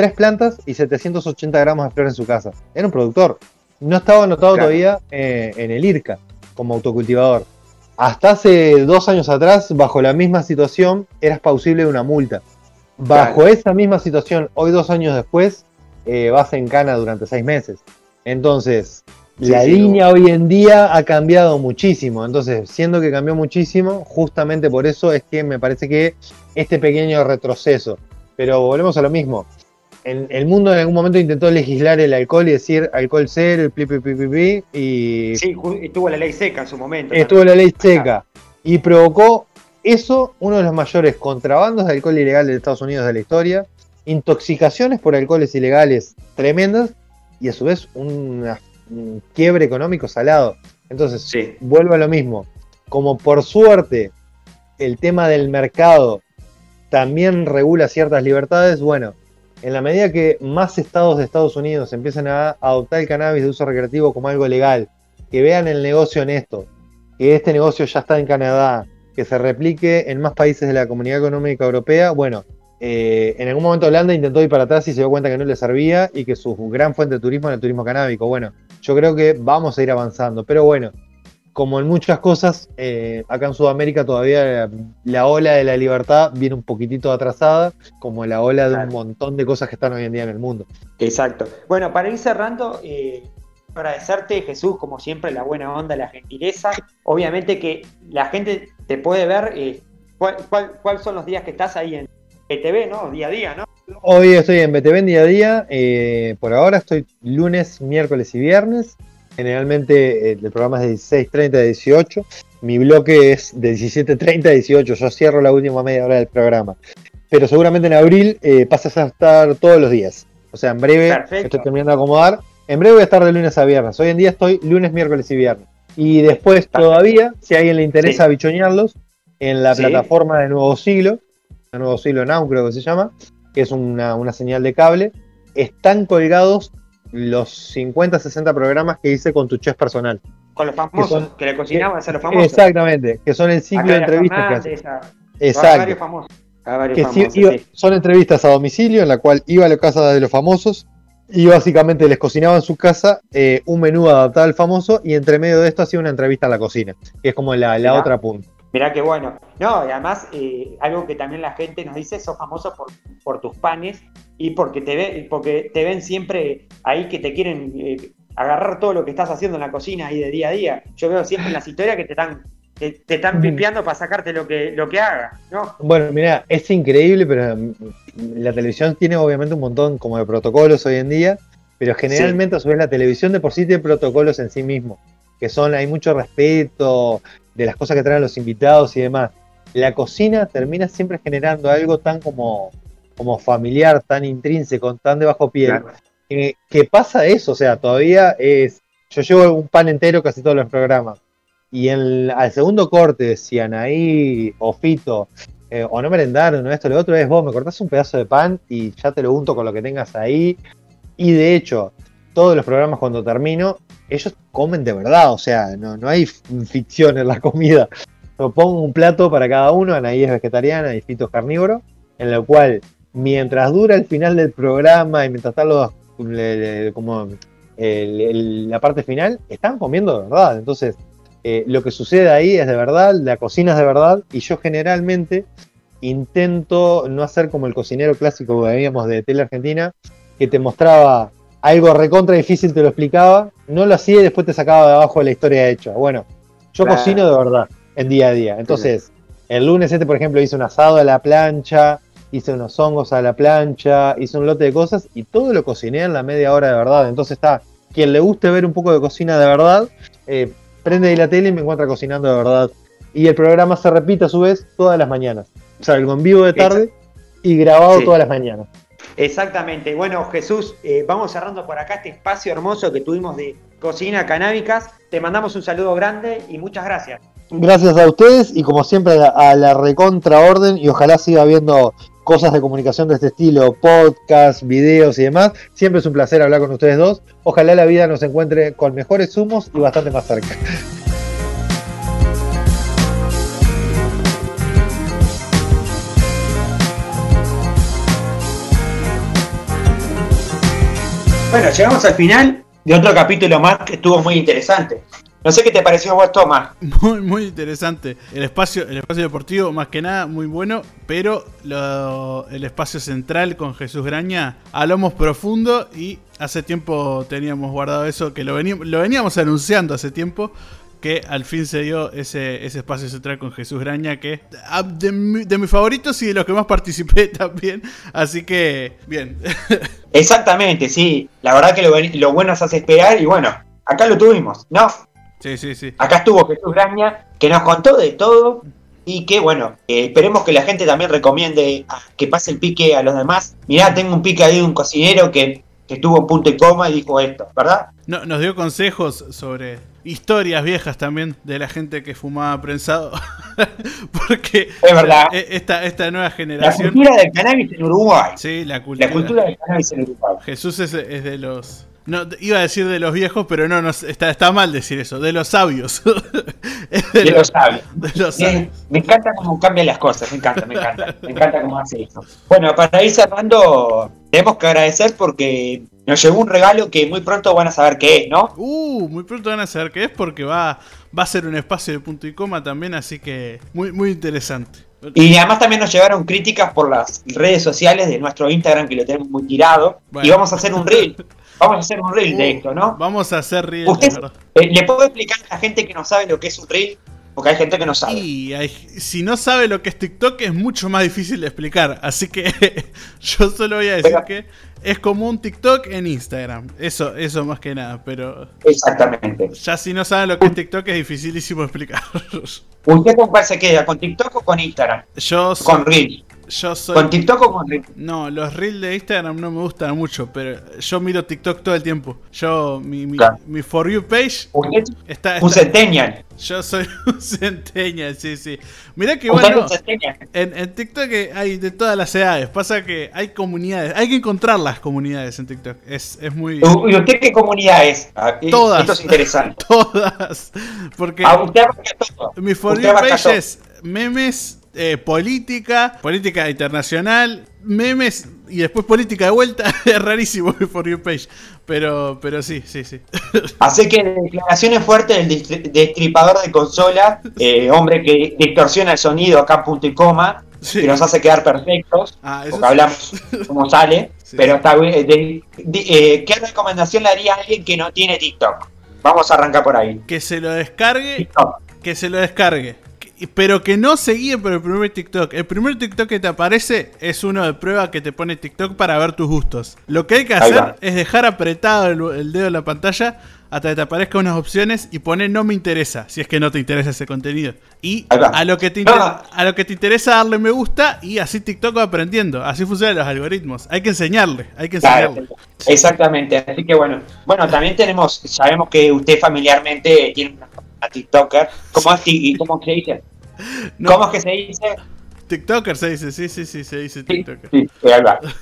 tres plantas y 780 gramos de flores en su casa. Era un productor. No estaba anotado todavía eh, en el IRCA como autocultivador. Hasta hace dos años atrás, bajo la misma situación, eras pausible de una multa. Bajo esa misma situación, hoy dos años después, eh, vas en cana durante seis meses. Entonces, la línea hoy en día ha cambiado muchísimo. Entonces, siendo que cambió muchísimo, justamente por eso es que me parece que este pequeño retroceso. Pero volvemos a lo mismo el mundo en algún momento intentó legislar el alcohol y decir alcohol cero, el pi, y... Sí, estuvo la ley seca en su momento. Estuvo la ley seca. Y provocó eso, uno de los mayores contrabandos de alcohol ilegal de Estados Unidos de la historia, intoxicaciones por alcoholes ilegales tremendas, y a su vez un quiebre económico salado. Entonces, vuelvo a lo mismo. Como por suerte el tema del mercado también regula ciertas libertades, bueno, en la medida que más estados de Estados Unidos empiezan a adoptar el cannabis de uso recreativo como algo legal, que vean el negocio honesto, que este negocio ya está en Canadá, que se replique en más países de la Comunidad Económica Europea, bueno, eh, en algún momento Holanda intentó ir para atrás y se dio cuenta que no le servía y que su gran fuente de turismo era el turismo canábico. Bueno, yo creo que vamos a ir avanzando, pero bueno, como en muchas cosas, eh, acá en Sudamérica todavía la, ola de la libertad viene un poquitito atrasada, como la ola de un montón de cosas que están hoy en día en el mundo. Exacto. Bueno, para ir cerrando, eh, agradecerte Jesús, como siempre, la buena onda, la gentileza. Obviamente que la gente te puede ver. Eh, ¿Cuáles son los días que estás ahí en BTV, no? Día a día, ¿no? Hoy estoy en BTV en día a día. Eh, por ahora estoy lunes, miércoles y viernes. Generalmente eh, el programa es de 16.30 a 18. Mi bloque es de 17.30 a 18. Yo cierro la última media hora del programa. Pero seguramente en abril eh, pasas a estar todos los días. O sea, en breve estoy terminando de acomodar. En breve voy a estar de lunes a viernes. Hoy en día estoy lunes, miércoles y viernes. Y después todavía, si a alguien le interesa bichonearlos, en la plataforma de Nuevo Siglo, de Nuevo Siglo Now creo que se llama, que es una, una señal de cable, están colgados los 50, 60 programas que hice con tu chef personal. Con los famosos, que, le cocinabas a los famosos. Exactamente, que son el ciclo de entrevistas. Que Exacto. que Son entrevistas a domicilio en la cual iba a la casa de los famosos y básicamente les cocinaba en su casa eh, un menú adaptado al famoso y entre medio de esto hacía una entrevista a la cocina, que es como la, la otra punta. Mirá qué bueno. No, y además, eh, algo que también la gente nos dice, sos famoso por, por tus panes y porque te, ve, porque te ven siempre ahí que te quieren eh, agarrar todo lo que estás haciendo en la cocina ahí de día a día. Yo veo siempre en las historias que te están te, están pipeando para sacarte lo que, lo que haga, ¿no? Bueno, mira, es increíble, pero mm, la televisión tiene obviamente un montón como de protocolos hoy en día, pero generalmente a su vez la televisión de por sí tiene protocolos en sí mismo, que son, hay mucho respeto de las cosas que traen los invitados y demás. La cocina termina siempre generando algo tan como, como familiar, tan intrínseco, tan de bajo piel, que pasa eso, o sea, todavía es, yo llevo un pan entero casi todos los programas y en, al segundo corte, si Anaí o Fito eh, o no merendaron o esto lo otro, es vos, me cortás un pedazo de pan y ya te lo unto con lo que tengas ahí. Y de hecho, todos los programas cuando termino, ellos comen de verdad, o sea, no, no hay ficción en la comida. Yo pongo un plato para cada uno, Anaí es vegetariana y Fito es carnívoro, en lo cual, mientras dura el final del programa y mientras están los, como la parte final, están comiendo de verdad. Entonces, eh, lo que sucede ahí es de verdad, la cocina es de verdad, y yo generalmente intento no hacer como el cocinero clásico que veíamos de Tele Argentina, que te mostraba algo recontra difícil, te lo explicaba, no lo hacía y después te sacaba de abajo la historia hecha. Bueno, yo cocino de verdad, en día a día. Entonces, el lunes este, por ejemplo, hice un asado a la plancha, hice unos hongos a la plancha, hice un lote de cosas y todo lo cociné en la media hora de verdad. Entonces está, quien le guste ver un poco de cocina de verdad, eh, prende ahí la tele y me encuentra cocinando de verdad. Y el programa se repite a su vez todas las mañanas. Salgo en vivo de tarde y grabado todas las mañanas. Exactamente. Bueno, Jesús, eh, vamos cerrando por acá este espacio hermoso que tuvimos de cocina canábicas. Te mandamos un saludo grande y muchas gracias. Gracias a ustedes y como siempre a la, a la recontra orden y ojalá siga habiendo cosas de comunicación de este estilo, podcast, videos y demás. Siempre es un placer hablar con ustedes dos. Ojalá la vida nos encuentre con mejores humos y bastante más cerca. Bueno, llegamos al final de otro capítulo más que estuvo muy interesante. No sé qué te pareció vos, Tomás. Muy, muy interesante. El espacio, el espacio deportivo, más que nada, muy bueno. Pero el espacio central con Jesús Graña, hablamos profundo y hace tiempo teníamos guardado eso, que lo veníamos, lo veníamos anunciando hace tiempo. Que al fin se dio ese, ese espacio central con Jesús Graña, que ah, de, de mis favoritos y de los que más participé también. Así que, bien. Exactamente, sí. La verdad que lo, lo bueno se hace esperar y bueno, acá lo tuvimos, ¿no? Sí, sí, sí. Acá estuvo Jesús Graña, que nos contó de todo y que, bueno, eh, esperemos que la gente también recomiende que pase el pique a los demás. Mirá, tengo un pique ahí de un cocinero que, estuvo en punto y coma y dijo esto, ¿verdad? No, nos dio consejos sobre historias viejas también de la gente que fumaba prensado. Porque es verdad. E, esta, esta nueva generación. La cultura del cannabis en Uruguay. Sí, la cultura. La cultura del cannabis en Uruguay. Jesús es de los no, iba a decir de los viejos, pero no, no está, está mal decir eso, de los sabios. de, los, sabios. Me, encanta cómo cambian las cosas, me encanta, me encanta. Me encanta cómo hace eso. Bueno, para ir cerrando, tenemos que agradecer porque nos llegó un regalo que muy pronto van a saber qué es, ¿no? Uh, muy pronto van a saber qué es porque va, va a ser un espacio de punto y coma también, así que muy, muy interesante. Y además también nos llegaron críticas por las redes sociales de nuestro Instagram que lo tenemos muy tirado. Y vamos a hacer un reel. Vamos a hacer un reel de uh, esto, ¿no? Vamos a hacer reel. Eh, ¿Le puedo explicar a la gente que no sabe lo que es un reel? Porque hay gente que no sabe. Y si no sabe lo que es TikTok es mucho más difícil de explicar. Así que yo solo voy a decir que es como un TikTok en Instagram. Eso, eso más que nada. Pero. Exactamente. Ya si no saben lo que es TikTok es dificilísimo explicar. ¿Usted con cuál se queda? ¿Con TikTok o con Instagram? Yo Con Reel. Yo soy... ¿Con TikTok o con? No, los Reels de Instagram no me gustan mucho, pero yo miro TikTok todo el tiempo. Yo, mi, mi, mi For You page está, Un centennial. Yo soy un centennial, sí, sí. Mirá que bueno, en, en, TikTok hay de todas las edades. Pasa que hay comunidades, hay que encontrar las comunidades en TikTok. Es, es muy... ¿Y usted qué comunidad es? Ah, todas. Esto es interesante. Todas. Porque ah, usted mi For You page es memes eh, política, política internacional, memes y después política de vuelta. es rarísimo el For You page. Pero, pero sí, sí, sí. Así que declaraciones fuertes del destripador de consola, eh, hombre que distorsiona el sonido acá punto y coma, que nos hace quedar perfectos, ah, porque hablamos como sale. Pero está eh, ¿Qué recomendación le haría a alguien que no tiene TikTok? Vamos a arrancar por ahí. Que se lo descargue. Que se lo descargue pero que no se por el primer TikTok. El primer TikTok que te aparece es uno de prueba que te pone TikTok para ver tus gustos. Lo que hay que hacer es dejar apretado el, dedo en la pantalla hasta que te aparezcan unas opciones y poner no me interesa, si es que no te interesa ese contenido. Y a lo, que te a lo que te interesa darle me gusta y así TikTok va aprendiendo. Así funcionan los algoritmos. Hay que enseñarle, hay que enseñarle. exactamente, así que bueno. Bueno, también tenemos, sabemos que usted familiarmente tiene una TikToker. ¿Cómo, así, ¿Cómo se dice? ¿Cómo es que se dice? TikToker se dice, sí, sí, sí, se dice TikToker. Sí,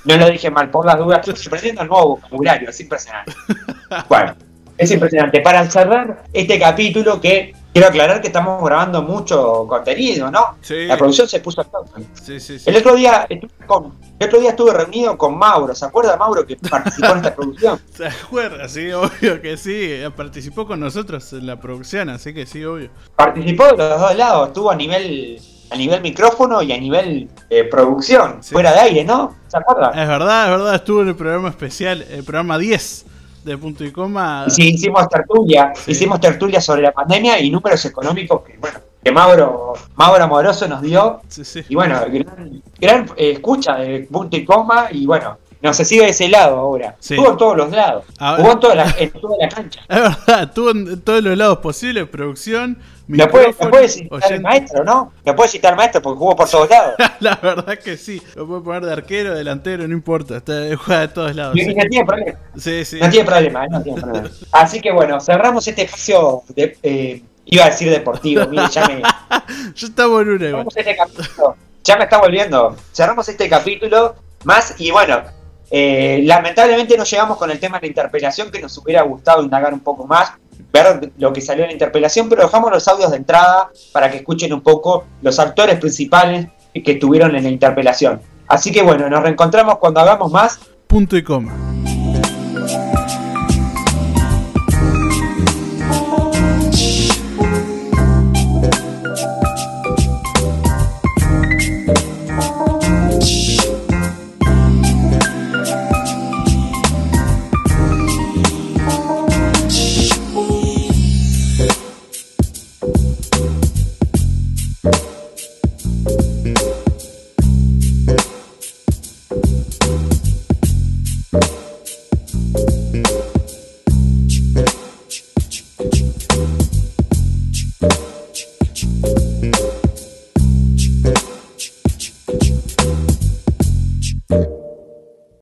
No lo dije mal, por las dudas. Estoy aprendiendo el nuevo vocabulario, es impresionante. bueno, es impresionante. Para cerrar este capítulo que Quiero aclarar que estamos grabando mucho contenido, ¿no? Sí. La producción se puso a sí, sí, sí. El otro día estuve con, el otro día estuve reunido con Mauro, ¿se acuerda Mauro que participó en esta producción? Se acuerda, sí, obvio que sí, participó con nosotros en la producción, así que sí, obvio. Participó de los dos lados, estuvo a nivel a nivel micrófono y a nivel eh, producción, fuera de aire, ¿no? ¿Se acuerda? Es verdad, es verdad, estuvo en el programa especial, el programa 10 de punto y coma. Sí, hicimos tertulia, hicimos tertulia sobre la pandemia y números económicos que, bueno, que Mauro, Mauro Amoroso nos dio. Y bueno, gran, eh, escucha de punto y coma y bueno, no se sigue de ese lado ahora. Estuvo en todos los lados. Jugó en toda, la, en toda la cancha. Es verdad, estuvo en todos los lados posibles, producción, lo puede, puede, citar el maestro, ¿no? Lo puede citar el maestro porque jugó por todos lados. la verdad que sí. Lo puede poner de arquero, delantero, no importa. Está, juega de todos lados. Y, no tiene problema. Sí, sí. No tiene problema, no tiene problema. Así que bueno, cerramos este espacio de, eh, iba a decir deportivo, mire, ya me. Yo estaba en una. Este capítulo, ya me está volviendo. Cerramos este capítulo más y bueno, eh, lamentablemente no llegamos con el tema de la interpelación que nos hubiera gustado indagar un poco más ver lo que salió en la interpelación, pero dejamos los audios de entrada para que escuchen un poco los actores principales que estuvieron en la interpelación. Así que bueno, nos reencontramos cuando hagamos más. Punto y coma.